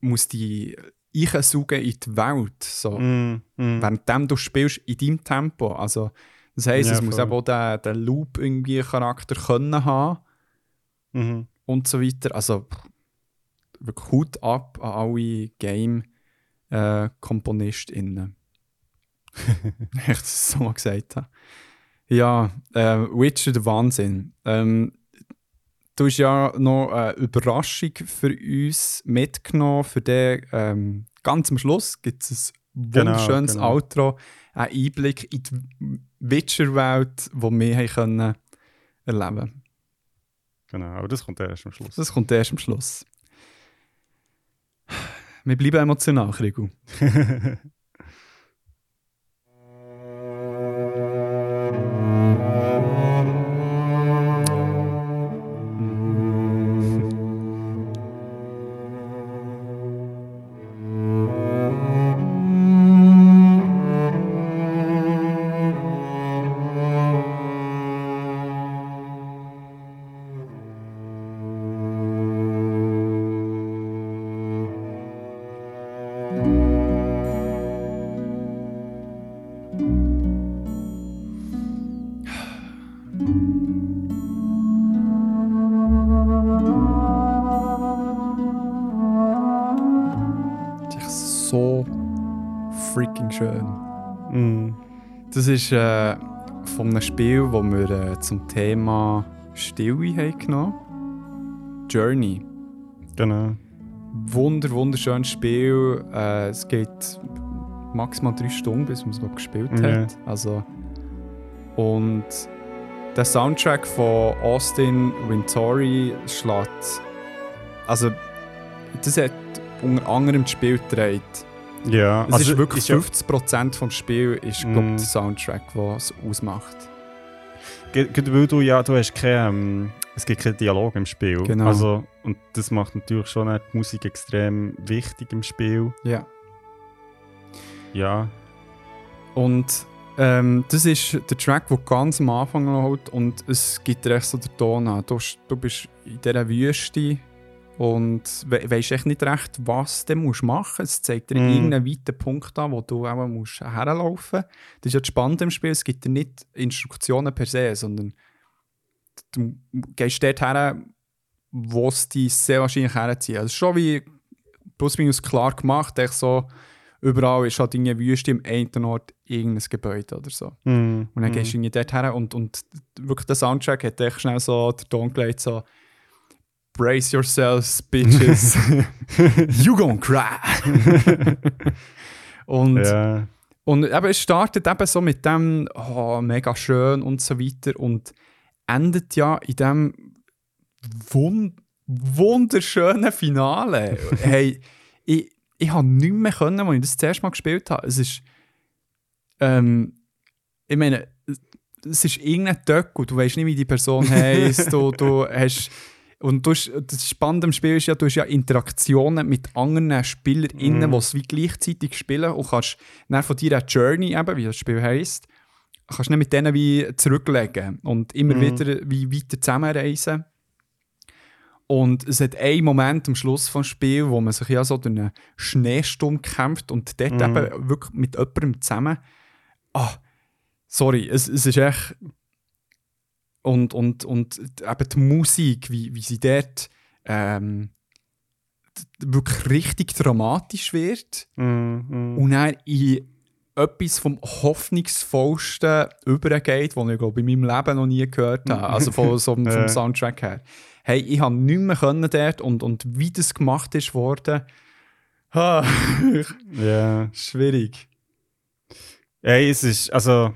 muss die einsaugen in die Welt, so Mm. Mm. währenddem du spielst in deinem Tempo. Also Das heisst, Ja, es muss eben auch den, den Loop irgendwie Charakter können haben Mhm. und so weiter. Also wirklich Hut ab an alle Game-KomponistInnen. [laughs] ich das so mal gesagt habe. Ja, äh, Witcher, der Wahnsinn. Ähm, du hast ja noch eine Überraschung für uns mitgenommen. Für den ähm, ganz am Schluss gibt es ein Genau, wunderschönes genau. Outro, einen Einblick in die Witcher-Welt, die wir haben können erleben Genau, aber das kommt erst am Schluss. Das kommt erst am Schluss. Wir bleiben emotional, Krigu. [laughs] ist äh, von einem Spiel, das wir äh, zum Thema Stille haben genommen Journey. Genau. Wunder, wunderschönes Spiel. Äh, es geht maximal drei Stunden, bis man es gespielt hat. Also, und der Soundtrack von Austin Wintory schlägt. Also, das hat unter anderem das Spiel gedreht. Ja, Es ist wirklich ist ja, 50% vom Spiel ist, glaub, Mm. der Soundtrack, der es ausmacht. Ge- ge- weil du ja, du hast kein, ähm, es gibt keinen Dialog im Spiel. Genau. Also, und das macht natürlich schon die Musik extrem wichtig im Spiel. Ja. Ja. Und ähm, das ist der Track, der ganz am Anfang läuft und es gibt dir echt so den Ton an. Du, du bist in dieser Wüste und we weisst echt nicht recht, was du musst machen musst. Es zeigt dir Mm. irgendeinen weiten Punkt an, wo du auch musst herlaufen musst. Das ist ja das Spannende im Spiel. Es gibt dir nicht Instruktionen per se, sondern du gehst dort her, wo es dich sehr wahrscheinlich herzieht. Also schon wie plus minus klar gemacht, echt so, überall ist halt irgendeine Wüste, im einen Ort irgendein Gebäude oder so. Mhm. Und dann gehst du irgendwie dort her und, und wirklich der Soundtrack hat echt schnell so den Ton gelegt, so Brace yourselves, bitches. [laughs] you gonna cry. [laughs] und, Ja. und eben, es startet eben so mit dem, oh, mega schön und so weiter und endet ja in dem wun wunderschönen Finale. [laughs] hey, ich, ich habe nicht mehr können, als ich das das erste Mal gespielt habe. Es ist, ähm, ich meine, es ist irgendein Töck und du weißt nicht, wie die Person heisst. du, du hast, und du hast, das Spannende am Spiel ist ja, du hast ja Interaktionen mit anderen SpielerInnen, Mhm. die es wie gleichzeitig spielen und kannst dann von deiner Journey, eben, wie das Spiel heisst, kannst du mit denen wie zurücklegen und immer Mhm. wieder wie weiter zusammenreisen. Und es hat einen Moment am Schluss des Spiels, wo man sich ja so durch einen Schneesturm kämpft und dort Mhm. eben wirklich mit jemandem zusammen. Ah, sorry, es, es ist echt. Und, und, und eben die Musik, wie, wie sie dort ähm, wirklich richtig dramatisch wird Mhm. Mhm. und dann in etwas vom hoffnungsvollsten übergeht, was ich glaube in meinem Leben noch nie gehört habe. Also von, so, [laughs] vom Ja. Soundtrack her. Hey, ich habe nicht mehr können dort und, und wie das gemacht ist worden, [laughs] ha, Ja. schwierig. Ey, es ist, also,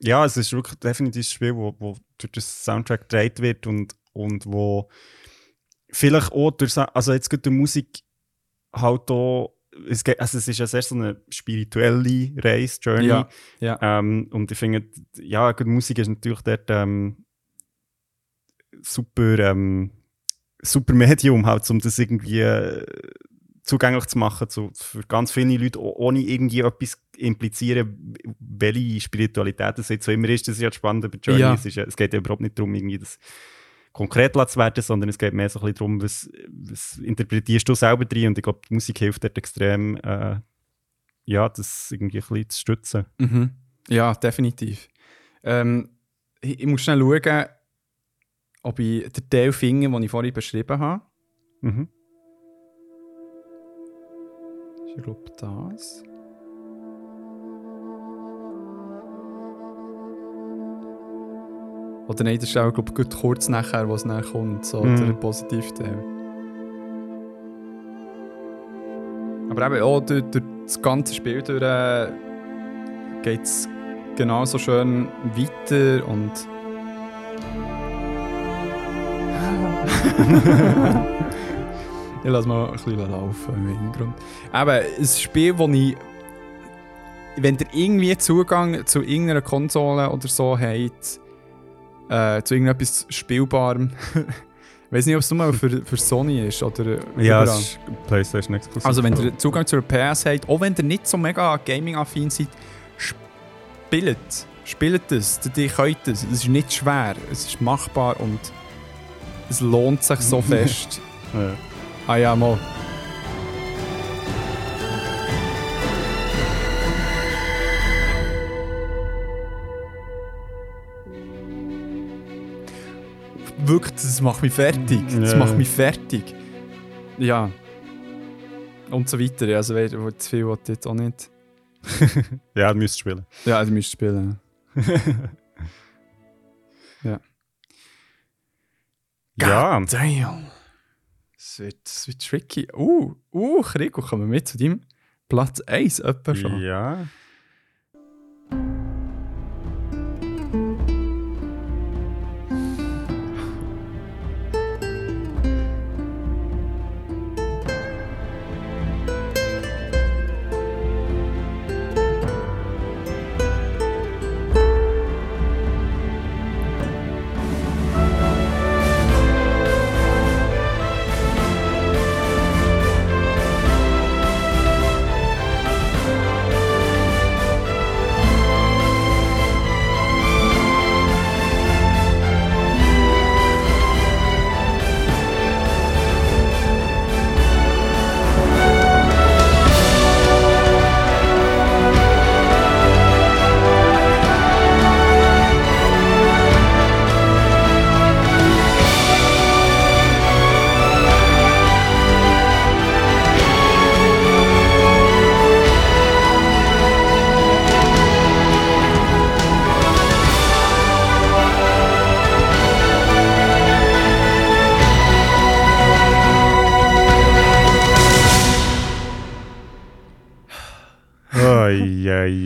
ja, es ist wirklich definitiv ein Spiel, wo, wo durch das Soundtrack gedreht wird und, und wo vielleicht auch durch, also jetzt gerade die Musik halt auch, es, geht, also es ist ja sehr so eine spirituelle Reise, Journey. Ja, ja. Ähm, und ich finde, ja, gut, Musik ist natürlich dort ähm, super, ähm, super Medium, halt, um das irgendwie äh, zugänglich zu machen zu, für ganz viele Leute, ohne irgendwie etwas implizieren, welche Spiritualität das jetzt so immer ist. Das ist ja das Spannende bei Journey. Ja. Es, ist es geht ja überhaupt nicht darum, irgendwie das konkret zu werden, sondern es geht mehr so ein bisschen darum, was, was interpretierst du selber drin. Und ich glaube, die Musik hilft dort extrem, äh, ja, das irgendwie ein bisschen zu stützen. Mhm. Ja, definitiv. Ähm, ich, ich muss schnell schauen, ob ich den Teil finde, den ich vorhin beschrieben habe. Mhm. Ich glaube, das. Oder nein, das ist auch glaub, gut kurz nachher, was nachher kommt, so Mhm. der Positivteil. Aber eben auch durch, durch das ganze Spiel durch äh, geht es genauso schön weiter und. [laughs] ich lasse mal ein bisschen laufen im Hintergrund. Eben, ein Spiel, das ich. Wenn ihr irgendwie Zugang zu irgendeiner Konsole oder so habt, äh, zu irgendetwas Spielbarem. ich [laughs] weiß nicht, ob es nur für, für Sony ist oder Ja, überall. es ist PlayStation Exclusive. Also wenn ihr Zugang zur PS habt, auch wenn ihr nicht so mega Gaming-affin seid, spielt. Spielt es. Ihr könnt es. Es ist nicht schwer. Es ist machbar und es lohnt sich so [laughs] fest. Ja. Ah ja, mal. Wirklich, das macht mich fertig. Das Ja. macht mich fertig. Ja. Und so weiter. Ja, Also, wer zu viel will, jetzt auch nicht. [laughs] ja, du müsst spielen. Ja, du müsst spielen. ja. [laughs] Damn. Das wird, das wird tricky. Uh, uh, Rico, kommen wir mit zu deinem Platz 1 etwa schon. Ja.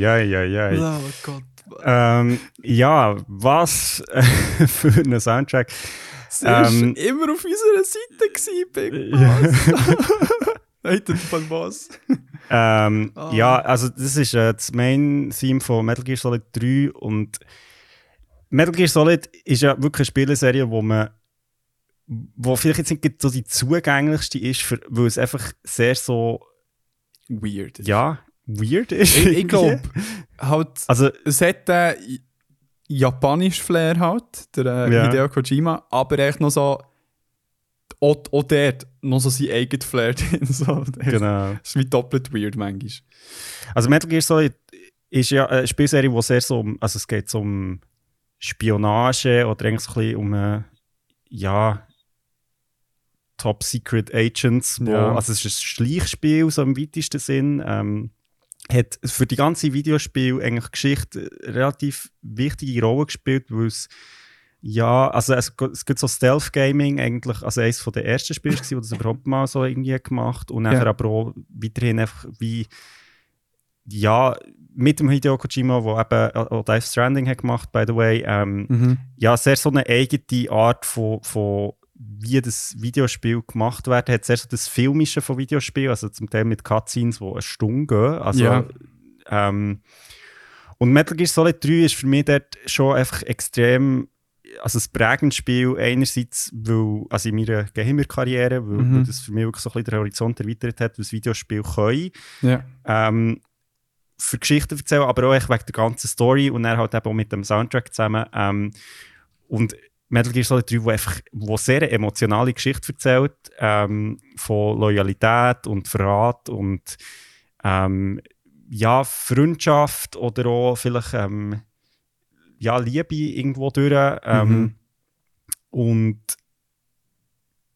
Oi. Oh Gott. Ähm, ja, was [laughs] für ein Soundtrack. War Ähm, immer auf unserer Seite, gewesen, Big. Boss. [laughs] Nein, von was? Ähm, Ah. Ja, also das ist äh, das Main-Theme von Metal Gear Solid 3 und Metal Gear Solid ist ja wirklich eine Spieleserie, wo man wo vielleicht jetzt nicht so die zugänglichste ist, für, weil es einfach sehr so, Weird. ja, weird ist. Ich, ich glaube, halt, Also, es hat den japanischen Flair halt, der äh, Ja. Hideo Kojima, aber echt noch so, auch, auch dort noch so sein eigenes Flair [laughs] drin. So, genau. Das ist wie doppelt weird manchmal. Also Metal Gear Solid ist ja eine Spielserie, die sehr so um, also es geht so um Spionage oder eigentlich so ein bisschen um, äh, ja, Top Secret Agents. Wo, Ja. Also es ist ein Schleichspiel, so im weitesten Sinn. Ähm, hat für die ganze Videospiel eigentlich Geschichte eine relativ wichtige Rolle gespielt, weil es ja, also es, es gibt so Stealth Gaming eigentlich, also eines von der ersten Spiele, wo das überhaupt mal so irgendwie gemacht und nachher Ja. aber auch weiterhin einfach wie ja, mit dem Hideo Kojima, der eben auch Dive Stranding hat gemacht, by the way, ähm, Mhm. ja, sehr so eine eigene Art von, von wie das Videospiel gemacht wird. Hat sehr so das Filmische von Videospielen, also zum Teil mit Cutscenes, die eine Stunde gehen. Also, Ja. ähm, und Metal Gear Solid 3 ist für mich dort schon einfach extrem also ein prägendes Spiel einerseits, weil, also in meiner Gamer-Karriere, weil, Mhm. weil das für mich wirklich so ein bisschen den Horizont erweitert hat, was Videospiele können Ja. ähm, für Geschichten erzählen, aber auch wegen der ganzen Story und dann halt eben auch mit dem Soundtrack zusammen. Ähm, und Metal Gear Solid 3, wo einfach wo sehr eine emotionale Geschichte erzählt, ähm, von Loyalität und Verrat und ähm, ja, Freundschaft oder auch vielleicht ähm, ja, Liebe irgendwo durch. Ähm, Mhm. Und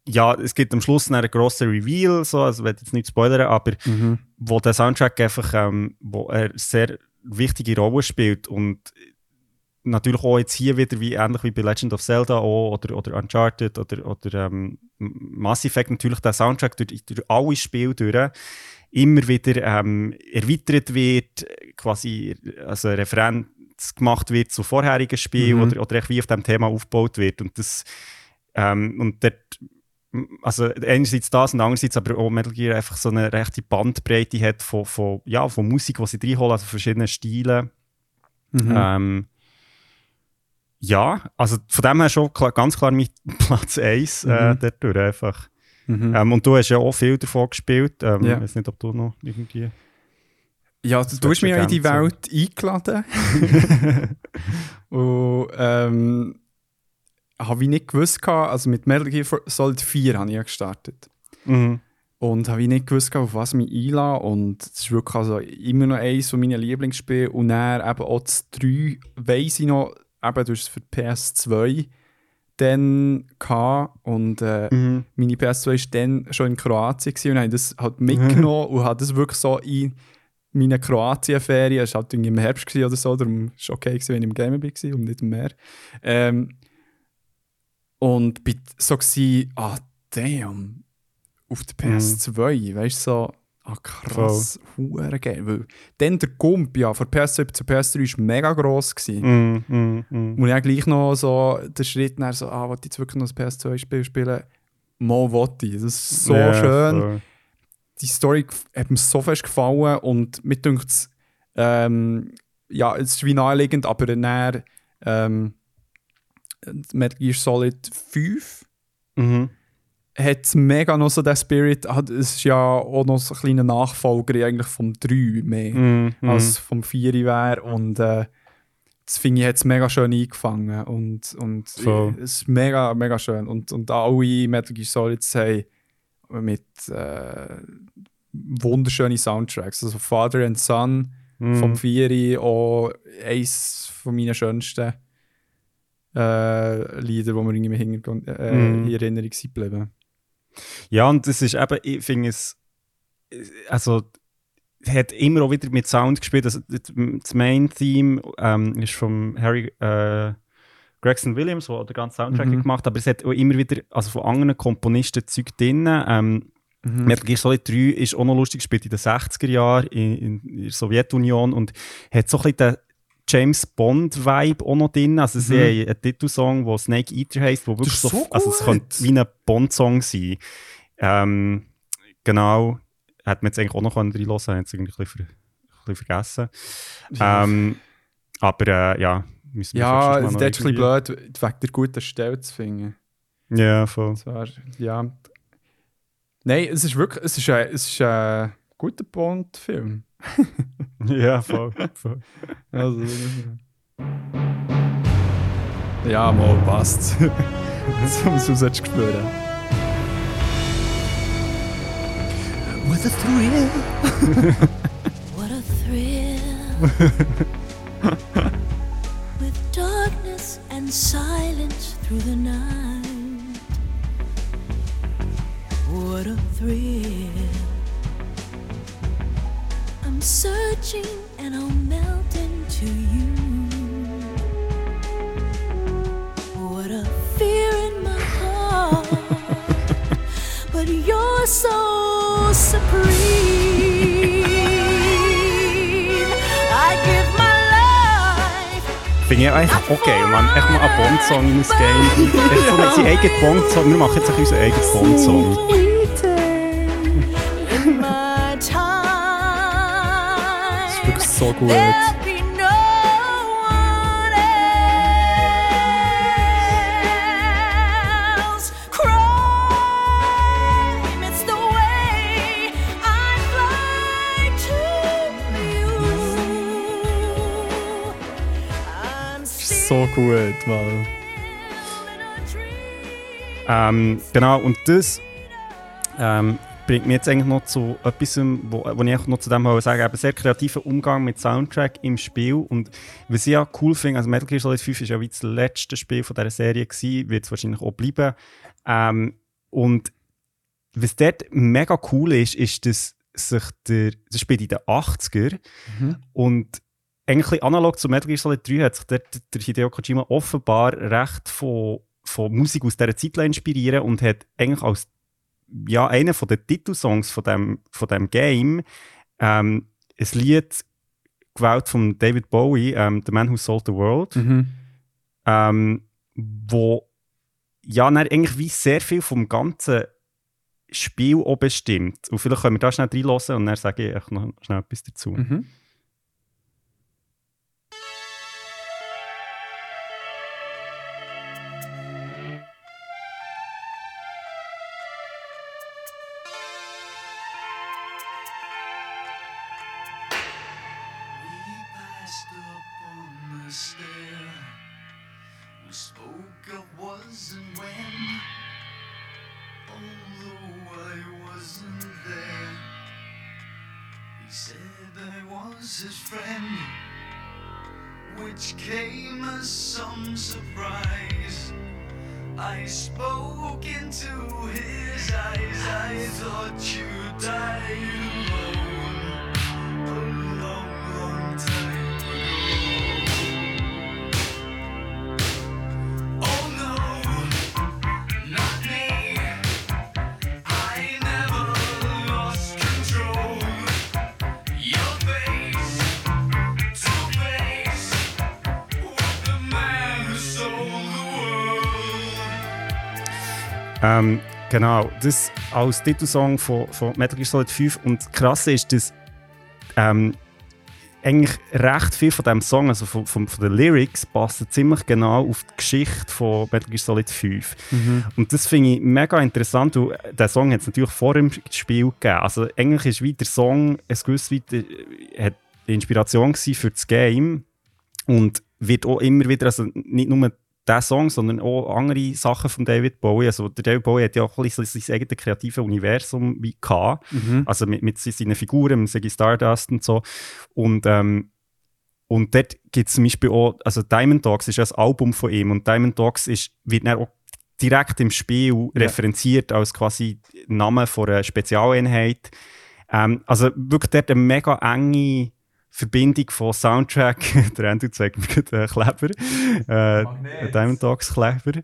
ja, es gibt am Schluss einen grossen Reveal, so, also ich will jetzt nicht spoilern, aber Mhm. wo der Soundtrack einfach ähm, wo er sehr wichtige Rolle spielt und natürlich auch jetzt hier wieder wie ähnlich wie bei Legend of Zelda auch, oder, oder Uncharted oder, oder ähm, Mass Effect natürlich der Soundtrack durch, durch alle Spiele durch immer wieder ähm, erweitert wird, quasi also Referenz gemacht wird zu vorherigen Spielen Mhm. oder, oder wie auf dem Thema aufgebaut wird und das ähm, und dort also einerseits das und andererseits aber auch Metal Gear einfach so eine rechte Bandbreite hat von, von, ja, von Musik, die sie reinholen, also verschiedene Stile. Mhm. Ähm, ja, also von dem her schon klar, ganz klar mit [laughs] Platz 1 äh, Mhm. dort durch einfach. Mhm. Ähm, und du hast ja auch viel davon gespielt. Ähm, Ja. Ich weiß nicht, ob du noch irgendwie... Ja, du, du hast mich ja in die Welt eingeladen. [laughs] und ähm, habe ich nicht gewusst, also mit Metal Gear Solid 4 habe ich ja gestartet. Mhm. Und habe ich nicht gewusst, auf was ich mich einlasse. Und es ist wirklich also immer noch eines von meinen Lieblingsspielen. Und dann eben auch das 3, weiss ich noch, eben du hast es für die PS2 dann gehabt. Und äh, Mhm. meine PS2 war dann schon in Kroatien gewesen und habe das halt mitgenommen [laughs] und habe das wirklich so in meinen Kroatien-Ferien, es war halt irgendwie im Herbst gewesen oder so, darum war es okay, gewesen, wenn ich im Gamer war und nicht im Meer. Ähm, und bin so gewesen, ah, damn, auf der PS2, weißt du, so, ah, krass, hure geil. Weil dann der Gump, ja, von PS2 zur PS3 war mega gross. Gewesen. Mhm. Mhm. Mhm. Und ich gleich noch so den Schritt nach so, ah, wollte ich jetzt wirklich noch ein PS2-Spiel spielen? Mal wollte ich. Das ist so Ja, schön. voll. Die Story hat mir so fest gefallen und mir denkt es, ähm, ja, es ist wie naheliegend, aber dann ähm, Metal Gear Solid 5 Mhm. Hat mega noch so den Spirit, hat, es ist ja auch noch so ein kleiner Nachfolger eigentlich vom 3 mehr Mhm. als vom 4 wäre und äh, das finde ich jetzt mega schön eingefangen und, und Voll. es ist mega, mega schön und, und alle Metal Gear Solids haben mit äh, wunderschönen Soundtracks, also Father and Son Mhm. vom 4 auch eins von meinen schönsten äh, Lieder, die mir irgendwie im Hintergrund äh, Mhm. in Erinnerung sind geblieben. Ja, und das ist eben, ich finde es, also, hat immer auch wieder mit Sound gespielt. Also, das Main-Theme ähm, ist von Harry äh, Gregson Williams, der den ganzen Soundtrack Mhm. gemacht hat, aber es hat auch immer wieder, also von anderen Komponisten Zeug drin. Ähm, Mhm. Metal Gear Solid 3 ist auch noch lustig gespielt in den 60er Jahren in, in der Sowjetunion und hat so ein bisschen den James Bond-Vibe auch noch drin. Also sie Mhm. haben einen Titelsong, der Snake Eater heisst, wo wirklich so, so also es könnte wie ein Bond-Song sein. Ähm, genau, hätte man jetzt eigentlich auch noch reinhören können, habe jetzt irgendwie ein bisschen, ein bisschen vergessen. Ja. Ähm, aber äh, ja, müssen wir Ja, es ist noch ein bisschen blöd, wegen der guten Stelle zu finden. Ja, voll. Wär, ja. Nein, es ist wirklich, es ist ein, es ist ein guter Bond-Film. [laughs] ja, voll. voll. Also, ja, mal passt. Zum Zusatz spüren. With a thrill. [laughs] What a thrill. With darkness and silence through the night. What a thrill. I'm searching and I'll melt into you. What a fear in my heart. [laughs] but you're so supreme. I give my life. Finde ich einfach okay, man. Echt mal einen Bond-Song ausgeben. Echt so sein eigener Bond-Song. Wir machen jetzt ein unseren eigenen Bond-Song. Mal. still in a dream. Ähm, genau, und das ähm, bringt mich jetzt eigentlich noch zu etwas, wo, wo ich noch zu dem wollte sagen eben sehr kreativer Umgang mit Soundtrack im Spiel. Und was ich ja cool finde, also Metal Gear Solid 5 ist ja wie das letzte Spiel von dieser Serie gewesen, wird es wahrscheinlich auch bleiben. Ähm, und was dort mega cool ist, ist, dass sich der, das spielt in den 80er und eigentlich analog zu Metal Gear Solid 3 hat sich dort der Hideo Kojima offenbar recht von, von Musik aus dieser Zeit inspirieren und hat eigentlich als ja, einer von den Titelsongs von dem, von dem Game ähm, ein Lied gewählt von David Bowie, ähm, The Man Who Sold the World, Mhm. ähm, wo ja dann eigentlich wie sehr viel vom ganzen Spiel auch bestimmt. Und vielleicht können wir da schnell reinlassen und dann sage ich noch schnell etwas dazu. Mhm. Das als Titelsong von, von Metal Gear Solid 5. Und das Krasse ist, dass ähm, eigentlich recht viel von diesem Song, also von, von, von den Lyrics, passen ziemlich genau auf die Geschichte von Metal Gear Solid 5. Und das finde ich mega interessant, weil der Song hat es natürlich vor dem Spiel gegeben. Also eigentlich ist wie der Song ein gewisses weit, äh, hat Inspiration für das Game und wird auch immer wieder, also nicht nur der Song, sondern auch andere Sachen von David Bowie. Also der David Bowie hat ja auch ein bisschen sein eigenes kreatives Universum wie gehabt. Also mit, mit seinen Figuren, mit Ziggy Stardust und so. Und, ähm, und dort gibt es zum Beispiel auch, also Diamond Dogs ist ja ein Album von ihm und Diamond Dogs ist, wird dann auch direkt im Spiel Ja. referenziert als quasi Name von einer Spezialeinheit. Ähm, also wirklich dort eine mega enge Verbindung von Soundtrack. [laughs] Der Andrew zeigt mir einen Kleber. Äh, Diamond Dogs Kleber.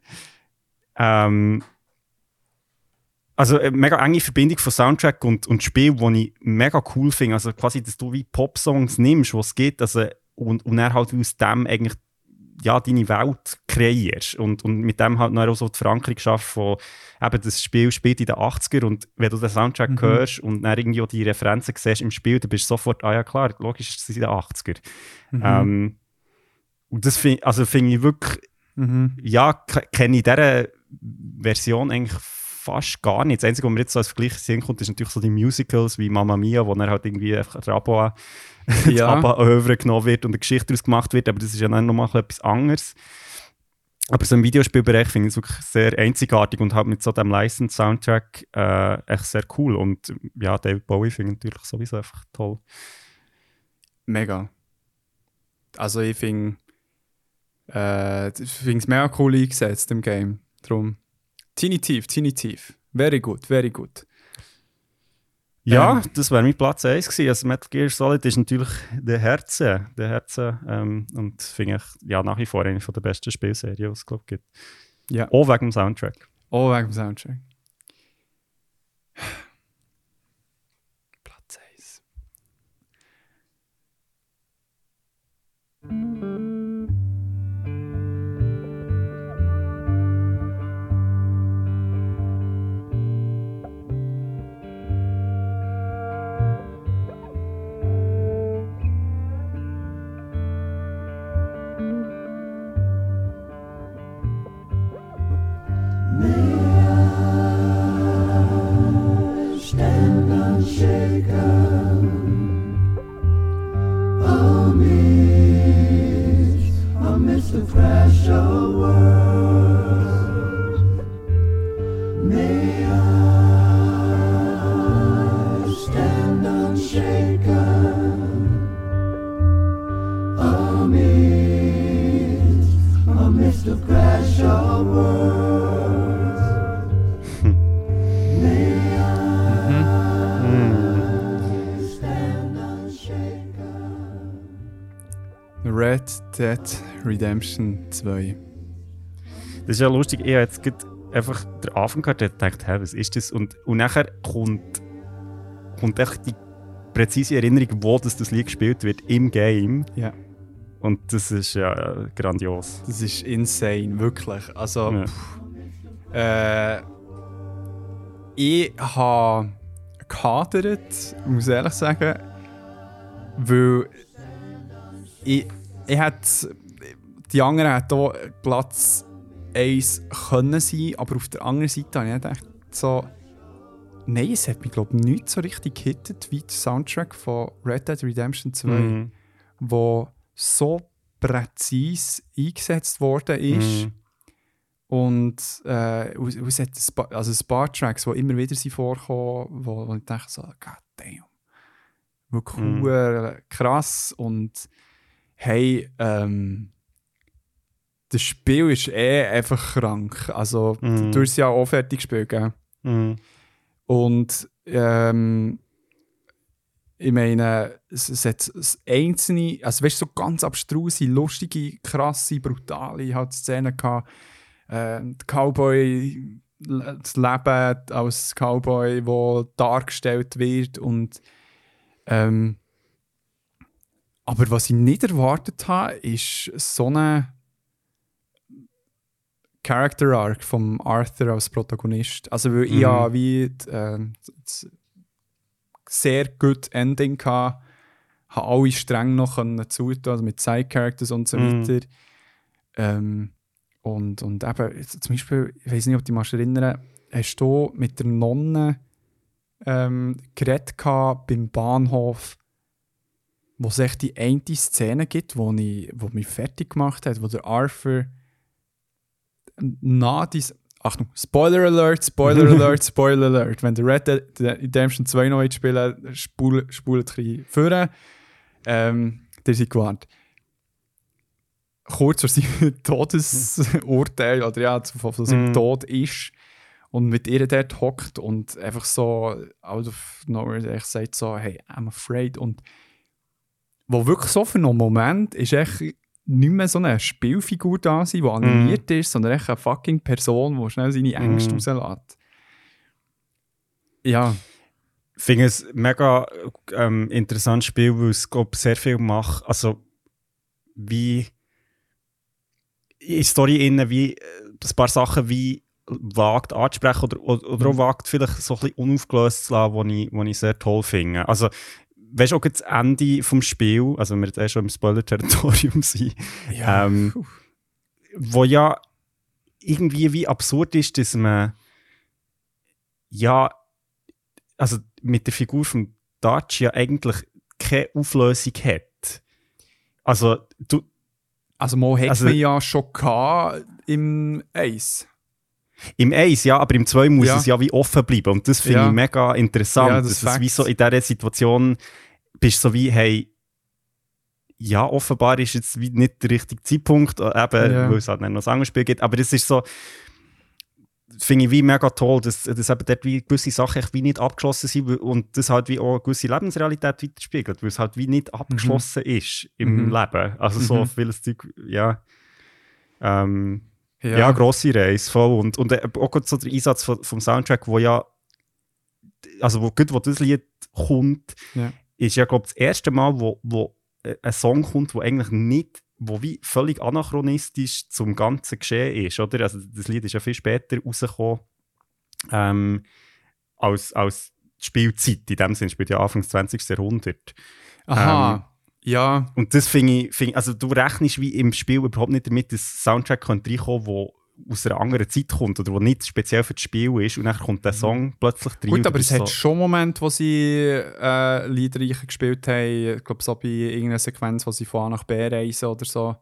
Ähm, also eine mega enge Verbindung von Soundtrack und, und Spiel, die ich mega cool finde. Also quasi, dass du wie Pop-Songs nimmst, was es gibt, also, und, und dann halt aus dem eigentlich ja, deine Welt kreierst. Und, und mit dem halt noch auch so die Verankerung schaffst von, eben, das Spiel spielt in den 80er und wenn du den Soundtrack hörst und dann irgendwie auch die Referenzen siehst im Spiel, dann bist du sofort, ah ja klar, logisch ist es in den 80er. Ähm, und das finde also find ich wirklich, Mhm. ja, ke- kenne ich diese Version eigentlich fast gar nicht. Das Einzige, was mir jetzt so als Vergleich sehen kommt, ist natürlich so die Musicals wie Mamma Mia, wo dann halt irgendwie einfach Abba, [laughs] Ja. Abba genommen wird und eine Geschichte daraus gemacht wird, aber das ist ja dann nochmal etwas anderes. Aber so im Videospielbereich finde ich es wirklich sehr einzigartig und halt mit so dem License-Soundtrack äh, echt sehr cool. Und ja, David Bowie finde ich natürlich sowieso einfach toll. Mega. Also ich finde äh, finde es mega cool eingesetzt im Game. Drum. Definitiv, definitiv. Very good, very good. Ja, Ähm. das wäre mein Platz 1 gewesen. Also Metal Gear Solid ist natürlich der Herzen, der Herzen ähm, und finde ich ja, nach wie vor eine der besten Spielserien, die es glaube gibt. Ja. Auch wegen dem Soundtrack. Oh, wegen dem Soundtrack. Dead Redemption 2. Das ist ja lustig, ich habe jetzt einfach den Anfang gehört und gedacht, hä, was ist das? Und, und nachher kommt, kommt echt die präzise Erinnerung, wo das, das Lied gespielt wird im Game. Ja. Und das ist ja grandios. Das ist insane, wirklich. Also, Ja. pff, äh, ich habe gehadert, muss ich ehrlich sagen, weil ich, ich hätte, die anderen hätten auch Platz 1 können sein, aber auf der anderen Seite habe ich gedacht, so, nein, es hat mich, glaube ich, nicht so richtig gehittet wie der Soundtrack von Red Dead Redemption 2 Mhm. wo so präzise eingesetzt worden ist. Mhm. Und äh, es hat ein paar, also ein paar Tracks, die immer wieder sind vorkommen, wo, wo ich dachte so, god damn. Wirklich Mhm. krass. Und hey, ähm, das Spiel ist eh einfach krank. Also, Mhm. du hast ja auch fertig gespielt, gell? Mhm. Und ähm, ich meine, es, es hat einzelne, also weißt du, so ganz abstruse, lustige, krasse, brutale halt Szenen gehabt. Äh, Cowboy, das Leben als Cowboy, wo dargestellt wird und ähm, aber was ich nicht erwartet habe, ist so eine Character Arc vom Arthur als Protagonist. Also weil ich Mhm. ja wie äh, sehr gut Ending gehabt, habe alle streng noch zutun, also mit Side Characters und so Mhm. weiter. Ähm, und, und eben, zum Beispiel, ich weiß nicht, ob du dich erinnern, hast du mit der Nonne ähm, geredet beim Bahnhof, wo es echt die eine Szene gibt, wo, ich, wo mich fertig gemacht hat, wo der Arthur nach dies Achtung, Spoiler Alert, Spoiler [laughs] Alert, Spoiler Alert. Wenn der Red Dead Redemption 2 noch spielen spult spult ein bisschen vor. Ähm, der seid gewarnt. Kurz vor seinem [laughs] Todesurteil, oder ja, von von seinem Mhm. Tod ist und mit ihr dort hockt und einfach so out of nowhere echt sagt so, hey, I'm afraid. Und wo wirklich so für einen Moment ist echt nicht mehr so eine Spielfigur da sein, die animiert ist, sondern echt eine fucking Person, die schnell seine Ängste Mhm. rauslässt. Ja, Ich finde es ein mega ähm, interessantes Spiel, weil es glaub, sehr viel macht. Also, wie in Story innen, wie äh, ein paar Sachen wie wagt anzusprechen oder, oder, oder auch wagt vielleicht so ein bisschen unaufgelöst zu lassen, die ich, ich sehr toll finde. Also, weißt du, auch das Ende vom Spiel, also wenn wir jetzt eh schon im Spoiler-Territorium [laughs] sind, ja. ähm, wo ja irgendwie wie absurd ist, dass man ja, also mit der Figur von Dutch ja eigentlich keine Auflösung hat. Also, du, Also, mal hat Also- man ja schon gehabt im Ace. Im Eis, ja, aber im 2 muss Ja. es ja wie offen bleiben. Und das finde Ja. ich mega interessant. Ja, das dass es wie so in dieser Situation bist so wie, hey, ja, offenbar ist jetzt wie nicht der richtige Zeitpunkt, äh, eben, weil es halt noch ein anderes Spiel gibt. Aber das ist so, finde ich wie mega toll, dass, dass eben dort wie gewisse Sachen wie nicht abgeschlossen sind und das halt wie auch eine gewisse Lebensrealität widerspiegelt, weil es halt wie nicht abgeschlossen ist im Mhm. Leben. Also so Mhm. vieles Zeug, ja. Ähm, ja, grosse Reise, voll. Und, und äh, auch so der Einsatz von, vom Soundtrack, wo ja, also wo, gut, wo das Lied kommt, Ja. ist ja, glaube ich, das erste Mal, wo, wo äh, ein Song kommt, wo eigentlich nicht, wo wie völlig anachronistisch zum ganzen Geschehen ist, oder? Also das Lied ist ja viel später rausgekommen, ähm, als, als die Spielzeit, in dem Sinne spielt ja Anfang des 20. Jahrhundert. Aha. Ja. Und das finde ich, find, also du rechnest wie im Spiel überhaupt nicht damit, dass Soundtrack könnte reinkommen wo aus einer anderen Zeit kommt oder wo nicht speziell für das Spiel ist und dann kommt der Song plötzlich rein. Mhm. Gut, aber es bist hat schon Momente, wo sie äh, Lieder gespielt haben. Ich glaube, so bei irgendeiner Sequenz, wo sie von A nach B reisen oder so.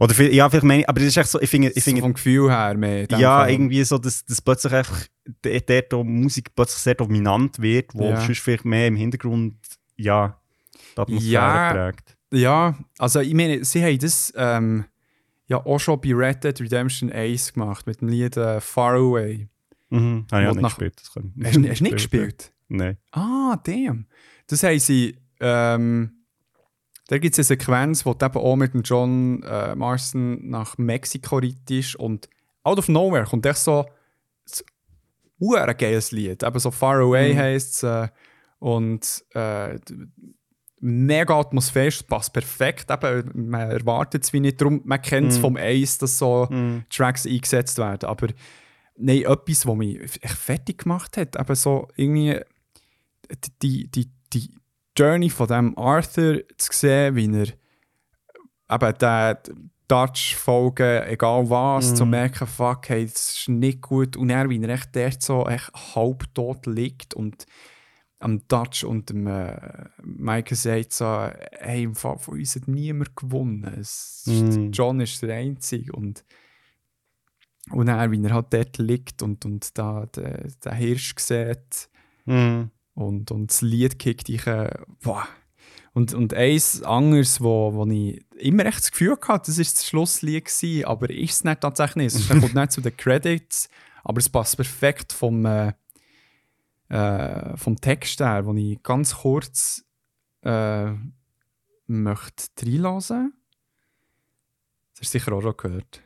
Oder viel, ja, vielleicht meine ich, aber es ist echt so, ich finde, ich so finde vom Gefühl her mehr. ja, Fall. irgendwie so, dass, dass plötzlich einfach der, der, der Musik plötzlich sehr dominant wird, wo Ja. sonst vielleicht mehr im Hintergrund, ja, die Atmosphäre Ja. prägt. Ja, also ich meine, sie haben das ähm, ja auch schon bei Red Dead Redemption 1 gemacht, mit dem Lied äh, Far Away. Mhm. Habe ich auch nicht nach- gespielt. Das kann- Hast hast du nicht gespielt? Nein. Ah, damn. Das haben sie. Ähm, da gibt es eine Sequenz, wo du eben auch mit dem John äh, Marston nach Mexiko reitest und out of nowhere kommt echt so ein geiles Lied. Eben so Far Away Mhm. heisst es. Äh, und äh, mega atmosphärisch, passt perfekt. Eben, man erwartet es wie nicht. Darum, man kennt es Mhm. vom Eis, dass so Mhm. Tracks eingesetzt werden. Aber nein, etwas, was mich echt fertig gemacht hat. Eben so irgendwie die, die, die Journey von dem Arthur zu sehen, wie er eben der Dutch-Folgen, egal was, zu merken, fuck, hey, das ist nicht gut. Und er, wie er echt dort so echt halbtot liegt und am Dutch und dem äh, Michael sagt so, hey, im Fall von uns hat niemand gewonnen. Es, Mm. John ist der Einzige und und er, wie er halt dort liegt und, und da den, den Hirsch sieht Mhm. und, und das Lied kickt ich äh, boah. Und, und eins anderes, wo, wo ich immer echt das Gefühl hatte, das war das Schlusslied, gewesen, aber ist es nicht tatsächlich nicht. Es kommt [laughs] nicht zu den Credits, aber es passt perfekt vom, äh, äh, vom Text her, wo ich ganz kurz äh, möchte reinlassen. Das hast du sicher auch schon gehört.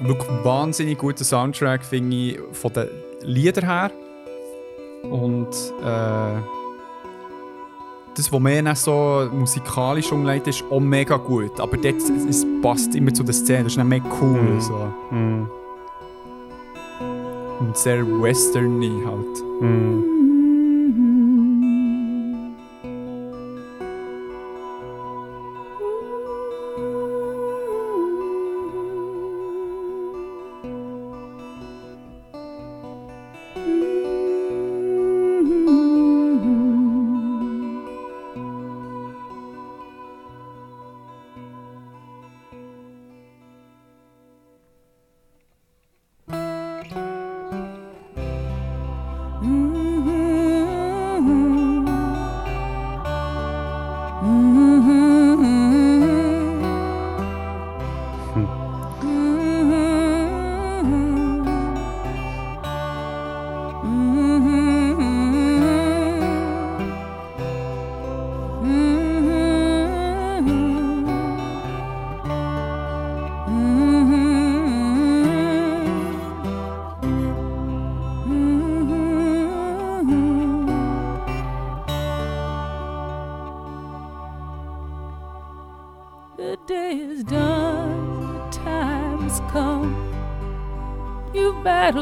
Wirklich wahnsinnig guter Soundtrack, finde ich, von den Liedern her. Und äh, das, was mehr so musikalisch umgeleitet ist, auch mega gut. Aber dort, es, passt immer zu der Szene, das ist dann mega cool. Mhm. So. Mhm. Und sehr westerny halt. Mhm.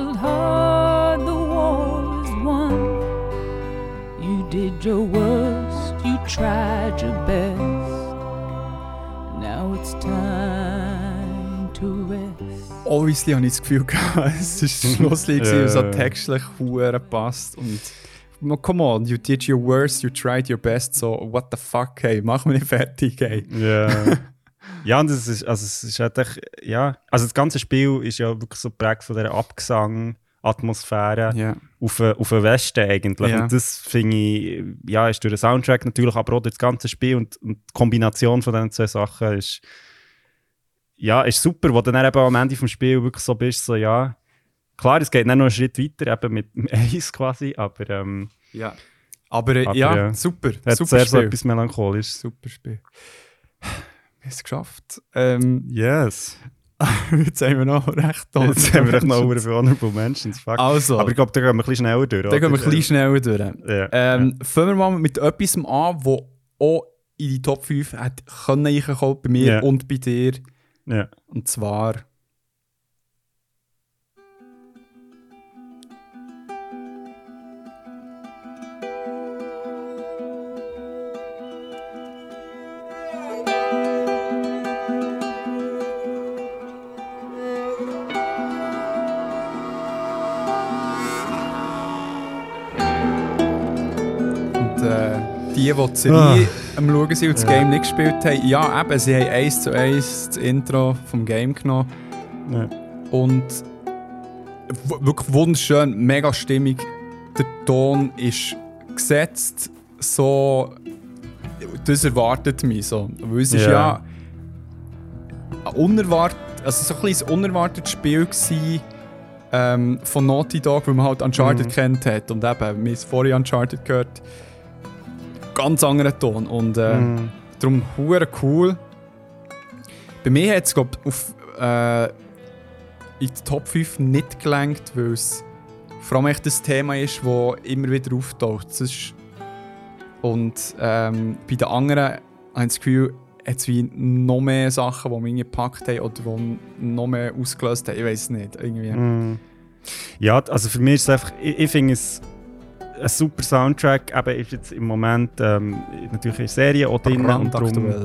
Battled hard, the war is won. You did your worst, you tried your best. Now it's time to rest. Obviously habe ich das Gefühl gehabt, [laughs] es ist das Schlusslied, gewesen, Ja, was so ja. textlich hure passt. Und no, come on, you did your worst, you tried your best, so what the fuck, hey, mach mich nicht fertig, hey. Ja. [laughs] ja, und es ist, also es ist halt echt, ja, also das ganze Spiel ist ja wirklich so geprägt von dieser Abgesang-Atmosphäre Ja. auf, den- auf den Westen eigentlich. Ja. Und das finde ich, ja, ist durch den Soundtrack natürlich, aber auch durch das ganze Spiel und, und die Kombination von diesen zwei Sachen ist, ja, ist super, wo du dann eben am Ende vom Spiel wirklich so bist, so ja, klar, es geht dann noch einen Schritt weiter, eben mit dem [laughs] Eis quasi, aber ähm, ja. Aber, äh, Aber ja, ja. super, hat super sehr so etwas melancholisch. Super Spiel. Wir haben es geschafft. Ähm, Yes. [laughs] jetzt haben wir noch recht Jetzt haben wir echt noch für Honorable Mentions. Fuck. Also, Aber ich glaube, da gehen wir ein bisschen schneller durch. dann gehen wir ein bisschen schneller durch. Ja. Ähm, Fangen wir mal mit etwas an, wo auch in die Top 5 hat können reinkommen, bei mir Ja. und bei dir. Und zwar. Die, die die Serie am Schauen sind und das Game nicht gespielt haben, ja, eben, sie haben eins zu eins das Intro vom Game genommen. Ja. Und wirklich wunderschön, mega stimmig. Der Ton ist gesetzt, so. Das erwartet mich so. Weil es ist Ja. ja. ein unerwartet, also so ein bisschen ein unerwartetes Spiel gewesen, ähm, von Naughty Dog, weil man halt Uncharted Mhm. kennt hat. Und eben, wir haben es vorher Uncharted gehört. Ganz anderer Ton. Und äh, Mhm. darum hure cool. Bei mir hat es, glaube auf, äh, in die Top 5 nicht gelangt, weil es vor allem echt das Thema ist, das immer wieder auftaucht. Ist und ähm, bei den anderen habe ich das Gefühl, hat es wie noch mehr Sachen, die mich gepackt haben oder die noch mehr ausgelöst haben. Ich weiß es nicht. Irgendwie. Mm. Ja, also für mich ist es einfach, ich, ich finde es ein super Soundtrack, eben ist jetzt im Moment ähm, natürlich in Serie auch drin und darum, ja.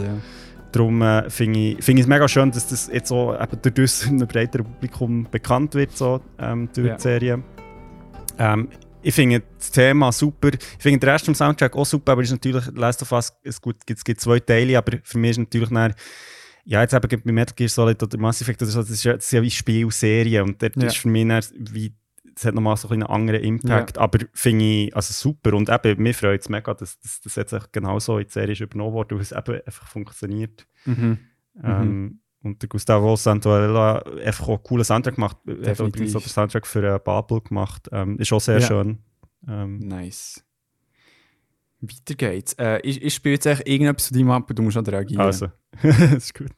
darum äh, finde ich, es mega schön, dass das jetzt auch eben durch das [laughs] einem breiteren Publikum bekannt wird, so, ähm, durch Ja. die Serie. Ähm, ich finde das Thema super. Ich finde den Rest vom Soundtrack auch super, aber es ist natürlich Last of Us, es gibt, gibt zwei Teile, aber für mich ist natürlich dann, ja, jetzt eben bei Metal Gear Solid oder Mass Effect oder so, das ist ja, das ist ja wie Spielserie und dort Ja. ist für mich dann wie, es hat nochmal so ein einen anderen Impact, aber finde ich also super und eben, mir freut es mega, dass das jetzt echt genauso in die Serie übernommen wurde, weil es eben einfach funktioniert. Mhm. Ähm, und der Gustavo Santaolalla hat einfach auch einen coolen Soundtrack gemacht. Er hat übrigens auch den Soundtrack für äh, Babel gemacht. Ähm, ist auch sehr Ja. schön. Ähm, Nice. Weiter geht's. Äh, ich, ich spiele jetzt echt irgendetwas von deinem ab und du musst noch reagieren. also, [laughs] das ist gut.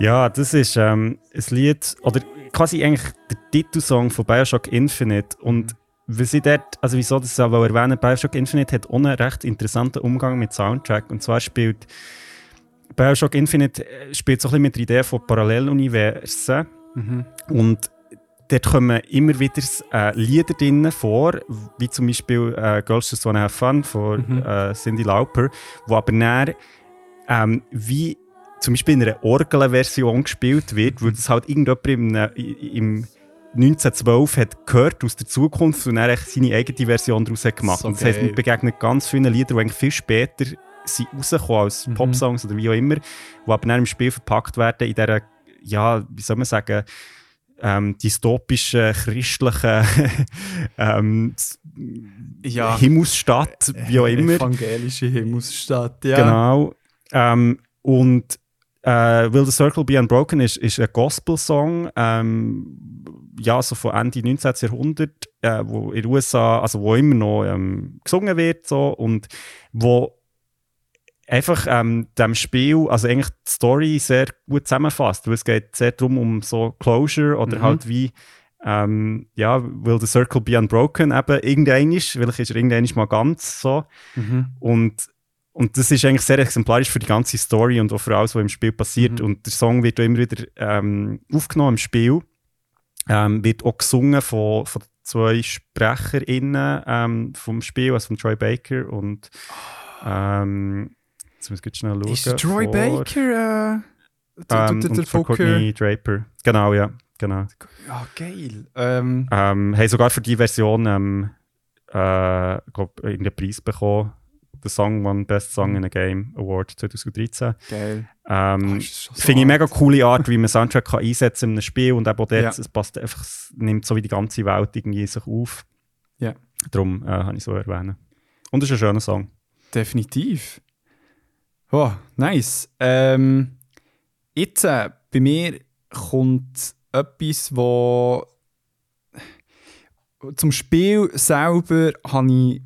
Ja, das ist ähm, ein Lied, oder quasi eigentlich der Titelsong von Bioshock Infinite. Und wie sie dort, also wieso das auch erwähnen, Bioshock Infinite hat auch einen recht interessanten Umgang mit Soundtrack. Und zwar spielt Bioshock Infinite äh, spielt so ein bisschen mit der Idee von Paralleluniversen. Mhm. Und dort kommen immer wieder äh, Lieder drin vor, wie zum Beispiel äh, Girls Just Wanna Have Fun von Mhm. äh, Cindy Lauper, wo aber näher ähm, wie zum Beispiel in einer Orgelversion gespielt wird, weil das halt irgendjemand im, äh, im 1912 hat gehört aus der Zukunft und dann seine eigene Version daraus hat gemacht. So und das geil. man begegnet ganz vielen Liedern, die eigentlich viel später sind rausgekommen als Mhm. Popsongs oder wie auch immer, die aber dann im Spiel verpackt werden in dieser, ja, wie soll man sagen, ähm, dystopischen, christlichen [laughs] ähm, Ja. Himmelsstadt, wie auch immer. Evangelische Himmelsstadt, ja. Genau. Ähm, und äh, Will the Circle Be Unbroken ist, ist ein Gospel-Song, ähm, ja, so von Ende 19. Jahrhundert, äh, wo in den USA, also wo immer noch ähm, gesungen wird, so, und wo einfach ähm, dem Spiel, also eigentlich die Story sehr gut zusammenfasst, weil es geht sehr darum, um so Closure oder Mhm. halt wie ähm, ja, Will the Circle Be Unbroken eben irgendein ist, vielleicht ist er irgendein mal ganz so Mhm. und, und das ist eigentlich sehr exemplarisch für die ganze Story und auch für alles, was im Spiel passiert. Mhm. Und der Song wird auch immer wieder ähm, aufgenommen im Spiel. Ähm, wird auch gesungen von, von zwei SprecherInnen ähm, vom Spiel, also von Troy Baker und ähm, jetzt muss ich schnell schauen. Ist Troy vor- Baker äh, der, Ähm, der? Courtney Draper. Genau, ja, genau. Ja, geil. Ähm, Ähm, haben sogar für die Version ähm, äh, glaub, irgendeinen Preis bekommen. Der Song won Best Song in a Game Award 2013. geil. Ähm, schon so Finde ich mega coole Art, wie man Soundtrack kann einsetzen in einem Spiel und eben auch dort, Ja. es passt einfach, es nimmt so wie die ganze Welt irgendwie sich auf. Ja. Darum äh, habe ich so erwähnen. Und es ist ein schöner Song. Definitiv. Oh, nice. Ähm, jetzt, äh, bei mir kommt etwas, wo zum Spiel selber habe ich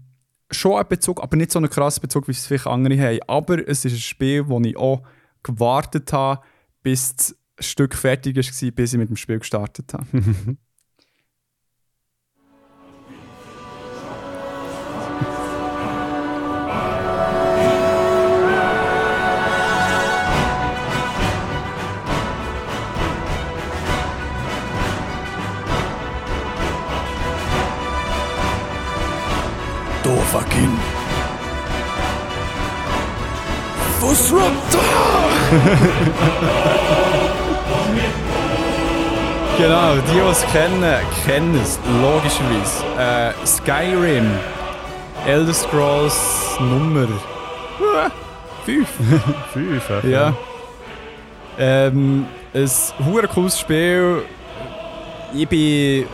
schon einen Bezug, aber nicht so einen krassen Bezug, wie es vielleicht andere haben. Aber es ist ein Spiel, wo ich auch gewartet habe, bis das Stück fertig war, bis ich mit dem Spiel gestartet habe. [laughs] fucking. Was [laughs] Genau, die, die es kennen, kennen es, logischerweise. Äh, Skyrim, Elder Scrolls Nummer 5. Fünf. [laughs] äh, Ja. Ähm, ein cooles Spiel. Ich bin.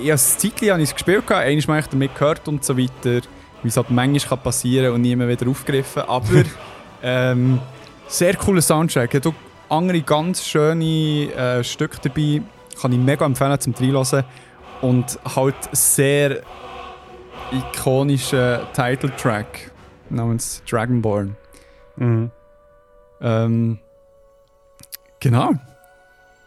Ich habe ein Zeitchen habe ich es gespielt, habe ich damit gehört und so weiter, wie es halt manchmal passieren kann und nie mehr wieder aufgegriffen. Aber [laughs] ähm, sehr cooler Soundtrack. Hat auch andere ganz schöne äh, Stücke dabei. Kann ich mega empfehlen zum Reinhören. Und halt sehr ikonischer Titeltrack namens Dragonborn. Mhm. Ähm, genau.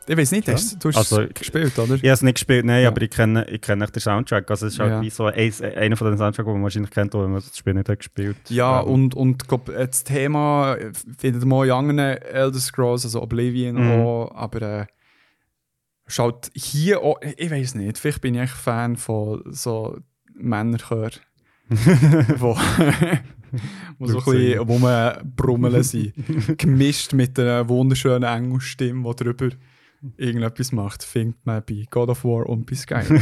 Ich weiß nicht, hast, du hast Also, es gespielt, oder? Ich habe es nicht gespielt, nein, Ja. aber ich kenne, ich kenne echt den Soundtrack. Also es ist halt Ja. wie so ein, einer von den Soundtracks, die man wahrscheinlich kennt, wenn man das Spiel nicht hat gespielt Ja, Ähm, und, und glaub, das Thema findet man auch in anderen Elder Scrolls, also Oblivion Mhm. auch, aber äh, schaut hier auch, ich weiß nicht, vielleicht bin ich echt Fan von so Männerchör, [laughs] wo, wo so ein bisschen rumbrummeln sind, gemischt mit einer wunderschönen Engelstimme, die drüber irgendetwas macht, findet man bei God of War und bei [laughs] Skyrim.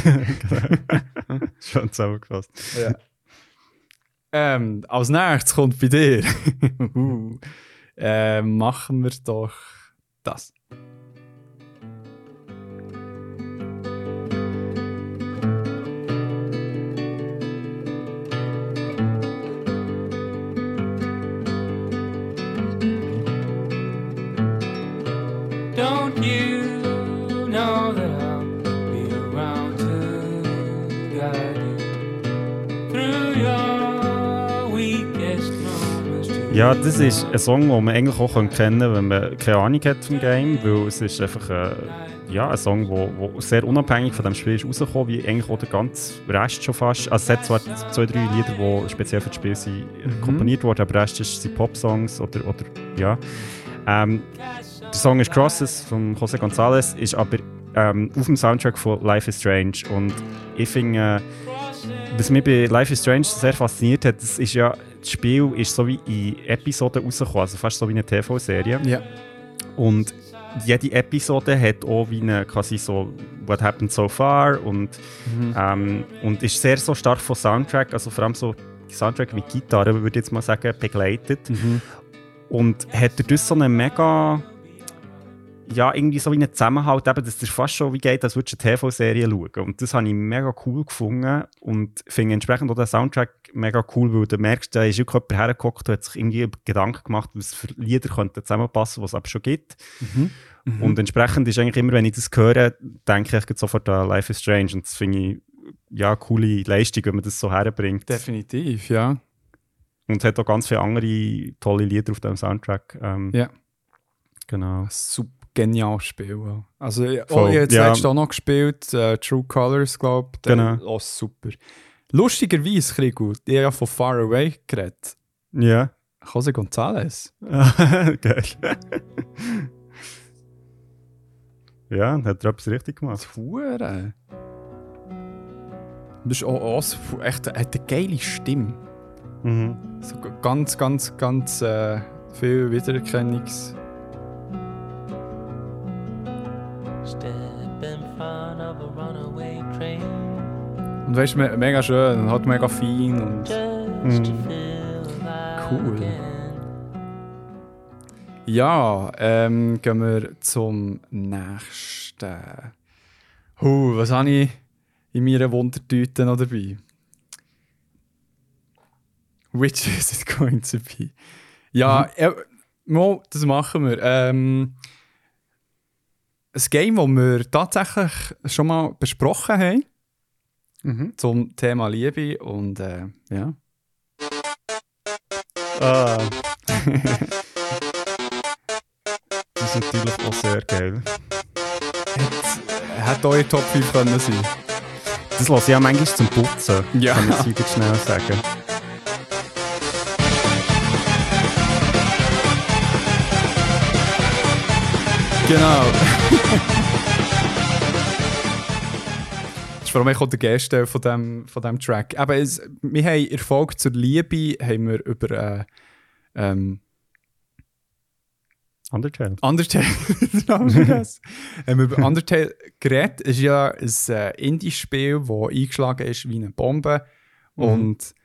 Schon zusammengefasst. Ja. Ähm, als nächstes kommt bei dir. [laughs] uh, äh, machen wir doch das. Don't you Ja, das ist ein Song, den man eigentlich auch kennen kann, wenn man keine Ahnung hat vom Game, weil es ist einfach äh, ja, ein Song, der wo, wo sehr unabhängig von dem Spiel ist rausgekommen, wie eigentlich auch der ganze Rest schon fast. Also es hat zwar zwei, drei Lieder, die speziell für das Spiel sind, äh, komponiert wurden, aber der Rest ist, sind Pop-Songs oder, oder ja. Ähm, der Song ist Crosses von José González, ist aber ähm, auf dem Soundtrack von Life is Strange und ich finde, äh, was mich bei Life is Strange sehr fasziniert hat, das ist ja, das Spiel ist so wie in Episoden rausgekommen, also fast so wie eine TV-Serie. Ja. Und jede Episode hat auch wie eine quasi so What happened so far und, ähm, und ist sehr so stark von Soundtrack, also vor allem so Soundtrack mit Gitarre, würde ich jetzt mal sagen, begleitet. Und hat dadurch so eine mega ja, irgendwie so wie einen Zusammenhalt, eben, dass es fast schon wie geht, als würdest du eine TV-Serie schauen. Und das habe ich mega cool gefunden und finde entsprechend auch den Soundtrack mega cool, weil du merkst, da ist wirklich jemand hergeguckt und hat sich irgendwie Gedanken gemacht, was für Lieder könnten zusammenpassen, was es aber schon gibt. Und entsprechend ist eigentlich immer, wenn ich das höre, denke ich sofort an Life is Strange und das finde ich ja eine coole Leistung, wenn man das so herbringt. Definitiv, ja. Und es hat auch ganz viele andere tolle Lieder auf dem Soundtrack. Ähm, Ja. Genau. Super geniales Spiel. auch. Also, ich Voll, oh, ich habe jetzt ja. letztes auch noch gespielt, äh, True Colors, glaube ich. Genau. Oh, super. Lustigerweise, Krigu, ich habe ja von Far Away geredet. Ja. Jose González. [laughs] Geil. ja, hat er etwas richtig gemacht. Hure. Das ist auch, auch so, echt, hat eine geile Stimme. Mhm. So ganz, ganz, ganz äh, viel Wiedererkennungs... Und weißt du, me mega schön und halt mega fein und... alive Cool. Ja, ähm, gehen wir zum nächsten. Huh, was habe ich in meiner Wundertüte noch dabei? Which is it [laughs] going to be? Ja, äh, mal, das machen wir. Ähm, ein Game, das wir tatsächlich schon mal besprochen haben, zum Thema Liebe und äh, ja. Ah. [laughs] das ist natürlich auch sehr geil. Hätte eure Top 5 können sein Das lasse ich ja manchmal zum Putzen. Ja. Kann ich jetzt schnell sagen. Genau. vor allem auch der Geste von dem, von dem Track. Aber es, wir haben Erfolg zur Liebe, haben wir über äh, ähm, Undertale. Undertale, [laughs] haben wir über Undertale geredet. Es ist ja ein äh, Indie-Spiel, das eingeschlagen ist wie eine Bombe und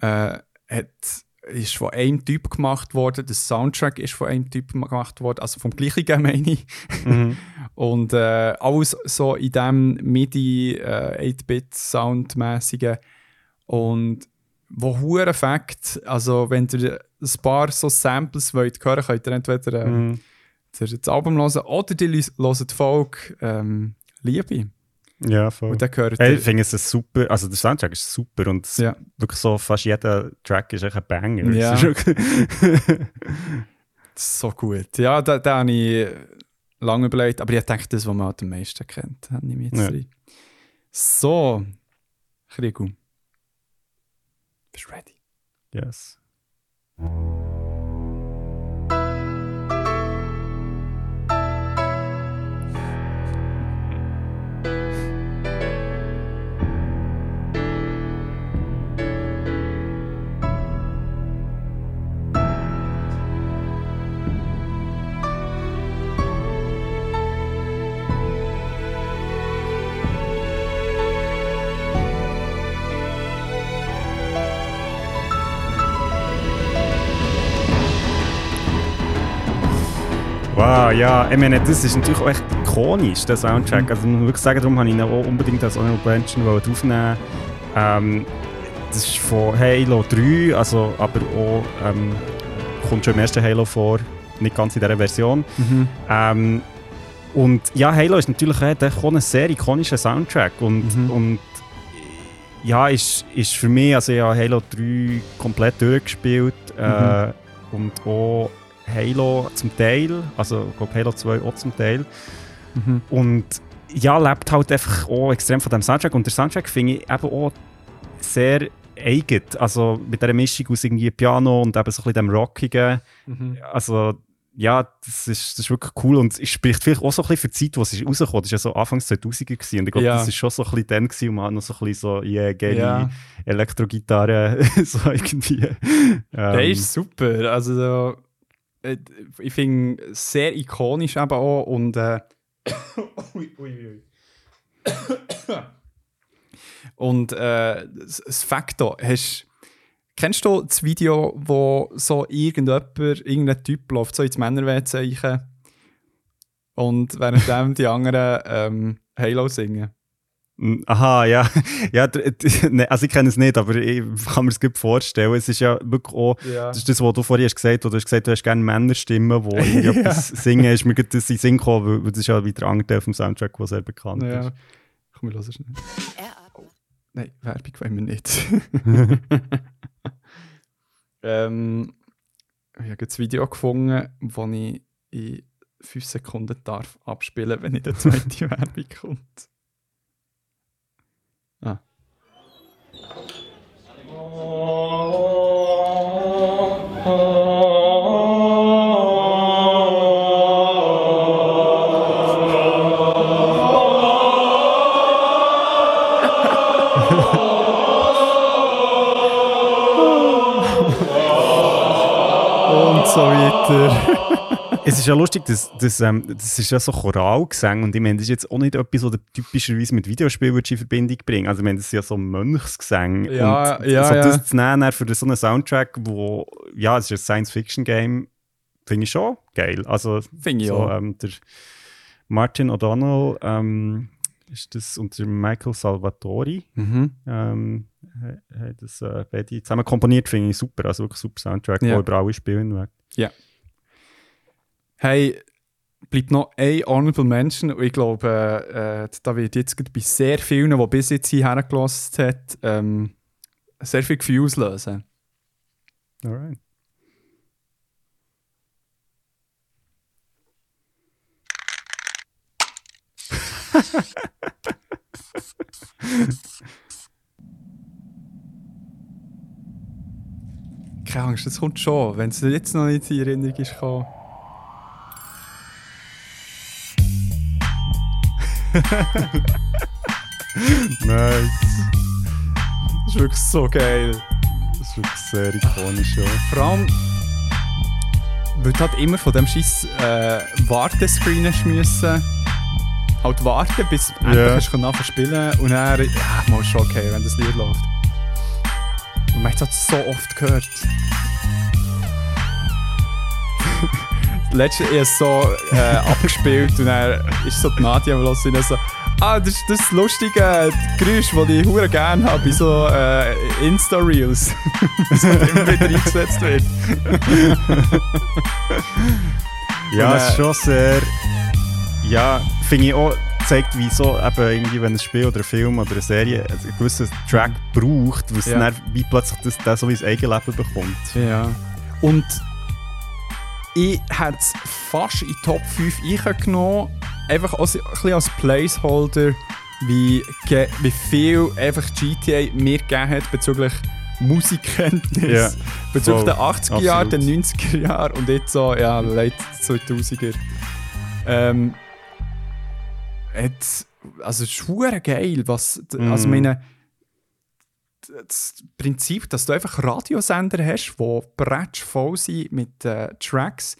äh, hat, ist von einem Typ gemacht worden. Der Soundtrack ist von einem Typ gemacht worden, also vom gleichen [laughs] meine ich. Und äh, alles so in diesem MIDI äh, 8-Bit-Soundmäßigen. Und wo hure Fakt, also wenn ihr ein paar so Samples wollt hören, könnt ihr entweder äh, Mhm. das das Album hören oder die hören die Folge ähm, Liebe. Ja, voll. Und dann gehört Hey, ich finde es super, also der Soundtrack ist super und Ja. wirklich so fast jeder Track ist echt ein Banger. Ja. [laughs] So gut. Ja, da, da habe ich lange überlegt, aber ich denke, das, was man halt am meisten kennt, habe ich mir jetzt Ja. rein. So, Krigu. Bist du ready? yes. Wow, ja, ich meine, das ist natürlich auch echt ikonisch, der Soundtrack. Also, ich muss wirklich sagen, darum habe ich ihn auch unbedingt als Honorable Mention wollen draufnehmen. Ähm, das ist von Halo 3, also, aber auch ähm, kommt schon im ersten Halo vor, nicht ganz in dieser Version. Ähm, und ja, Halo ist natürlich auch ein sehr ikonischer Soundtrack und, Mhm. und ja, ist, ist für mich, also ich habe Halo 3 komplett durchgespielt äh, und auch Halo zum Teil, also ich glaube Halo 2 auch zum Teil. Mhm. Und ja, lebt halt einfach auch extrem von dem Soundtrack. Und der Soundtrack finde ich eben auch sehr eigen. Also mit dieser Mischung aus irgendwie Piano und eben so ein bisschen dem Rockigen. Mhm. Also ja, das ist, das ist wirklich cool. Und es spricht vielleicht auch so ein bisschen für die Zeit, wo es rausgekommen ist. Das war ja so Anfangs 2000er. Gewesen. Und ich glaube, Ja. das war schon so ein bisschen dann, gewesen, und man hat noch so ein bisschen so, yeah, geile Ja. Elektrogitarre, [laughs] so irgendwie. Der Ähm, ist super. Also, so, äh, ich finde sehr ikonisch eben auch und. Äh, [coughs] ui, ui, ui. [coughs] und äh, das Faktor, hast, kennst du das Video, wo so irgendjemand, irgendein Typ läuft so ins Männer-WC und währenddem die anderen ähm, Halo singen? Aha, ja. [laughs] ja [laughs] ne, also ich kenne es nicht, aber ich kann mir es gut vorstellen. Es ist ja wirklich auch, Ja. das ist das, was du vorhin hast gesagt hast, du hast gesagt, du hast gerne Männerstimmen, die irgendwie etwas singen, ist mir gerade das in Sinn gekommen, weil- das ist ja wieder ein anderer Teil vom Soundtrack, der sehr bekannt Ja. ist. Komm, wir hören schnell. Nein, Werbung wollen wir nicht. [laughs] ähm, ich habe das Video gefunden, das ich in 5 Sekunden darf abspielen wenn in der zweite Werbung kommt. Ah. Und so weiter. Es ist ja lustig, das, das, ähm, das ist ja so Choralgesang und ich meine, das ist jetzt auch nicht etwas, was du typischerweise mit Videospielen in Verbindung bringen Also ich meine, das ist ja so Mönchsgesang. Ja, und ja, so ja. das zu nehmen für so einen Soundtrack, wo, ja, es ist ein Science-Fiction-Game, finde ich schon geil. Also Finde ich so, auch. ähm, der Martin O'Donnell ähm, ist das und der Michael Salvatori Mhm. ähm, ha- haben das äh, beide zusammen komponiert, finde ich super. Also wirklich super Soundtrack, Ja. der über alle spielen weg. Hey, bleibt noch ein Honorable Mention und ich glaube, äh, da wird jetzt bei sehr vielen, die bis jetzt hierher gelassen hat, ähm, sehr viel Gefühl auslösen. Alright. [laughs] Keine Angst, das kommt schon, wenn es jetzt noch nicht in Erinnerung ist gekommen. Nice. Das ist wirklich so geil. Das ist wirklich sehr ikonisch, ja. Vor allem, weil du halt immer von dem scheiß äh, Wartescreen müssen, halt warten, bis du Ja. endlich anfangen zu spielen und dann, ja, mal ist schon okay, wenn das Lied läuft. Und man hat es halt so oft gehört. Letztes ich es so äh, abgespielt und dann ist so die Nadia am Los so, ah, das ist das lustige Geräusch, das ich hure gerne habe bei so äh, Insta-Reels. [laughs] das immer wieder eingesetzt wird. Ja, Und, es äh, ist schon sehr. Ja, finde ich auch, zeigt, wie so, eben irgendwie, wenn ein Spiel oder ein Film oder eine Serie einen gewissen Track braucht, was Ja. dann wie plötzlich das, das so wie ein Eigenleben bekommt. Ja. Und ich hätte es fast in die Top 5 eingenommen, einfach als, ein bisschen als Placeholder, wie, wie viel einfach GTA mir gegeben hat bezüglich Musikkenntnis. Ja, bezüglich der 80er Jahre, den 90er Jahre und jetzt so, ja, late 2000er. Ähm, jetzt, also es ist geil, was, also Mhm. meine, das Prinzip, dass du einfach Radiosender hast, die bretsch voll sind mit äh, Tracks.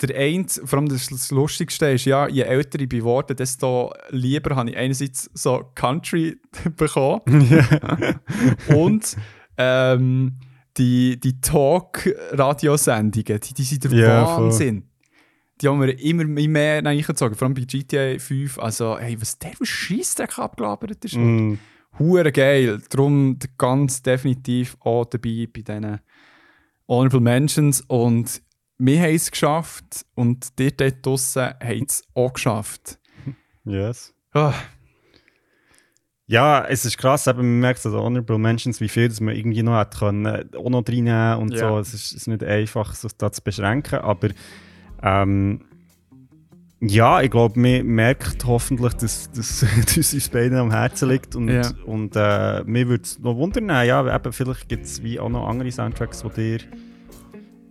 Der eine, vor allem das, Lustigste ist, ja, je älter ich bin geworden, desto lieber habe ich einerseits so Country [laughs] bekommen und ähm, die, die Talk-Radiosendungen, die, die sind der voll. Wahnsinn. Die haben wir immer mehr reingezogen, vor allem bei GTA 5. Also, hey, was der für Scheissdreck abgelabert ist. Mm. Hure geil. Darum ganz definitiv auch dabei bei diesen Honorable Mentions. Und wir haben es geschafft und die dort draussen haben es auch geschafft. Yes. Ah, Ja, es ist krass, eben, man merkt an den Honorable Mentions, wie viel das man irgendwie noch hat können, äh, auch noch reinnehmen und Ja. so. Es ist, ist nicht einfach, sich da zu beschränken, aber ähm, ja, ich glaube, man merkt hoffentlich, dass, dass, [laughs] dass es uns beiden am Herzen liegt und, Ja. und äh, mir würde es noch wundern, ja, eben, vielleicht gibt es wie auch noch andere Soundtracks, die dir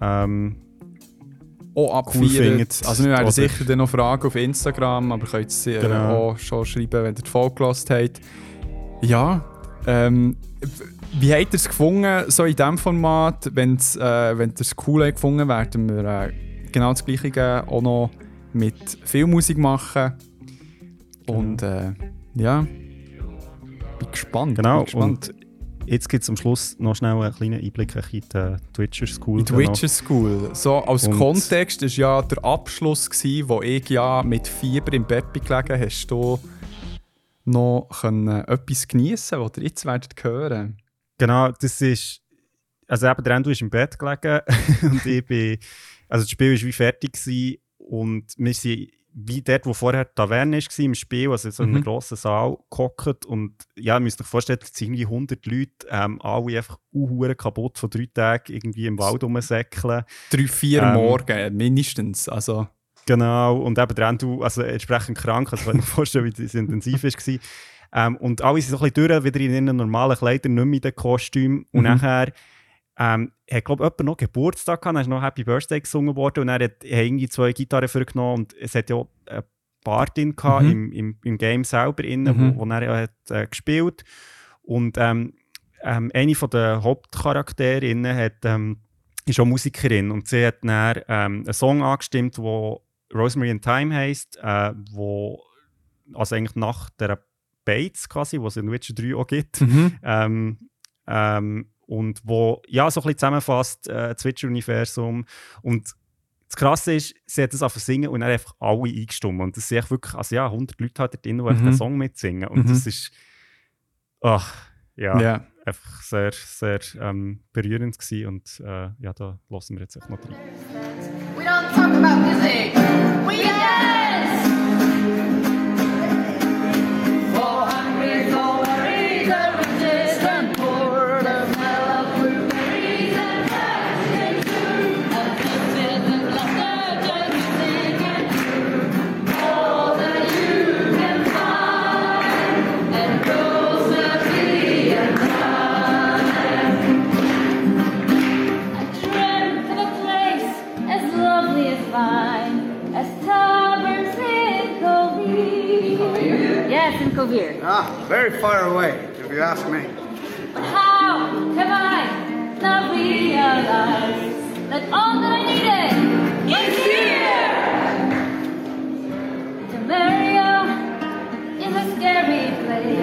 ähm, auch Cool abfeiern. findet. also wir werden sicher dann noch fragen auf Instagram, aber könnt es äh, Genau. auch schon schreiben, wenn ihr die Folge gehört habt. Ja, ähm, wie habt ihr es gefunden, so in diesem Format? Wenn's, äh, wenn ihr es cool habt gefunden werden wir äh, genau das Gleiche auch noch mit Filmmusik machen. Und äh, ja, bin gespannt. genau, bin gespannt. und jetzt gibt es am Schluss noch schnell einen kleinen Einblick in die Twitcher School. Die Witcher School. So, als Und- Kontext ist ja der Abschluss, gewesen, wo ich ja mit Fieber im Bett gelegen hast du noch können, äh, etwas genießen, was ihr jetzt werdet hören. Genau, das ist. Also eben, der Endo ist im Bett gelegen [laughs] und ich bin. Also das Spiel war wie fertig gewesen und wir sind wie dort, wo vorher die Taverne war im Spiel, also so in einem Mhm. grossen Saal gehockt und ja, ihr müsst euch vorstellen, es sind irgendwie 100 Leute, ähm, alle einfach uhuere kaputt von drei Tagen irgendwie im Wald rumsäckeln. Drei, vier Ähm, Morgen, mindestens. Also, Genau, und eben der Endo, also entsprechend krank, also kann ich mir [laughs] vorstellen, wie das intensiv war. Ähm, und alle sind so ein bisschen durch, wieder in ihren normalen Kleidern, nicht mehr in den Kostümen. Und Mhm. nachher ähm, hat, glaube ich, jemand noch Geburtstag gehabt, dann ist noch Happy Birthday gesungen worden und er hat irgendwie zwei Gitarren vorgenommen und es hat ja auch eine gehabt, Mhm. im, im, im Game selber, innen, Mhm. wo, wo er ja hat, äh, gespielt Und ähm, ähm, eine von der Hauptcharakterinnen hat, ähm, ist auch Musikerin und sie hat dann ähm, einen Song angestimmt, der Rosemary in Time heisst, äh, wo also eigentlich nach der Bates quasi, was es in Witcher 3 auch gibt, mhm. ähm, ähm, und wo ja so ein bisschen zusammenfasst äh, das Witcher-Universum und das Krasse ist, sie hat das auf singen und dann einfach alle eingestimmt und das sind echt wirklich, also ja, 100 Leute halt dort drin, die Mhm. einfach den Song mitsingen und Mhm. das ist ach, ja, ja. einfach sehr, sehr ähm, berührend gewesen und äh, ja, da lassen wir jetzt echt noch rein. We don't talk about music. We here. Ah, very far away, if you ask me. How I not that all that I needed is here? To in a scary place.